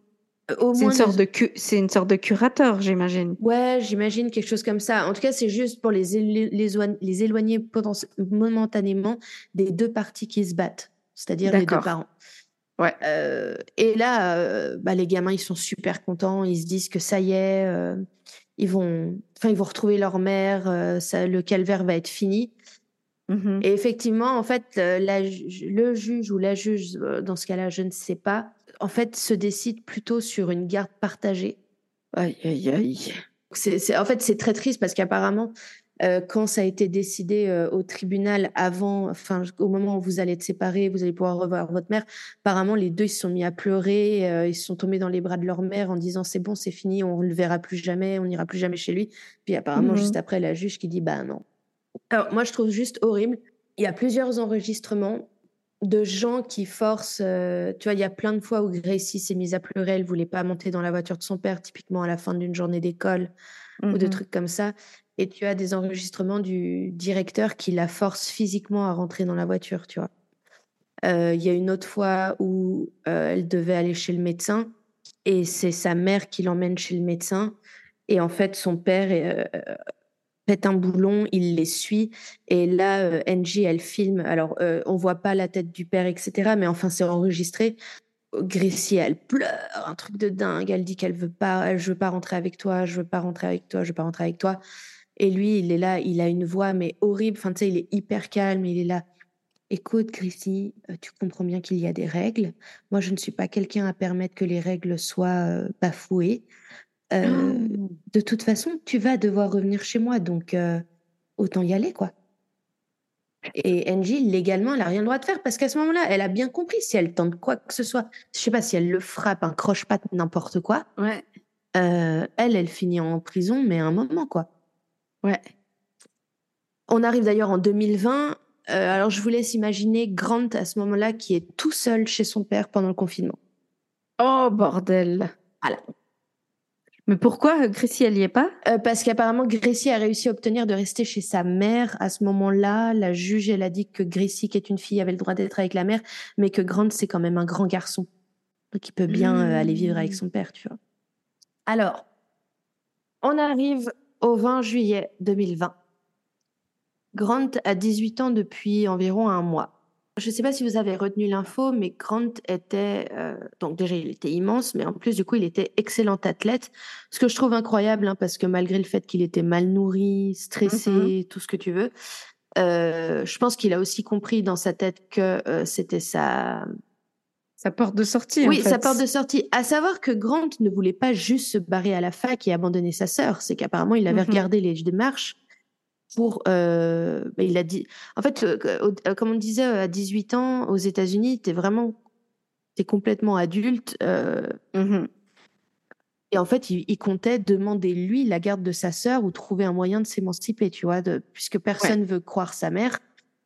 Au C'est moins une, sorte de cu- c'est une sorte de curateur, j'imagine. Ouais, j'imagine quelque chose comme ça. En tout cas, c'est juste pour les, élo- les, oign- les éloigner momentanément des deux parties qui se battent, c'est-à-dire les deux parents. Ouais. Euh, et là, euh, bah, les gamins, ils sont super contents. Ils se disent que ça y est, euh, ils vont, enfin, ils vont retrouver leur mère. ça, le calvaire va être fini. Mhm. Et effectivement, en fait, la le juge ou la juge, dans ce cas-là, je ne sais pas, en fait, se décide plutôt sur une garde partagée. Aïe, aïe, aïe. En fait, c'est très triste parce qu'apparemment, euh, quand ça a été décidé euh, au tribunal avant, enfin, au moment où vous allez être séparés, vous allez pouvoir revoir votre mère, apparemment, les deux, ils se sont mis à pleurer, euh, ils se sont tombés dans les bras de leur mère en disant c'est bon, c'est fini, on ne le verra plus jamais, on n'ira plus jamais chez lui. Puis apparemment, Mhm. juste après, la juge qui dit bah non. Alors, moi, je trouve juste horrible. Il y a plusieurs enregistrements de gens qui forcent. euh, tu vois, il y a plein de fois où Gracie s'est mise à pleurer, elle voulait pas monter dans la voiture de son père, typiquement à la fin d'une journée d'école ou de Mhm. trucs comme ça. Et tu as des enregistrements du directeur qui la force physiquement à rentrer dans la voiture, tu vois. Euh, Il y a une autre fois où euh, elle devait aller chez le médecin et c'est sa mère qui l'emmène chez le médecin. Et en fait, son père euh, euh, pète un boulon, il les suit. Et là, Angie, elle filme. Alors, on voit pas la tête du père, etc. Mais enfin, c'est enregistré. Gracie, elle pleure, un truc de dingue. Elle dit qu'elle veut pas, je veux pas rentrer avec toi, je veux pas rentrer avec toi, je veux pas rentrer avec toi. Et lui, il est là, il a une voix mais horrible. Enfin, tu sais, il est hyper calme. Il est là. Écoute, Gracie, euh, tu comprends bien qu'il y a des règles. Moi, je ne suis pas quelqu'un à permettre que les règles soient euh, bafouées. Euh, Oh. de toute façon, tu vas devoir revenir chez moi, donc euh, autant y aller, quoi. Et Angie, légalement, elle a rien le droit de faire parce qu'à ce moment-là, elle a bien compris si elle tente quoi que ce soit. Je sais pas si elle le frappe, un croche-patte, n'importe quoi. Ouais. euh, elle, elle finit en prison, mais à un moment, quoi. Ouais. On arrive d'ailleurs en 2020. euh, alors, je vous laisse imaginer Grant à ce moment-là qui est tout seul chez son père pendant le confinement. Oh, bordel. Voilà. Mais pourquoi euh, Gracie, elle y est pas? Euh, parce qu'apparemment, Gracie a réussi à obtenir de rester chez sa mère. À ce moment-là, la juge, elle a dit que Gracie, qui est une fille, avait le droit d'être avec la mère, mais que Grant, c'est quand même un grand garçon. Donc, il peut bien euh, aller vivre avec son père, tu vois. Alors, on arrive au 20 juillet 2020. Grant a 18 ans depuis environ un mois. Je ne sais pas si vous avez retenu l'info, mais Grant était, euh, donc déjà il était immense, mais en plus du coup il était excellent athlète, ce que je trouve incroyable, hein, parce que malgré le fait qu'il était mal nourri, stressé, tout ce que tu veux, euh, je pense qu'il a aussi compris dans sa tête que euh, c'était sa, Sa porte de sortie. oui, en fait. sa porte de sortie. À savoir que Grant ne voulait pas juste se barrer à la fac et abandonner sa sœur. C'est qu'apparemment, il avait Mhm. regardé les démarches pour. euh, ben, il a dit. En fait, au- euh, comme on disait, à 18 ans, aux États-Unis, t'es vraiment. T'es complètement adulte. euh, Mhm. et en fait, il, il comptait demander, lui, la garde de sa sœur ou trouver un moyen de s'émanciper, tu vois, de, puisque personne veut croire sa mère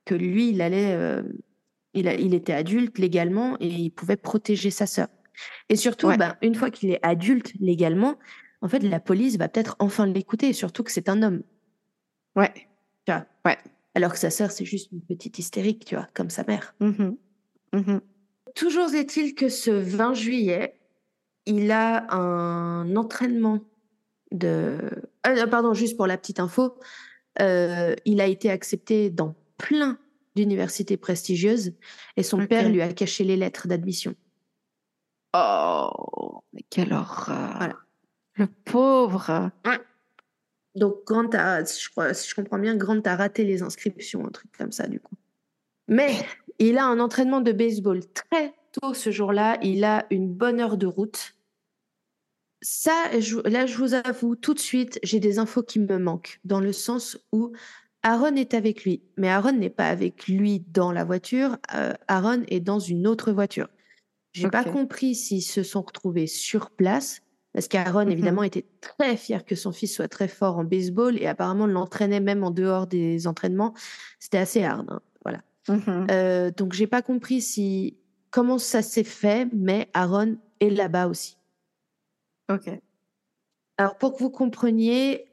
que lui, il allait. Euh, il, a- il était adulte légalement et il pouvait protéger sa sœur. Et surtout, Ouais. ben, une fois qu'il est adulte légalement, en fait, la police va peut-être enfin l'écouter, surtout que c'est un homme. Ouais. Tu vois? Ouais. Alors que sa sœur, c'est juste une petite hystérique, tu vois, comme sa mère. Mhm. Mhm. Toujours est-il que ce 20 juillet, il a un entraînement de... Ah, pardon, juste pour la petite info, euh, il a été accepté dans plein d'universités prestigieuses et son père lui a caché les lettres d'admission. Oh, mais quelle horreur. Voilà. Le pauvre. Donc, Grant a, si je, crois, si je comprends bien, Grant a raté les inscriptions, un truc comme ça, du coup. Mais il a un entraînement de baseball très tôt ce jour-là. Il a une bonne heure de route. Ça, je- là, je vous avoue, tout de suite, j'ai des infos qui me manquent, dans le sens où Aaron est avec lui. Mais Aaron n'est pas avec lui dans la voiture. euh, Aaron est dans une autre voiture. J'ai pas Ok. compris s'ils se sont retrouvés sur place, parce qu'Aaron, Mhm. évidemment, était très fier que son fils soit très fort en baseball et apparemment l'entraînait même en dehors des entraînements. C'était assez hard. hein, Voilà. Euh, donc, j'ai pas compris si comment ça s'est fait, mais Aaron est là-bas aussi. Ok. Alors, pour que vous compreniez,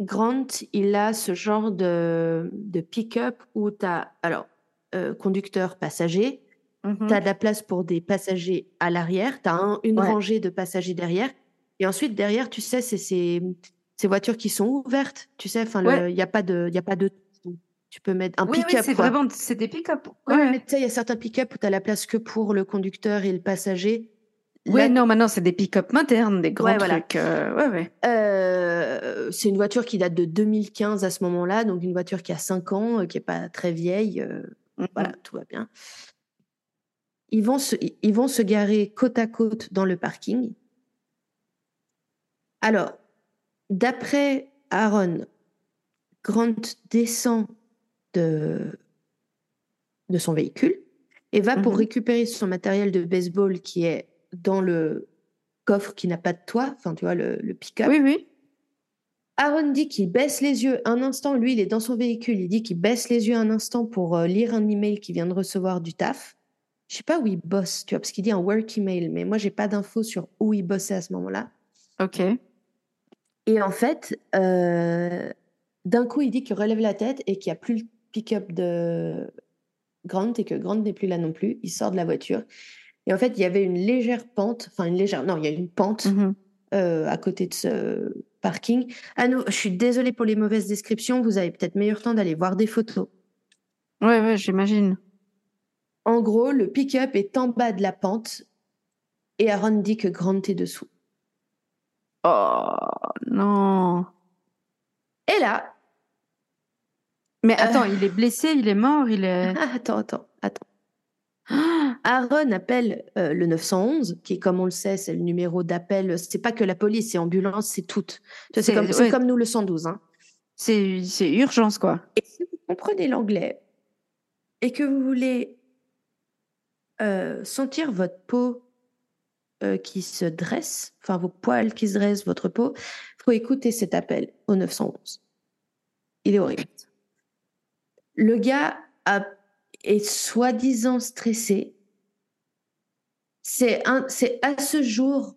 Grant, il a ce genre de, de pick-up où tu as, alors, euh, conducteur, passager, tu as de la place pour des passagers à l'arrière, tu as une rangée de passagers derrière. Et ensuite, derrière, tu sais, c'est ces, ces voitures qui sont ouvertes. Tu sais, enfin, il n'y a pas de, il a pas de, tu peux mettre un pick-up. Oui, c'est vraiment, c'est des pick-up. Ouais, mais tu sais, il y a certains pick-up où tu as la place que pour le conducteur et le passager. Oui, non, maintenant c'est des pick-up modernes, des grands trucs. Euh, ouais, ouais. Euh, c'est une voiture qui date de 2015 à ce moment-là, donc une voiture qui a 5 ans, euh, qui est pas très vieille. Voilà, tout va bien. Ils vont, se, ils vont se garer côte à côte dans le parking. Alors, d'après Aaron, Grant descend de, de son véhicule et va pour mm-hmm. récupérer son matériel de baseball qui est dans le coffre qui n'a pas de toit, enfin tu vois, le, pick-up. Oui, oui. Aaron dit qu'il baisse les yeux un instant. Lui, il est dans son véhicule. Il dit qu'il baisse les yeux un instant pour euh, lire un email qu'il vient de recevoir du taf. Je sais pas où il bosse, tu vois, parce qu'il dit un work email, mais moi, j'ai pas d'infos sur où il bossait à ce moment-là. Ok. Et en fait, euh, d'un coup, il dit qu'il relève la tête et qu'il n'y a plus le pick-up de Grant et que Grant n'est plus là non plus. Il sort de la voiture. Et en fait, il y avait une légère pente, enfin une légère, non, il y a une pente mhm. euh, à côté de ce parking. À nous, je suis désolée pour les mauvaises descriptions. Vous avez peut-être meilleur temps d'aller voir des photos. Ouais, ouais, j'imagine. En gros, le pick-up est en bas de la pente et Aaron dit que Grant est dessous. Oh non. Et là. Mais attends, euh. il est blessé, il est mort, il est. Ah, attends, attends, attends. Aaron appelle euh, le 911, qui, comme on le sait, c'est le numéro d'appel. C'est pas que la police, c'est ambulance, c'est tout. C'est comme, comme, nous le 112. Hein. C'est urgence, quoi. Et si vous comprenez l'anglais et que vous voulez euh, sentir votre peau euh, qui se dresse, enfin vos poils qui se dressent, votre peau, faut écouter cet appel au 911. Il est horrible. Le gars a est soi-disant stressé, c'est à ce jour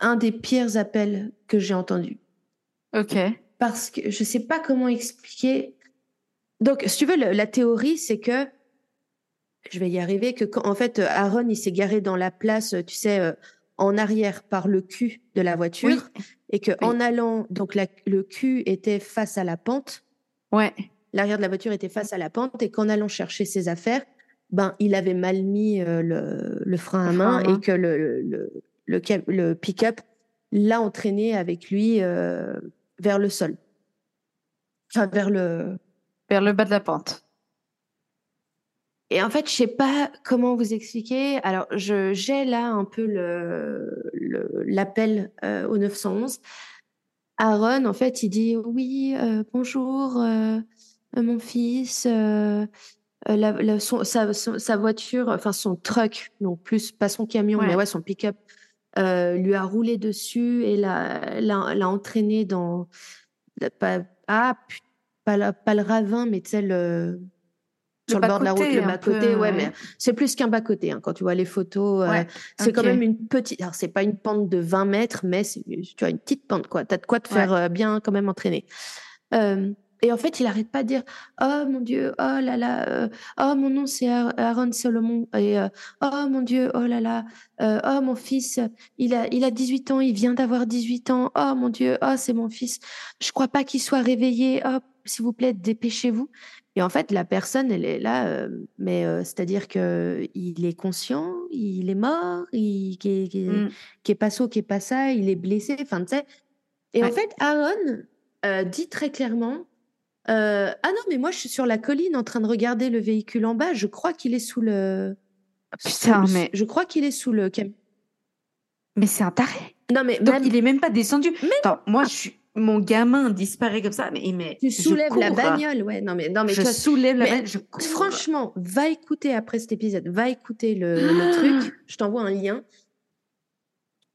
un des pires appels que j'ai entendus. Ok. Parce que je sais pas comment expliquer. Donc, si tu veux, la théorie, c'est que je vais y arriver. Que en fait, Aaron, il s'est garé dans la place, tu sais, euh, en arrière par le cul de la voiture, et que en allant, donc le cul était face à la pente. Ouais l'arrière de la voiture était face à la pente et qu'en allant chercher ses affaires, ben, il avait mal mis euh, le, frein à main et que le, le, le, pick-up l'a entraîné avec lui euh, vers le sol. Enfin, vers le... Vers le bas de la pente. Et en fait, je sais pas comment vous expliquer. Alors, je j'ai là un peu le l'appel euh, au 911. Aaron, en fait, il dit oui, bonjour. Euh, mon fils, euh, euh, sa, voiture, enfin son truck, donc plus pas son camion, mais ouais, son pick-up, lui a roulé dessus et l'a entraîné dans. Pas, ah, pas, le ravin, mais tu sais, le, sur le bord de la route, le bas-côté, ouais, mais c'est plus qu'un bas-côté. Hein, quand tu vois les photos, c'est quand même une petite. Alors, c'est pas une pente de 20 mètres, mais tu as une petite pente, quoi. Tu as de quoi te faire bien quand même entraîner. Et en fait, il arrête pas de dire Oh mon Dieu, oh là là, euh, oh mon nom c'est Aaron Solomon, et euh, oh mon Dieu, oh là là, euh, oh mon fils, il a, il a 18 ans, il vient d'avoir 18 ans, oh mon Dieu, oh c'est mon fils, je crois pas qu'il soit réveillé, oh s'il vous plaît, dépêchez-vous. Et en fait, la personne, elle est là, mais c'est-à-dire que il est conscient, il est mort, il qui est, qui mm. est, pas ça, qui est pas ça, il est blessé, enfin tu sais. Et en fait, Aaron dit très clairement euh, ah non, mais moi, je suis sur la colline en train de regarder le véhicule en bas. Je crois qu'il est sous le. Ah, putain, mais. Je crois qu'il est sous le. Mais c'est un taré. Non, mais. Donc, il est même pas descendu. Mais Attends, moi, je suis. Mon gamin disparaît comme ça, mais, mais tu soulèves la bagnole, ouais. Non mais non mais je soulève la bagnole. Franchement, va écouter après cet épisode, va écouter le, le truc. Je t'envoie un lien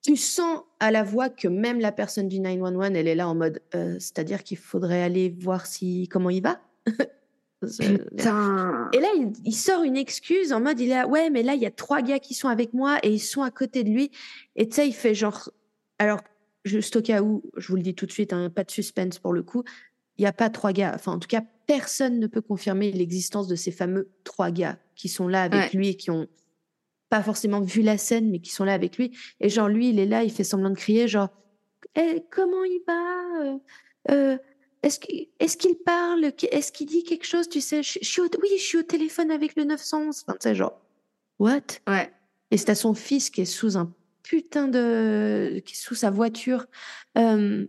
tu sens à la voix que même la personne du 911, elle est là en mode, euh, c'est-à-dire qu'il faudrait aller voir si comment il va? Putain. Et là, il, sort une excuse en mode, il est là, ouais, mais là, il y a trois gars qui sont avec moi et ils sont à côté de lui. Et tu sais, il fait genre, alors, juste au cas où, je vous le dis tout de suite, hein, pas de suspense pour le coup, Il n'y a pas trois gars. Enfin, en tout cas, personne ne peut confirmer l'existence de ces fameux trois gars qui sont là avec lui et qui ont pas forcément vu la scène, mais qui sont là avec lui. Et genre, lui, il est là, il fait semblant de crier, genre, eh, comment il va euh, euh, Est-ce qu'il est parle Est-ce qu'il dit quelque chose Tu sais, je, suis oui, je suis au téléphone avec le 911. Enfin, tu sais, genre, what? Ouais. Et c'est à son fils qui est sous un putain de. qui est sous sa voiture. Euh,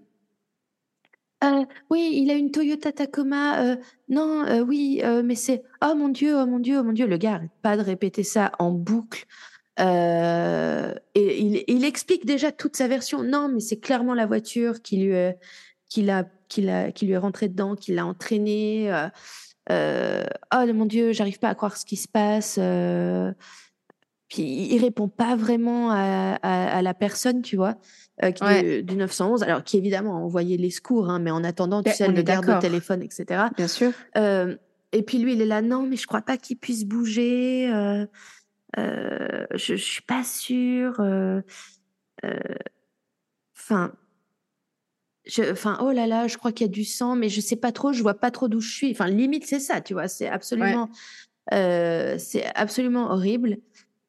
euh, oui, il a une Toyota Tacoma. Euh, non, euh, oui, mais c'est oh mon dieu, oh mon dieu, oh mon dieu. Le gars arrête pas de répéter ça en boucle. et il, explique déjà toute sa version. Non, mais c'est clairement la voiture qui lui, qui qui qui lui est rentrée dedans, qui l'a entraîné. oh mon dieu, j'arrive pas à croire ce qui se passe. Puis il répond pas vraiment à, à la personne, tu vois. Euh, du, 911, alors qui évidemment a envoyé les secours, hein, mais en attendant, tu sais, le garde de téléphone, etc. Bien sûr. Euh, et puis lui, il est là, non, mais je crois pas qu'il puisse bouger. Euh, je, je suis pas sûre. Enfin, enfin, oh là là, je crois qu'il y a du sang, mais je sais pas trop, je vois pas trop d'où je suis. Enfin, limite, c'est ça, tu vois, c'est absolument, c'est absolument horrible.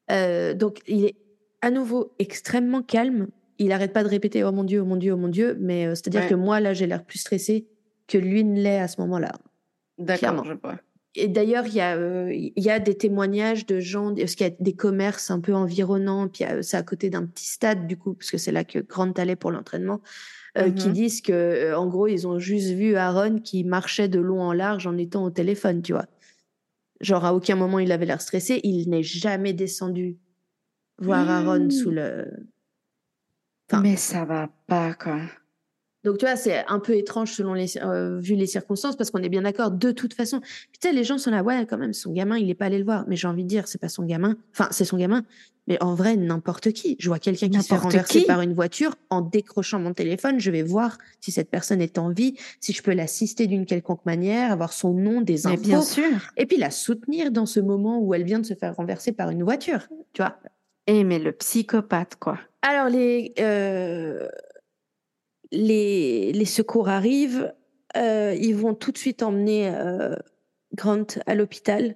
Donc, il est à nouveau extrêmement calme il arrête pas de répéter oh mon dieu, oh mon dieu, oh mon dieu, mais euh, c'est-à-dire que moi là j'ai l'air plus stressée que lui ne l'est à ce moment-là. D'accord, je vois. Et d'ailleurs, il y, a, euh, il y a des témoignages de gens, parce qu'il y a des commerces un peu environnants, puis euh, c'est à côté d'un petit stade, du coup, parce que c'est là que Grant allait pour l'entraînement, qui mmh disent que, en gros, ils ont juste vu Aaron qui marchait de long en large en étant au téléphone, tu vois. Genre, à aucun moment il avait l'air stressé, il n'est jamais descendu voir Aaron sous le, mais ça va pas, quoi. Donc, tu vois, c'est un peu étrange selon les, euh, vu les circonstances, parce qu'on est bien d'accord, de toute façon. Putain, les gens sont là, ouais, quand même, son gamin, il est pas allé le voir. Mais j'ai envie de dire, c'est pas son gamin. Enfin, c'est son gamin. Mais en vrai, n'importe qui. Je vois quelqu'un qui se fait renverser par une voiture. En décrochant mon téléphone, je vais voir si cette personne est en vie, si je peux l'assister d'une quelconque manière, avoir son nom, des infos. bien sûr. Et puis la soutenir dans ce moment où elle vient de se faire renverser par une voiture. Tu vois. Eh, mais le psychopathe, quoi. Alors, les, euh, les, les, secours arrivent. Euh, ils vont tout de suite emmener euh, Grant à l'hôpital.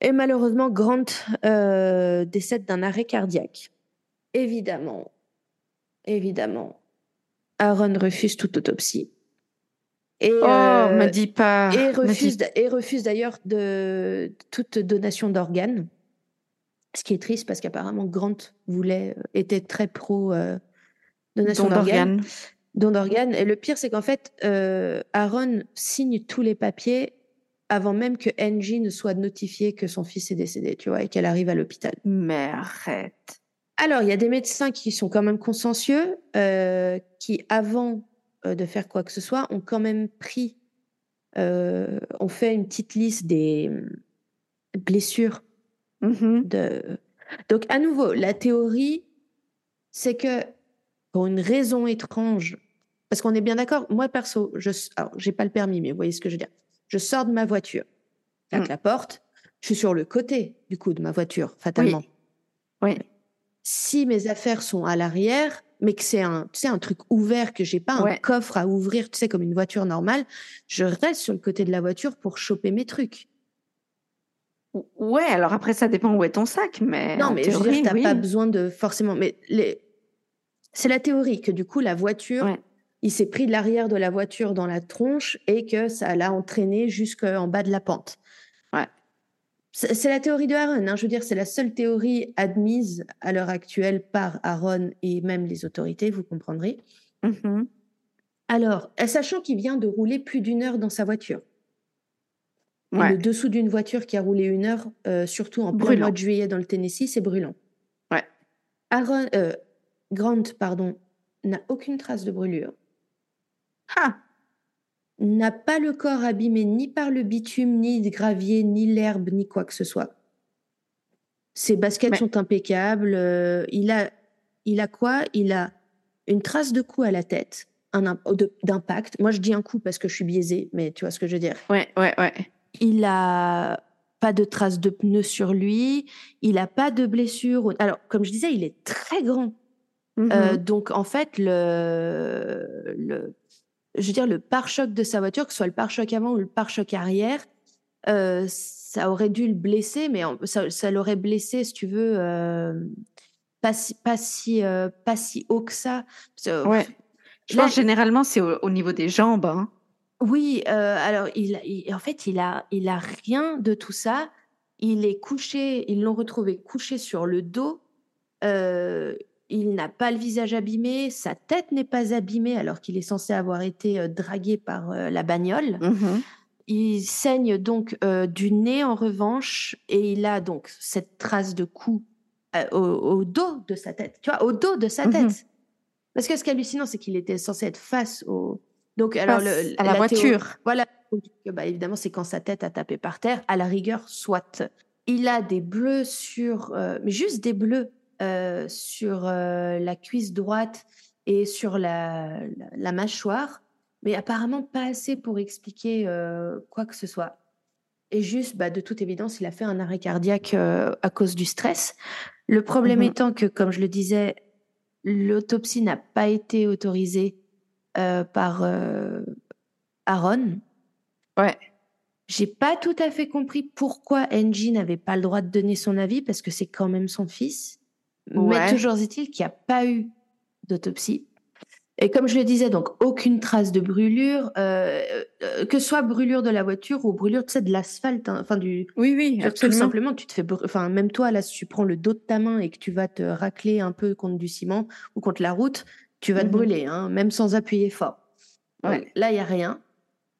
Et malheureusement, Grant décède d'un arrêt cardiaque. Évidemment, évidemment, Aaron refuse toute autopsie. Et, oh, me dis pas. Et refuse, et refuse d'ailleurs de toute donation d'organes. Ce qui est triste parce qu'apparemment Grant voulait, euh, était très pro euh, donation d'organes. Don d'organes. Et le pire, c'est qu'en fait, euh, Aaron signe tous les papiers avant même que Angie ne soit notifiée que son fils est décédé, tu vois, et qu'elle arrive à l'hôpital. Mais arrête. Alors, il y a des médecins qui sont quand même consciencieux, qui, avant de faire quoi que ce soit, ont quand même pris, ont fait une petite liste des hum, blessures Mmh de... Donc, à nouveau, la théorie, c'est que pour une raison étrange, parce qu'on est bien d'accord, moi perso, je j'ai pas le permis, mais vous voyez ce que je veux dire. Je sors de ma voiture, avec mmh. la porte, je suis sur le côté du coup de ma voiture, fatalement. Oui. Si mes affaires sont à l'arrière, mais que c'est un, tu sais, un truc ouvert, que j'ai pas un coffre à ouvrir, tu sais, comme une voiture normale, je reste sur le côté de la voiture pour choper mes trucs. Ouais, alors après, ça dépend où est ton sac, mais. Non, mais je veux dire, t'as pas besoin de forcément. Mais les... c'est la théorie que du coup, la voiture, il s'est pris de l'arrière de la voiture dans la tronche et que ça l'a entraîné jusqu'en bas de la pente. Ouais. C'est la théorie de Aaron. Hein. Je veux dire, c'est la seule théorie admise à l'heure actuelle par Aaron et même les autorités, vous comprendrez. Mmh alors, sachant qu'il vient de rouler plus d'une heure dans sa voiture. Le dessous d'une voiture qui a roulé une heure, euh, surtout en plein mois de juillet dans le Tennessee, c'est brûlant. Ouais. Aaron, euh, Grant, pardon, n'a aucune trace de brûlure. Ah N'a pas le corps abîmé ni par le bitume, ni le gravier, ni l'herbe, ni quoi que ce soit. Ses baskets sont impeccables. Euh, il a, il a quoi? Il a une trace de coup à la tête, un d'impact. Moi, je dis un coup parce que je suis biaisée, mais tu vois ce que je veux dire. Ouais, ouais, ouais. Il a pas de traces de pneus sur lui. Il a pas de blessure. Alors, comme je disais, il est très grand. Euh, mhm. donc, en fait, le, le, je veux dire, le pare-choc de sa voiture, que ce soit le pare-choc avant ou le pare-choc arrière, euh, ça aurait dû le blesser, mais ça, ça l'aurait blessé, si tu veux, euh, pas si, pas si, euh, pas si haut que ça. ouais. Je pense généralement c'est au, niveau des jambes. Hein. Oui, alors il, en fait il a, il a rien de tout ça. Il est couché, ils l'ont retrouvé couché sur le dos. Il n'a pas le visage abîmé, sa tête n'est pas abîmée alors qu'il est censé avoir été dragué par la bagnole. Mmh il saigne donc du nez en revanche et il a donc cette trace de coup au, dos de sa tête, tu vois, au dos de sa mmh tête. Parce que ce qui est hallucinant, c'est qu'il était censé être face au. Donc, alors, le, à la, voiture. voilà. Bah, évidemment, c'est quand sa tête a tapé par terre. À la rigueur, soit. Il a des bleus sur. mais juste des bleus sur la cuisse droite et sur la, la mâchoire mais apparemment pas assez pour expliquer euh, quoi que ce soit. Et juste, bah, de toute évidence, il a fait un arrêt cardiaque euh, à cause du stress. Le problème mmh étant que, comme je le disais, l'autopsie n'a pas été autorisée euh, par Aaron. Ouais. J'ai pas tout à fait compris pourquoi Angie n'avait pas le droit de donner son avis parce que c'est quand même son fils. Mais toujours est-il qu'il n'y a pas eu d'autopsie. Et comme je le disais, donc aucune trace de brûlure, euh, euh, que ce soit brûlure de la voiture ou brûlure tu sais, de l'asphalte, hein, enfin du. Oui, oui, absolument. Tout simplement, tu te fais, enfin même toi là, si tu prends le dos de ta main et que tu vas te racler un peu contre du ciment ou contre la route, tu vas te mhm. brûler, hein, même sans appuyer fort. Ouais. là, il y a rien.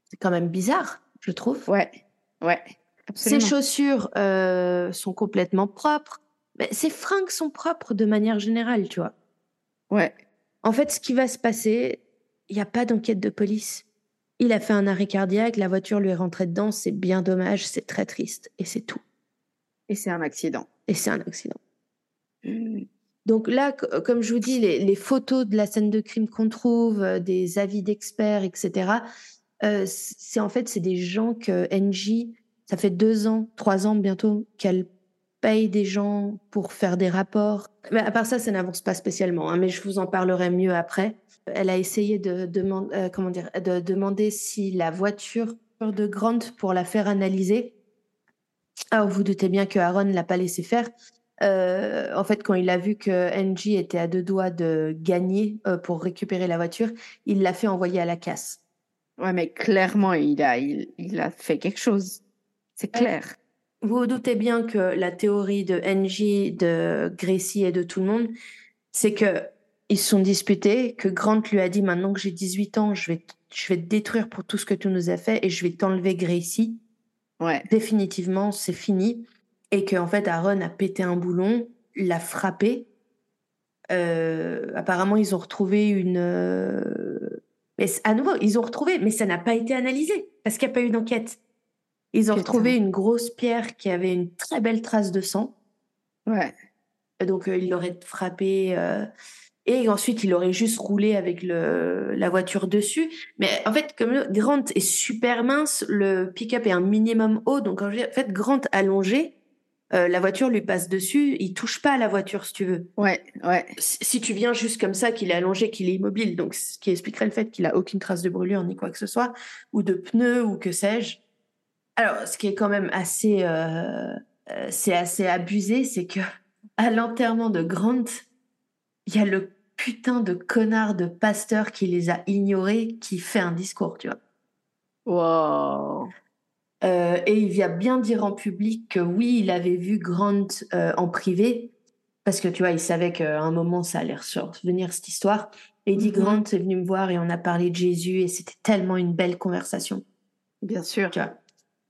C'est quand même bizarre, je trouve. Ouais, ouais. Absolument. Ses chaussures euh, sont complètement propres. Mais ses fringues sont propres de manière générale, tu vois. Ouais. En fait, ce qui va se passer, il n'y a pas d'enquête de police. Il a fait un arrêt cardiaque, la voiture lui est rentrée dedans, c'est bien dommage, c'est très triste, et c'est tout. Et c'est un accident. Et c'est un accident. Mmh. Donc là, comme je vous dis, les, photos de la scène de crime qu'on trouve, euh, des avis d'experts, etc., euh, c'est en fait, c'est des gens que NJ, ça fait deux ans, trois ans bientôt qu'elle paye des gens pour faire des rapports. Mais à part ça, ça n'avance pas spécialement, hein, mais je vous en parlerai mieux après. Elle a essayé de, demander, euh, comment dire, de demander si la voiture de Grant pour la faire analyser. Alors, vous doutez bien que Aaron ne l'a pas laissé faire. Euh, en fait, quand il a vu que NG était à deux doigts de gagner euh, pour récupérer la voiture, il l'a fait envoyer à la casse. Ouais, mais clairement, il a, il a fait quelque chose. C'est clair. Vous vous doutez bien que la théorie de NJ, de Gracie et de tout le monde, c'est que ils se sont disputés, que Grant lui a dit maintenant que j'ai 18 ans, je vais, je vais te détruire pour tout ce que tu nous as fait et je vais t'enlever Gracie. Ouais. Définitivement, c'est fini. Et qu'en fait, Aaron a pété un boulon, l'a frappé. Euh, apparemment, ils ont retrouvé une. Euh, mais à nouveau, ils ont retrouvé, mais ça n'a pas été analysé parce qu'il n'y a pas eu d'enquête. Ils ont retrouvé une grosse pierre qui avait une très belle trace de sang. Ouais. Donc, euh, il l'aurait frappé. Euh, et ensuite, il aurait juste roulé avec le, la voiture dessus. Mais en fait, comme Grant est super mince, le pick-up est un minimum haut. Donc, en fait, Grant allongé, euh, la voiture lui passe dessus. Il touche pas à la voiture, si tu veux. Ouais, ouais. Si, tu viens juste comme ça, qu'il est allongé, qu'il est immobile, donc ce qui expliquerait le fait qu'il a aucune trace de brûlure ni quoi que ce soit, ou de pneus ou que sais-je. Alors, ce qui est quand même assez, euh, euh, c'est assez abusé, c'est que à l'enterrement de Grant, il y a le putain de connard de pasteur qui les a ignorés, qui fait un discours, tu vois. Wow. Euh, et il vient bien dire en public que oui, il avait vu Grant en privé, parce que tu vois, il savait qu'à un moment, ça allait revenir cette histoire. Et il dit, mm-hmm. Grant est venu me voir et on a parlé de Jésus et c'était tellement une belle conversation. Bien sûr. Tu vois.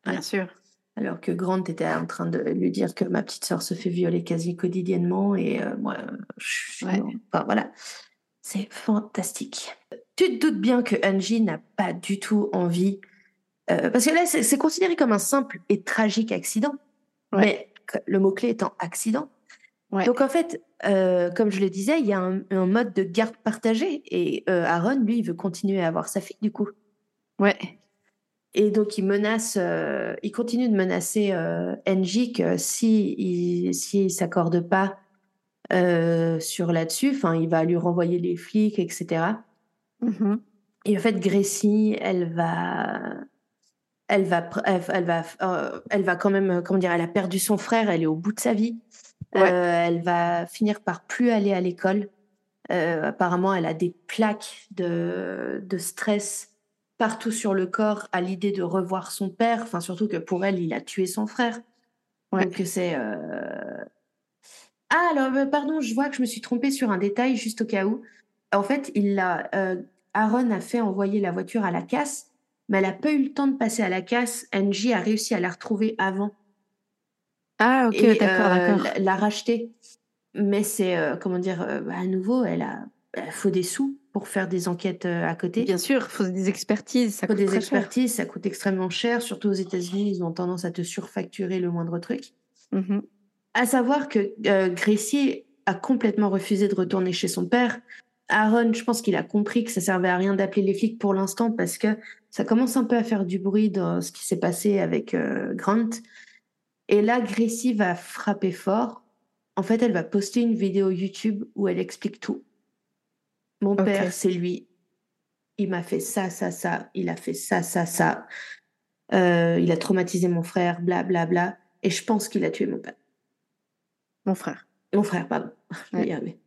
Bien sûr. Alors que Grant était en train de lui dire que ma petite sœur se fait violer quasi quotidiennement et euh, moi, je enfin, voilà, c'est fantastique. Tu te doutes bien que Angie n'a pas du tout envie, euh, parce que là, c'est considéré comme un simple et tragique accident, mais le mot-clé étant accident. Donc en fait, euh, comme je le disais, il y a un, un mode de garde partagée et Aaron, lui, il veut continuer à avoir sa fille du coup. Ouais. Et donc, il menace, euh, il continue de menacer euh, NJ que si il si s'accorde pas euh, sur là-dessus, enfin, il va lui renvoyer les flics, etc. Mm-hmm. Et en fait, Gracie, elle va, elle va, elle, va, euh, elle va quand même, comment dire, elle a perdu son frère, elle est au bout de sa vie. Elle va finir par plus aller à l'école. Apparemment, elle a des plaques de, de stress partout sur le corps à l'idée de revoir son père. Enfin, surtout que pour elle, il a tué son frère. Donc c'est. Ah alors, pardon, je vois que je me suis trompée sur un détail juste au cas où. En fait, il a, Aaron a fait envoyer la voiture à la casse, mais elle n'a pas eu le temps de passer à la casse. Angie a réussi à la retrouver avant. Ah, ok, d'accord, euh, d'accord. La, racheter. Mais c'est, euh, comment dire, euh, à nouveau, elle a, il faut des sous pour faire des enquêtes à côté. Bien sûr, il faut des expertises. Ça faut coûte des expertises, ça coûte extrêmement cher. Surtout aux États-Unis, ils ont tendance à te surfacturer le moindre truc. Mmh à savoir que Gracie a complètement refusé de retourner chez son père. Aaron, je pense qu'il a compris que ça servait à rien d'appeler les flics pour l'instant parce que ça commence un peu à faire du bruit dans ce qui s'est passé avec euh, Grant. Et là, Gracie va frapper fort. En fait, elle va poster une vidéo YouTube où elle explique tout. Mon père, c'est lui. Il m'a fait ça, ça, ça. Il a fait ça, ça, ça. Euh, il a traumatisé mon frère, bla, bla, bla. Et je pense qu'il a tué mon père. Mon frère. Mon frère, pardon. Ouais.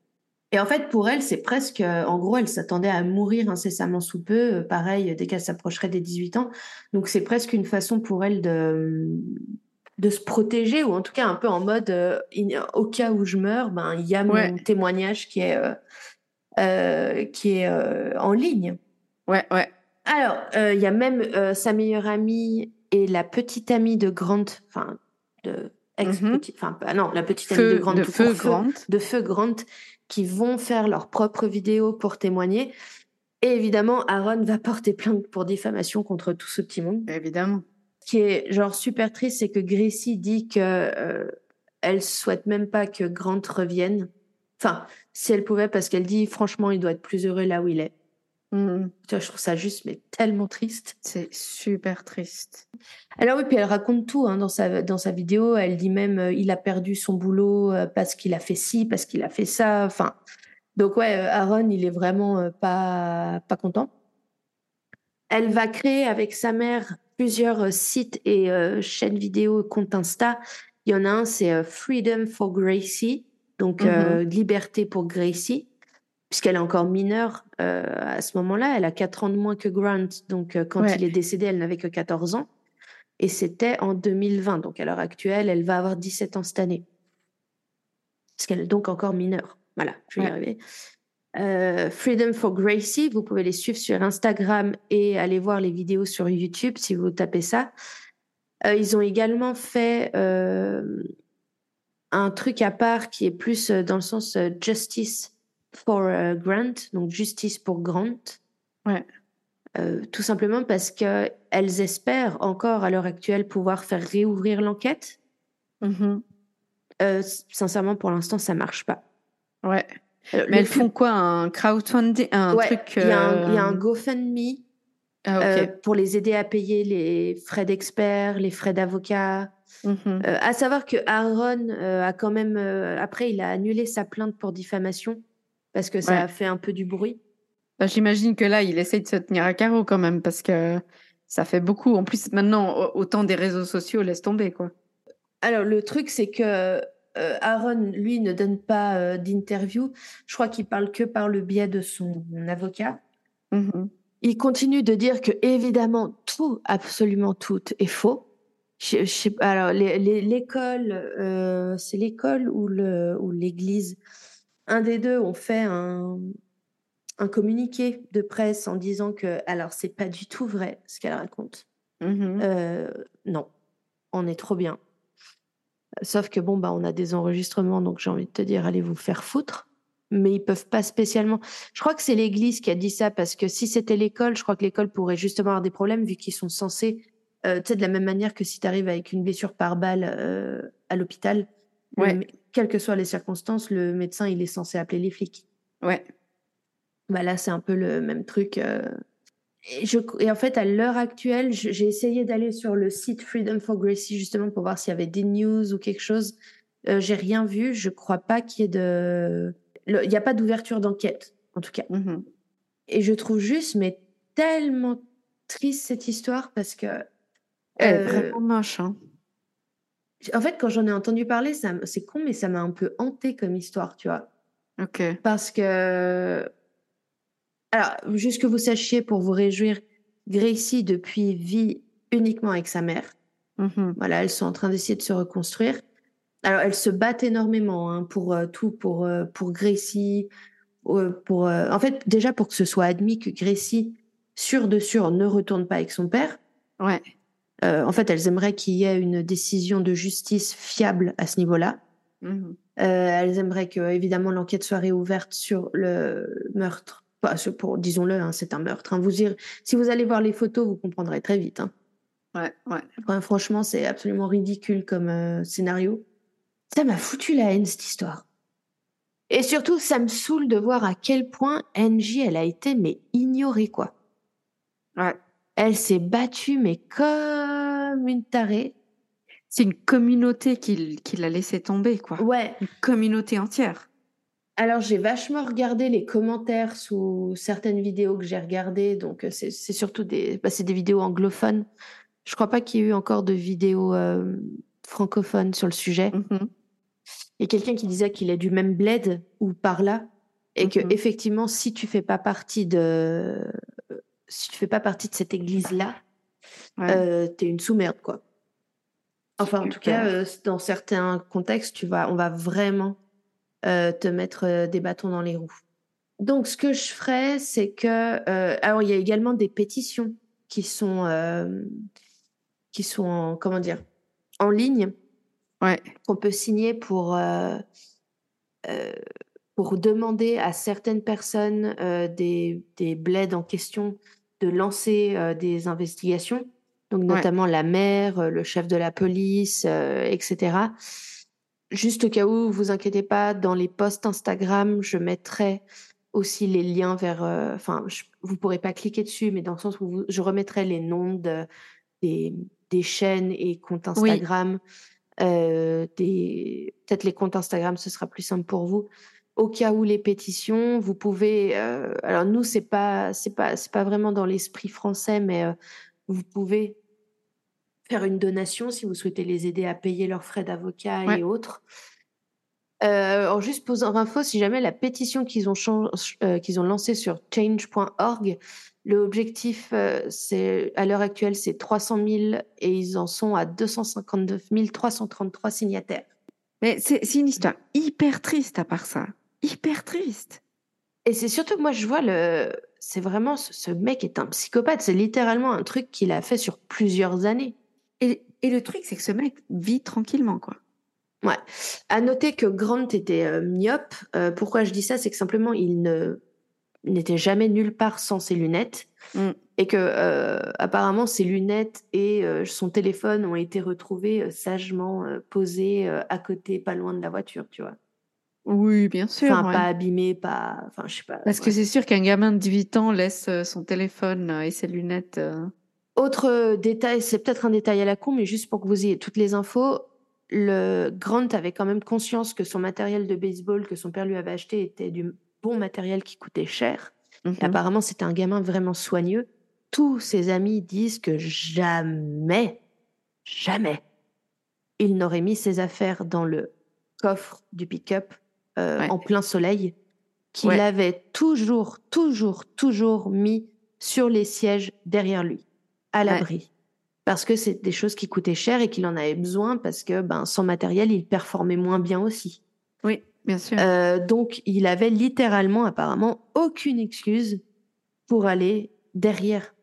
Et en fait, pour elle, c'est presque, euh, en gros, elle s'attendait à mourir incessamment sous peu, euh, pareil, dès qu'elle s'approcherait des 18 ans. Donc, c'est presque une façon pour elle de, de se protéger, ou en tout cas un peu en mode, euh, au cas où je meurs, ben, il y a mon témoignage qui est, qui est en ligne. Ouais, ouais. Alors, il y a même sa meilleure amie et la petite amie de Grant, enfin, de ex mhm. enfin, non, la petite amie de Grant, de feu Grant, de feu Grant, qui vont faire leurs propres vidéos pour témoigner. Et évidemment, Aaron va porter plainte pour diffamation contre tout ce petit monde. Évidemment. Ce qui est genre super triste, c'est que Gracie dit que euh, elle souhaite même pas que Grant revienne. Enfin, si elle pouvait, parce qu'elle dit franchement, il doit être plus heureux là où il est. Mmh. je trouve ça juste, mais tellement triste. C'est super triste. Alors oui, puis elle raconte tout hein, dans, sa, dans sa vidéo. Elle dit même, euh, il a perdu son boulot euh, parce qu'il a fait ci, parce qu'il a fait ça. Enfin, donc ouais, euh, Aaron, il est vraiment pas, pas content. Elle va créer avec sa mère plusieurs sites et chaînes vidéo, compte Insta. Il y en a un, c'est Freedom for Gracie, donc mmh liberté pour Gracie puisqu'elle est encore mineure euh, à ce moment-là. Elle a 4 ans de moins que Grant. Donc, euh, quand il est décédé, elle n'avait que 14 ans. Et c'était en 2020. Donc, à l'heure actuelle, elle va avoir 17 ans cette année. Puisqu'elle est donc encore mineure. Voilà, je vais y arriver. Euh, Freedom for Gracie, vous pouvez les suivre sur Instagram et aller voir les vidéos sur YouTube si vous tapez ça. ils ont également fait un truc à part qui est plus dans le sens justice for euh, Grant, donc justice pour Grant. Ouais. Euh, tout simplement parce qu'elles espèrent encore à l'heure actuelle pouvoir faire réouvrir l'enquête. Mm-hmm. Euh, sincèrement, pour l'instant, ça marche pas. Ouais. Mais elles font quoi? Un crowdfunding? Un truc. Il y, a un GoFundMe ah, pour les aider à payer les frais d'experts, les frais d'avocat. Mm-hmm. à savoir que Aaron a quand même. après, il a annulé sa plainte pour diffamation parce que ça a fait un peu du bruit. Bah, j'imagine que là, il essaye de se tenir à carreau quand même parce que ça fait beaucoup. En plus, maintenant, autant des réseaux sociaux, laisse tomber quoi. Alors, le truc, c'est que euh, Aaron, lui, ne donne pas euh, d'interview. Je crois qu'il parle que par le biais de son avocat. Mmh il continue de dire que, évidemment, tout, absolument tout est faux. alors, l'école, euh, c'est l'école ou l'église un des deux ont fait un, communiqué de presse en disant que, alors, c'est pas du tout vrai ce qu'elle raconte. Mmh euh, non, on est trop bien. Sauf que bon, bah, on a des enregistrements, donc j'ai envie de te dire, allez vous faire foutre. Mais ils peuvent pas spécialement. Je crois que c'est l'Église qui a dit ça parce que si c'était l'école, je crois que l'école pourrait justement avoir des problèmes vu qu'ils sont censés, euh, tu sais, de la même manière que si tu arrives avec une blessure par balle euh, à l'hôpital, ouais quelles que soient les circonstances, le médecin, il est censé appeler les flics. Ouais. Bah là, c'est un peu le même truc. Euh. Et, je, et en fait, à l'heure actuelle, j'ai essayé d'aller sur le site Freedom for Gracie justement pour voir s'il y avait des news ou quelque chose. Euh, j'ai rien vu. Je crois pas qu'il y ait de. Il n'y a pas d'ouverture d'enquête, en tout cas. Mm-hmm. Et je trouve juste, mais tellement triste cette histoire parce que. Elle est euh, vraiment moche. Hein. en fait, quand j'en ai entendu parler, c'est con, mais ça m'a un peu hanté comme histoire, tu vois. Ok. Parce que. Alors, juste que vous sachiez, pour vous réjouir, Gracie, depuis, vit uniquement avec sa mère. Mhm. Voilà, elles sont en train d'essayer de se reconstruire. Alors, elles se battent énormément hein, pour euh, tout, pour, euh, pour Gracie. euh, pour, euh, en fait, déjà pour que ce soit admis que Gracie, sûr de sûr, ne retourne pas avec son père. Ouais. En fait, elles aimeraient qu'il y ait une décision de justice fiable à ce niveau-là. Euh, elles aimeraient que, évidemment, l'enquête soit réouverte sur le meurtre. Enfin, pour, disons-le, hein, c'est un meurtre. hein. Vous irez- si vous allez voir les photos, vous comprendrez très vite. Ouais, ouais. Enfin, franchement, c'est absolument ridicule comme scénario. Ça m'a foutu la haine, cette histoire. Et surtout, ça me saoule de voir à quel point NJ, elle a été, mais ignorée, quoi. Ouais. Elle s'est battue, mais comme une tarée. C'est une communauté qui, qui l'a laissé tomber, quoi. Ouais. Une communauté entière. Alors, j'ai vachement regardé les commentaires sous certaines vidéos que j'ai regardées. Donc, euh, c'est surtout des, bah, des vidéos anglophones. Je crois pas qu'il y ait eu encore de vidéos euh, francophones sur le sujet. Mhm. Il y a quelqu'un qui disait qu'il est du même bled ou par là. Et que, Mhm. effectivement, si tu fais pas partie de, si tu fais pas partie de cette église-là, Ouais. euh, t'es une sous-merde, quoi. Enfin, en tout cas, euh, dans certains contextes, tu vas, on va vraiment euh, te mettre euh, des bâtons dans les roues. Donc, ce que je ferais, c'est que, alors, il y a également des pétitions qui sont, qui sont, en, comment dire, en ligne Ouais. qu'on peut signer pour, euh, euh, pour demander à certaines personnes euh, des, des bleds en question de lancer euh, des investigations, donc Ouais. notamment la maire, euh, le chef de la police, euh, etc. Juste au cas où, vous inquiétez pas, dans les posts Instagram, je mettrai aussi les liens vers. euh, Enfin, je- vous pourrez pas cliquer dessus, mais dans le sens où vous- je remettrai les noms de, des, des chaînes et comptes Oui. Euh, des peut-être les comptes Instagram, ce sera plus simple pour vous. Au cas où les pétitions, vous pouvez. euh, alors nous, c'est pas c'est pas c'est pas vraiment dans l'esprit français, mais euh, vous pouvez faire une donation si vous souhaitez les aider à payer leurs frais d'avocat Ouais. et autres. Euh, alors juste pour info, si jamais la pétition qu'ils ont, euh, qu'ils ont lancée sur change.org, l'objectif, euh, c'est à l'heure actuelle, c'est 300 000 et ils en sont à 259 333 signataires. Mais c'est c'est une histoire hyper triste à part ça. Hyper triste. Et c'est surtout que moi, je vois le. C'est vraiment. Ce, ce mec est un psychopathe. C'est littéralement un truc qu'il a fait sur plusieurs années. Et, et le truc, c'est que ce mec vit tranquillement, quoi. Ouais. À noter que Grant était euh, myope. Euh, pourquoi je dis ça C'est que simplement, il ne n'était jamais nulle part sans ses lunettes. Mm. Et que, euh, apparemment, ses lunettes et son téléphone ont été retrouvés sagement posés à côté, pas loin de la voiture, tu vois. Oui, bien sûr. Enfin, ouais. pas abîmés, pas. Enfin, je sais pas. Parce ouais. que c'est sûr qu'un gamin de 18 ans laisse son téléphone et ses lunettes. Autre détail, c'est peut-être un détail à la con, mais juste pour que vous ayez toutes les infos, le Grant avait quand même conscience que son matériel de baseball que son père lui avait acheté était du bon matériel qui coûtait cher. mhm. Et apparemment, c'était un gamin vraiment soigneux. Tous ses amis disent que jamais, jamais, il n'aurait mis ses affaires dans le coffre du pick-up euh, Ouais. en plein soleil, qu'il Ouais. avait toujours, toujours, toujours mis sur les sièges derrière lui, à l'abri. Parce que c'est des choses qui coûtaient cher et qu'il en avait besoin parce que ben, sans matériel, il performait moins bien aussi. Oui, bien sûr. Euh, donc, il avait littéralement, apparemment, aucune excuse pour aller derrière.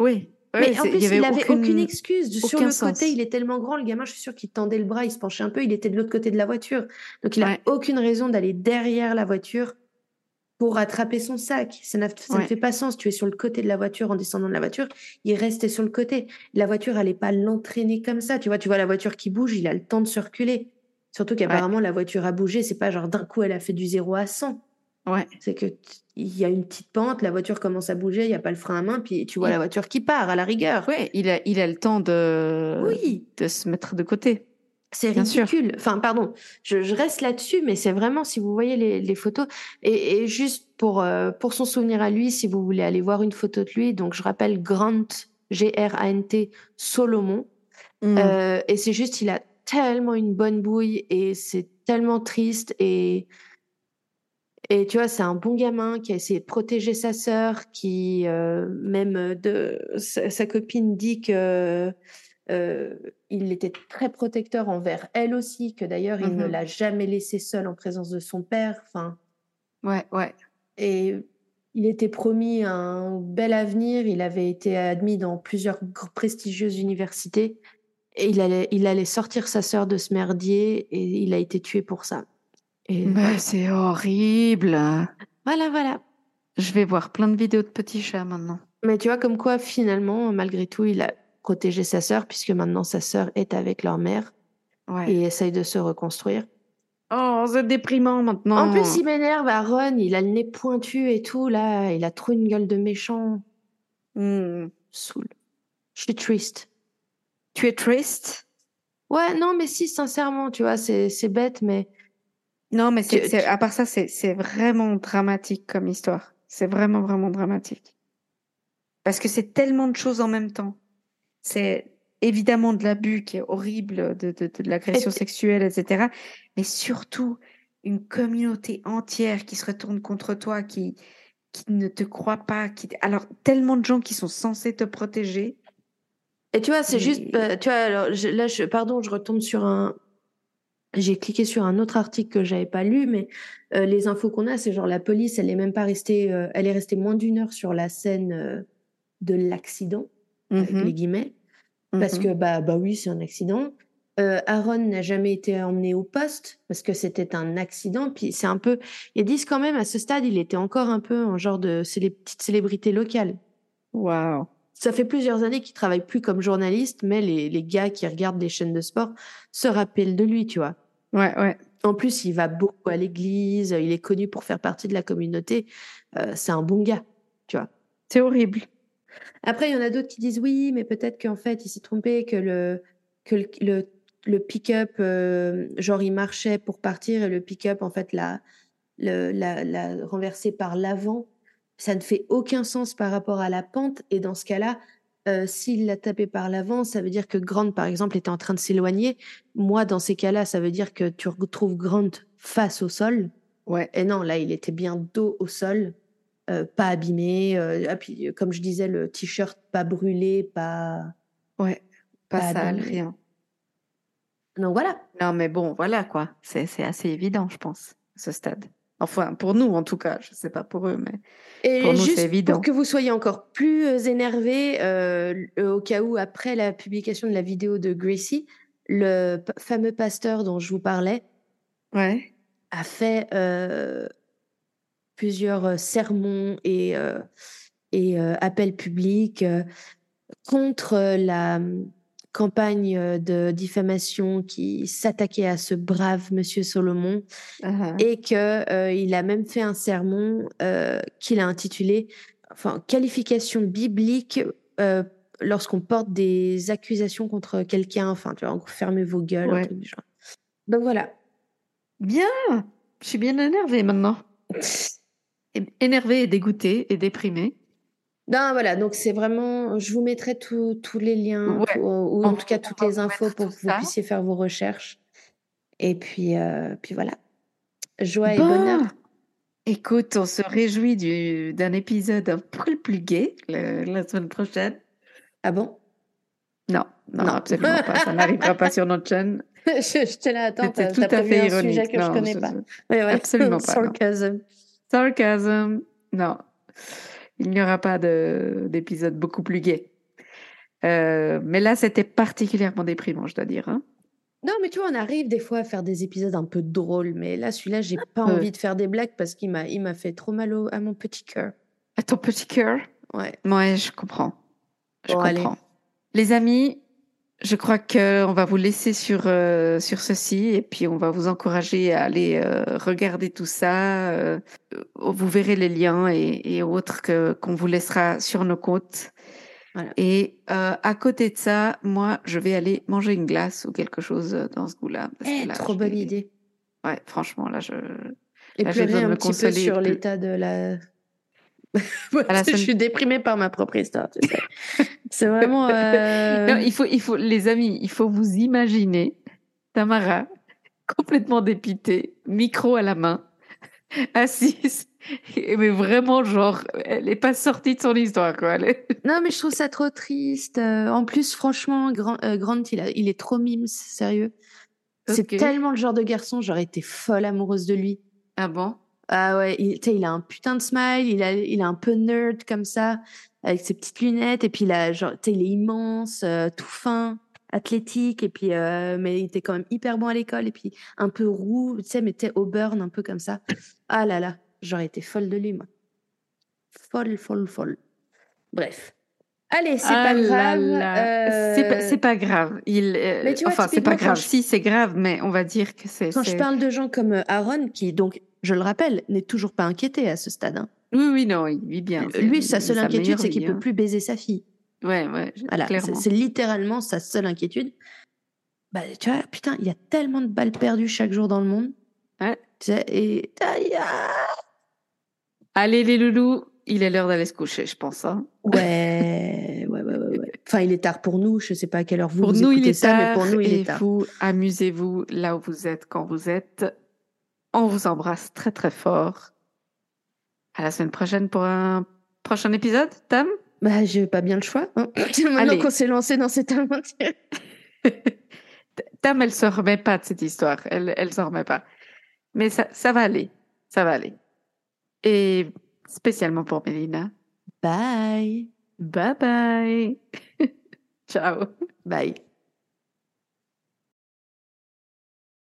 oui. Mais Ouais, en plus, il, avait avait aucune, excuse. Sur le sens. côté, il est tellement grand, le gamin, je suis sûre qu'il tendait le bras, il se penchait un peu, il était de l'autre côté de la voiture. Donc, il a Ouais. aucune raison d'aller derrière la voiture pour attraper son sac. Ça, ne fait pas sens. Tu es sur le côté de la voiture en descendant de la voiture. Il restait sur le côté. La voiture allait pas l'entraîner comme ça. Tu vois, tu vois la voiture qui bouge, il a le temps de circuler. Surtout qu'apparemment, la voiture a bougé. C'est pas genre d'un coup, elle a fait du 0 à 100. Ouais. C'est que il y a une petite pente, la voiture commence à bouger, il n'y a pas le frein à main, puis tu vois la voiture qui part à la rigueur. Ouais, il a, il a le temps de, Oui. de se mettre de côté. C'est ridicule. Enfin, pardon, je, je reste là-dessus, mais c'est vraiment, si vous voyez les, les photos, et, et juste pour, euh, pour son souvenir à lui, si vous voulez aller voir une photo de lui, donc je rappelle Grant, G-R-A-N-T, Solomon. Mm. Euh, et c'est juste, il a tellement une bonne bouille et c'est tellement triste. Et, et tu vois, c'est un bon gamin qui a essayé de protéger sa sœur, qui, euh, même de sa, sa copine dit que euh, il était très protecteur envers elle aussi, que d'ailleurs, il ne Mhm. l'a jamais laissée seule en présence de son père. Enfin, Ouais, ouais. et il était promis un bel avenir. Il avait été admis dans plusieurs prestigieuses universités. Et il allait, il allait sortir sa sœur de ce merdier et il a été tué pour ça. Et voilà. c'est horrible. voilà, voilà. Je vais voir plein de vidéos de petits chats maintenant. Mais tu vois, comme quoi, finalement, malgré tout, il a protégé sa sœur, puisque maintenant sa sœur est avec leur mère Ouais. et essaye de se reconstruire. Oh, c'est déprimant maintenant. En plus, il m'énerve à Ron, il a le nez pointu et tout, là, il a trop une gueule de méchant. Hmm. Saoul. Je suis triste. Tu es triste? Ouais, non, mais si, sincèrement, tu vois, c'est bête, mais Non, mais c'est, Tu- à part ça, c'est vraiment dramatique comme histoire. C'est vraiment, vraiment dramatique. Parce que c'est tellement de choses en même temps. C'est évidemment de l'abus qui est horrible, de, de, de l'agression sexuelle, etc. Mais surtout, une communauté entière qui se retourne contre toi, qui, qui ne te croit pas. Qui... Alors, tellement de gens qui sont censés te protéger. Et tu vois, c'est Mais- juste, euh, tu vois, alors je- là, je, pardon, je retombe sur un. J'ai cliqué sur un autre article que j'avais pas lu, mais euh, les infos qu'on a, c'est genre la police, elle est même pas restée, euh, elle est restée moins d'une heure sur la scène de l'accident, avec Mhm, les guillemets, parce mhm. que bah bah oui, c'est un accident. Euh, Aaron n'a jamais été emmené au poste parce que c'était un accident. Puis c'est un peu, ils disent quand même à ce stade, il était encore un peu en genre de c'est les petites célébrités locales. Waouh. Ça fait plusieurs années qu'il travaille plus comme journaliste, mais les, les gars qui regardent des chaînes de sport se rappellent de lui, tu vois. Ouais, ouais. En plus, il va beaucoup à l'église, il est connu pour faire partie de la communauté. Euh, c'est un bon gars, tu vois. C'est horrible. Après, il y en a d'autres qui disent oui, mais peut-être qu'en fait, il s'est trompé, que le, que le, le, le pick-up, euh, genre, il marchait pour partir et le pick-up, en fait, l'a, l'a renversé par l'avant. Ça ne fait aucun sens par rapport à la pente. Et dans ce cas-là, euh, s'il l'a tapé par l'avant, ça veut dire que Grant, par exemple, était en train de s'éloigner. Moi, dans ces cas-là, ça veut dire que tu retrouves Grant face au sol. Ouais. Et non, là, il était bien dos au sol, euh, pas abîmé. euh, puis, euh, comme je disais, le t-shirt pas brûlé, pas. Ouais. Pas Pas sale, abîmé. rien. Donc voilà. Non, mais bon, voilà quoi. C'est, c'est assez évident, je pense, à ce stade. Enfin, pour nous, en tout cas. Je sais pas pour eux, mais. Et Pour nous, c'est évident. pour que vous soyez encore plus énervés, euh, au cas où, après la publication de la vidéo de Gracie, le fameux pasteur dont je vous parlais Ouais. a fait euh, plusieurs euh, sermons et, euh, et euh, appels publics contre la hum, campagne de diffamation qui s'attaquait à ce brave monsieur Solomon Uh-huh. et que euh, il a même fait un sermon euh, qu'il a intitulé enfin qualification biblique euh, lorsqu'on porte des accusations contre quelqu'un enfin tu vois fermez vos gueules Ouais. genre. donc voilà Bien. Je suis bien énervée maintenant. É- Énervée et dégoûtée et déprimée. non voilà donc c'est vraiment je vous mettrai tous les liens Ouais. tout- ou en tout cas toutes les infos pour que vous ça. puissiez faire vos recherches et puis euh, puis voilà joie et Bon. bonheur Écoute, on se réjouit du, d'un épisode un peu plus gai le- la semaine prochaine. ah bon? Non, non, Non. absolument pas. Ça n'arrivera pas sur notre chaîne. je, je te l'attends C'était tout à fait un ironique. sujet que je Non, connais je- pas je- ouais. Absolument pas. Sarcasm. Non, il n'y aura pas de, d'épisode beaucoup plus gai. Euh, mais là, c'était particulièrement déprimant, je dois dire. hein. Non, mais tu vois, on arrive des fois à faire des épisodes un peu drôles, mais là, celui-là, j'ai pas peu. envie de faire des blagues parce qu'il m'a, il m'a fait trop mal au- à mon petit cœur. À ton petit cœur? Ouais. Ouais, je comprends. Je Bon, allez. comprends. Les amis, je crois que on va vous laisser sur, euh, sur ceci et puis on va vous encourager à aller euh, regarder tout ça. euh, vous verrez les liens et, et autres que, qu'on vous laissera sur nos comptes. Voilà. Et euh, à côté de ça, moi, je vais aller manger une glace ou quelque chose dans ce goût-là. parce que Eh, là, trop bonne vais- idée. Ouais, franchement, là, je. Et Là, pleurer un me petit peu sur l'état de la. À la je suis déprimée par ma propre histoire. tu sais. C'est vraiment. euh, Non, il faut, il faut, les amis, il faut vous imaginer Tamara complètement dépitée, micro à la main, assise, mais vraiment genre, elle n'est pas sortie de son histoire, quoi. Elle est- Non, mais je trouve ça trop triste. Euh, en plus, franchement, Grant, euh, Grant, il, a- il est trop mimes, sérieux. C'est tellement le genre de garçon, j'aurais été folle amoureuse de lui. Ah bon? Ah ouais, il, il a un putain de smile, il a, il a un peu nerd comme ça, avec ses petites lunettes, et puis il a, genre, il est immense, euh, tout fin, athlétique, et puis, euh, mais il était quand même hyper bon à l'école, et puis un peu roux, tu sais, mais tu sais, au burn, un peu comme ça. Ah là là, j'aurais été folle de lui, moi. Folle, folle, folle. Bref. Allez, c'est Ah pas grave. là. C'est pas, euh, c'est pas grave. Il, euh, Mais tu vois, enfin, c'est pas grave. je- Si, c'est grave, mais on va dire que c'est. Quand je parle de gens comme euh, Aaron, qui, donc, je le rappelle, n'est toujours pas inquiété à ce stade. hein. Oui, oui, non, il vit bien. Lui, sa seule inquiétude, c'est qu'il vie, peut hein. plus baiser sa fille. Ouais, ouais, Voilà, c'est- littéralement sa seule inquiétude. Bah, tu vois, putain, il y a tellement de balles perdues chaque jour dans le monde. Ouais. Tu sais, et. Allez, les loulous, il est l'heure d'aller se coucher, je pense. hein. Ouais, ouais, ouais, ouais, ouais. Enfin, il est tard pour nous. Je sais pas à quelle heure vous, pour vous nous, il écoutez est ça, tard. mais pour nous, il est tard. vous, amusez-vous là où vous êtes, quand vous êtes. On vous embrasse très, très fort. À la semaine prochaine pour un prochain épisode, Tam? Bah, j'ai pas bien le choix. hein. Maintenant qu'on s'est lancé dans cette aventure. Tam, elle se remet pas de cette histoire. Elle, elle s'en remet pas. Mais ça, ça va aller. Ça va aller. Et spécialement pour Mélina. Bye. Bye bye. Ciao. Bye.